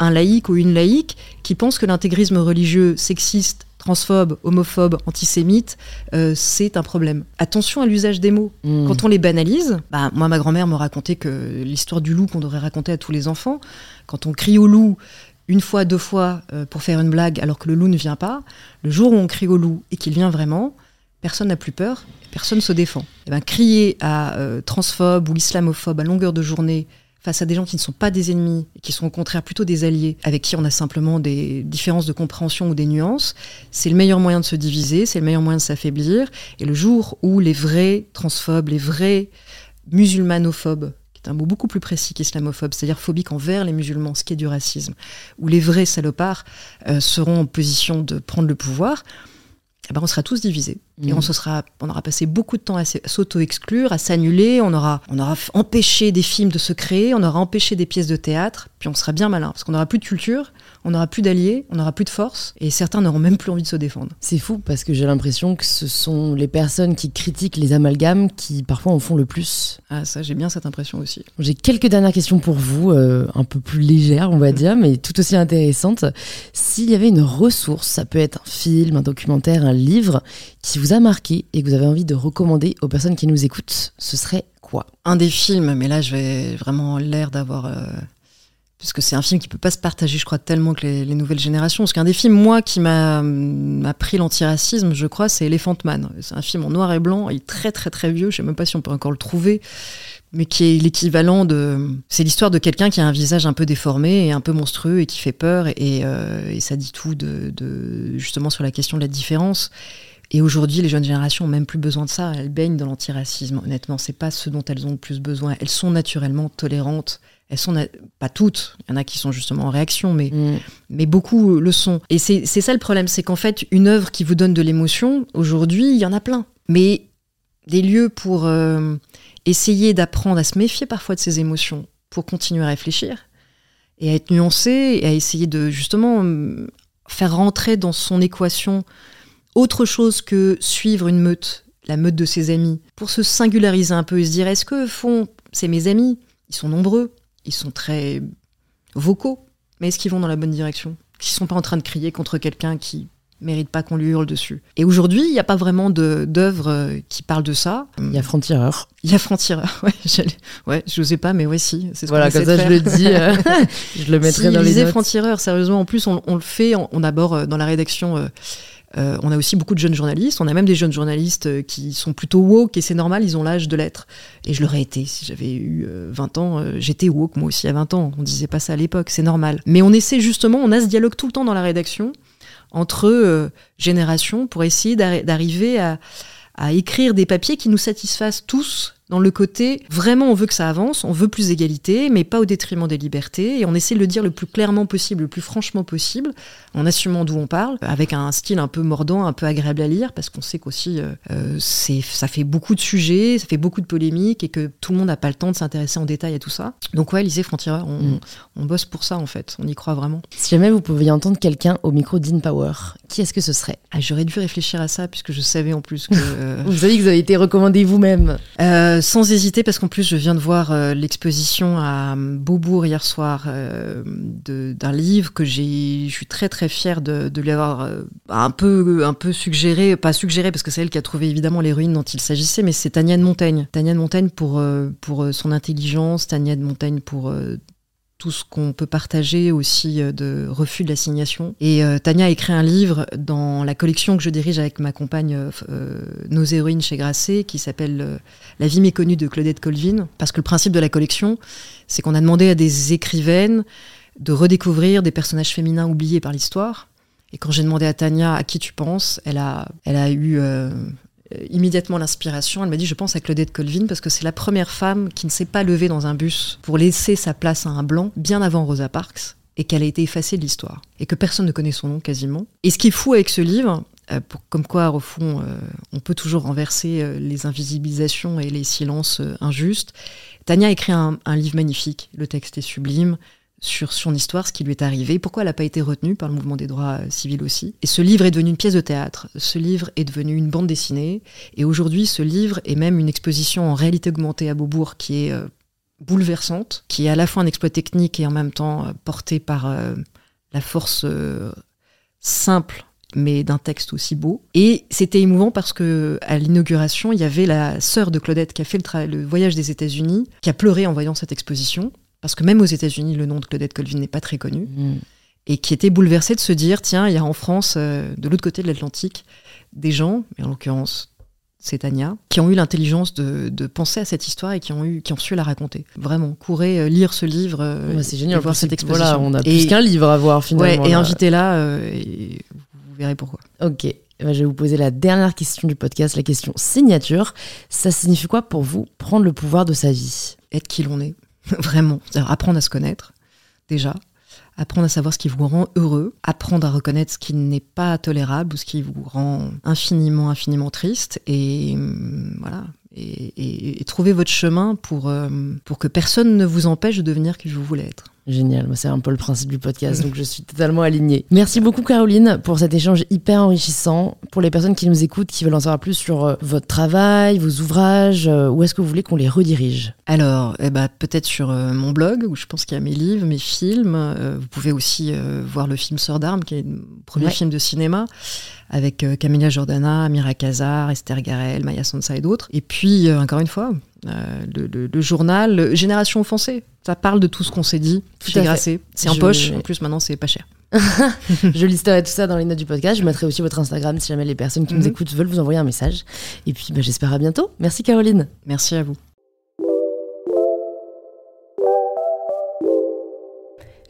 un laïc ou une laïque qui pense que l'intégrisme religieux sexiste transphobe, homophobe, antisémite, euh, c'est un problème. Attention à l'usage des mots. Hmm. Quand on les banalise, bah, moi ma grand-mère me racontait que l'histoire du loup qu'on devrait raconter à tous les enfants, quand on crie au loup une fois, deux fois euh, pour faire une blague alors que le loup ne vient pas, le jour où on crie au loup et qu'il vient vraiment, personne n'a plus peur, personne se défend. Et eh ben, crier à euh, transphobe ou islamophobe à longueur de journée face à des gens qui ne sont pas des ennemis qui sont au contraire plutôt des alliés, avec qui on a simplement des différences de compréhension ou des nuances, c'est le meilleur moyen de se diviser, c'est le meilleur moyen de s'affaiblir. Et le jour où les vrais transphobes, les vrais musulmanophobes, qui est un mot beaucoup plus précis qu'islamophobe, c'est-à-dire phobique envers les musulmans, ce qui est du racisme, où les vrais salopards euh, seront en position de prendre le pouvoir, eh ben on sera tous divisés. Et on, se sera, on aura passé beaucoup de temps à s'auto-exclure, à s'annuler, on aura, on aura empêché des films de se créer, on aura empêché des pièces de théâtre, puis on sera bien malin, parce qu'on n'aura plus de culture, on n'aura plus d'alliés, on n'aura plus de force, et certains n'auront même plus envie de se défendre. C'est fou, parce que j'ai l'impression que ce sont les personnes qui critiquent les amalgames qui parfois en font le plus. Ah ça, j'ai bien cette impression aussi. J'ai quelques dernières questions pour vous, euh, un peu plus légères, on va dire, mais tout aussi intéressantes. S'il y avait une ressource, ça peut être un film, un documentaire, un livre, qui vous a marqué et que vous avez envie de recommander aux personnes qui nous écoutent, ce serait quoi? Un des films, mais là je vais vraiment l'air d'avoir... Euh, parce que c'est un film qui peut pas se partager, je crois, tellement que les, nouvelles générations. Parce qu'un des films, moi, qui m'a pris l'antiracisme, je crois, c'est Elephant Man. C'est un film en noir et blanc, il est très très très vieux, je sais même pas si on peut encore le trouver, mais qui est l'équivalent de... C'est l'histoire de quelqu'un qui a un visage un peu déformé et un peu monstrueux et qui fait peur, et, euh, ça dit tout de, de, justement sur la question de la différence. Et aujourd'hui, les jeunes générations ont même plus besoin de ça. Elles baignent dans l'antiracisme. Honnêtement, c'est pas ce dont elles ont le plus besoin. Elles sont naturellement tolérantes. Elles sont pas toutes. Il y en a qui sont justement en réaction, mais mm. mais beaucoup le sont. Et c'est ça le problème, c'est qu'en fait, une œuvre qui vous donne de l'émotion, aujourd'hui, il y en a plein. Mais des lieux pour euh, essayer d'apprendre à se méfier parfois de ces émotions, pour continuer à réfléchir et à être nuancé et à essayer de justement faire rentrer dans son équation autre chose que suivre une meute la meute de ses amis, pour se singulariser un peu et se dire est-ce que font c'est mes amis, ils sont nombreux, ils sont très vocaux, mais est-ce qu'ils vont dans la bonne direction? Qu'ils sont pas en train de crier contre quelqu'un qui mérite pas qu'on lui hurle dessus. Et aujourd'hui, il n'y a pas vraiment d'œuvre euh, qui parle de ça. Il y a Franc-Tireur. Il y a Franc-Tireur, ouais. Ouais, je n'osais pas, mais ouais, si. Ce voilà, comme ça, je le dis. Euh, je le mettrai dans les notes. Franc-Tireur, sérieusement. En plus, on, le fait, on, on aborde euh, dans la rédaction euh, on a aussi beaucoup de jeunes journalistes. On a même des jeunes journalistes euh, qui sont plutôt woke et c'est normal, ils ont l'âge de l'être. Et je l'aurais été. Si j'avais eu 20 euh, ans, j'étais woke moi aussi à 20 ans. On disait pas ça à l'époque, c'est normal. Mais on essaie justement, on a ce dialogue tout le temps dans la rédaction entre générations pour essayer d'arriver à, à écrire des papiers qui nous satisfassent tous dans le côté vraiment on veut que ça avance, on veut plus d'égalité, mais pas au détriment des libertés, et on essaie de le dire le plus clairement possible, le plus franchement possible, en assumant d'où on parle, avec un style un peu mordant, un peu agréable à lire, parce qu'on sait qu'aussi euh, euh ça fait beaucoup de sujets, ça fait beaucoup de polémiques, et que tout le monde n'a pas le temps de s'intéresser en détail à tout ça. Donc ouais, lisez Frontier, on, mm. on, bosse pour ça en fait, on y croit vraiment. Si jamais vous pouviez entendre quelqu'un au micro d'InPower, qui est-ce que ce serait? Ah, J'aurais dû réfléchir à ça, puisque je savais en plus que... Euh, vous savez que vous avez été recommandé vous-même. Euh, euh, sans hésiter, parce qu'en plus, je viens de voir euh, l'exposition à Beaubourg hier soir euh, d'un livre que j'ai. Je suis très très fière de, lui avoir un peu un peu suggéré, pas suggéré parce que c'est elle qui a trouvé évidemment les ruines dont il s'agissait, mais c'est Tania de Montaigne. Tania de Montaigne pour pour son intelligence, Tania de Montaigne pour tout ce qu'on peut partager aussi euh, de refus de l'assignation. Et euh, Tania a écrit un livre dans la collection que je dirige avec ma compagne euh, Nos héroïnes chez Grasset qui s'appelle La vie méconnue de Claudette Colvin. Parce que le principe de la collection, c'est qu'on a demandé à des écrivaines de redécouvrir des personnages féminins oubliés par l'histoire. Et quand j'ai demandé à Tania à qui tu penses, elle a, elle a eu euh, immédiatement l'inspiration. Elle m'a dit Je pense à Claudette Colvin parce que c'est la première femme qui ne s'est pas levée dans un bus pour laisser sa place à un blanc bien avant Rosa Parks et qu'elle a été effacée de l'histoire et que personne ne connaît son nom quasiment. Et ce qui est fou avec ce livre, euh, comme quoi au fond euh, on peut toujours renverser les invisibilisations et les silences injustes, Tania a écrit un livre magnifique. Le texte est sublime sur son histoire, ce qui lui est arrivé, pourquoi elle n'a pas été retenue par le mouvement des droits euh, civils aussi. Et ce livre est devenu une pièce de théâtre, ce livre est devenu une bande dessinée, et aujourd'hui ce livre est même une exposition en réalité augmentée à Beaubourg qui est euh, bouleversante, qui est à la fois un exploit technique et en même temps euh, porté par la force simple mais d'un texte aussi beau. Et c'était émouvant parce que à l'inauguration, il y avait la sœur de Claudette qui a fait le, le voyage des États-Unis, qui a pleuré en voyant cette exposition parce que même aux États-Unis, le nom de Claudette Colvin n'est pas très connu, mm. et qui était bouleversé de se dire tiens, il y a en France, euh, de l'autre côté de l'Atlantique, des gens, et en l'occurrence c'est Tania, qui ont eu l'intelligence de, penser à cette histoire et qui ont, eu, qui ont su la raconter. Vraiment, courez euh, lire ce livre. Euh, c'est génial, voir cette exposition. Voilà, on a plus qu'un livre à voir finalement. et invitez-la, et vous verrez pourquoi. Ok. Eh ben, je vais vous poser la dernière question du podcast, la question signature. Ça signifie quoi pour vous prendre le pouvoir de sa vie? Être qui l'on est. Vraiment. Apprendre à se connaître, déjà. Apprendre à savoir ce qui vous rend heureux. Apprendre à reconnaître ce qui n'est pas tolérable ou ce qui vous rend infiniment, infiniment triste. Et hum, voilà. Et, trouver votre chemin pour, euh, pour que personne ne vous empêche de devenir qui vous voulez être. Génial, c'est un peu le principe du podcast, donc je suis totalement alignée. Merci beaucoup Caroline pour cet échange hyper enrichissant. Pour les personnes qui nous écoutent, qui veulent en savoir plus sur euh, votre travail, vos ouvrages, euh, où est-ce que vous voulez qu'on les redirige? Alors, eh ben, peut-être sur euh, mon blog, où je pense qu'il y a mes livres, mes films. vous pouvez aussi voir le film Sœur d'armes, qui est le premier film de cinéma avec Camilla Jordana, Amira Kazar, Esther Garel, Maya Sansa et d'autres. Et puis, encore une fois, euh, le, journal Génération offensée. Ça parle de tout ce qu'on s'est dit chez Grasset. C'est en poche, en plus maintenant c'est pas cher. je listerai tout ça dans les notes du podcast. Je mettrai aussi votre Instagram si jamais les personnes qui nous mhm. écoutent veulent vous envoyer un message. Et puis bah, j'espère à bientôt. Merci Caroline. Merci à vous.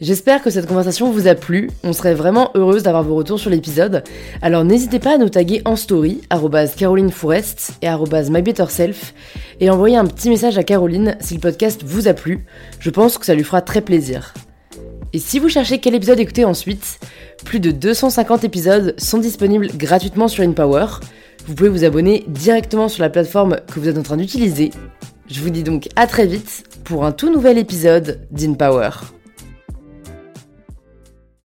J'espère que cette conversation vous a plu. On serait vraiment heureuse d'avoir vos retours sur l'épisode. Alors n'hésitez pas à nous taguer en story, Caroline Fourest et MyBetterSelf, et envoyer un petit message à Caroline si le podcast vous a plu. Je pense que ça lui fera très plaisir. Et si vous cherchez quel épisode écouter ensuite, plus de 250 épisodes sont disponibles gratuitement sur InPower. Vous pouvez vous abonner directement sur la plateforme que vous êtes en train d'utiliser. Je vous dis donc à très vite pour un tout nouvel épisode d'InPower.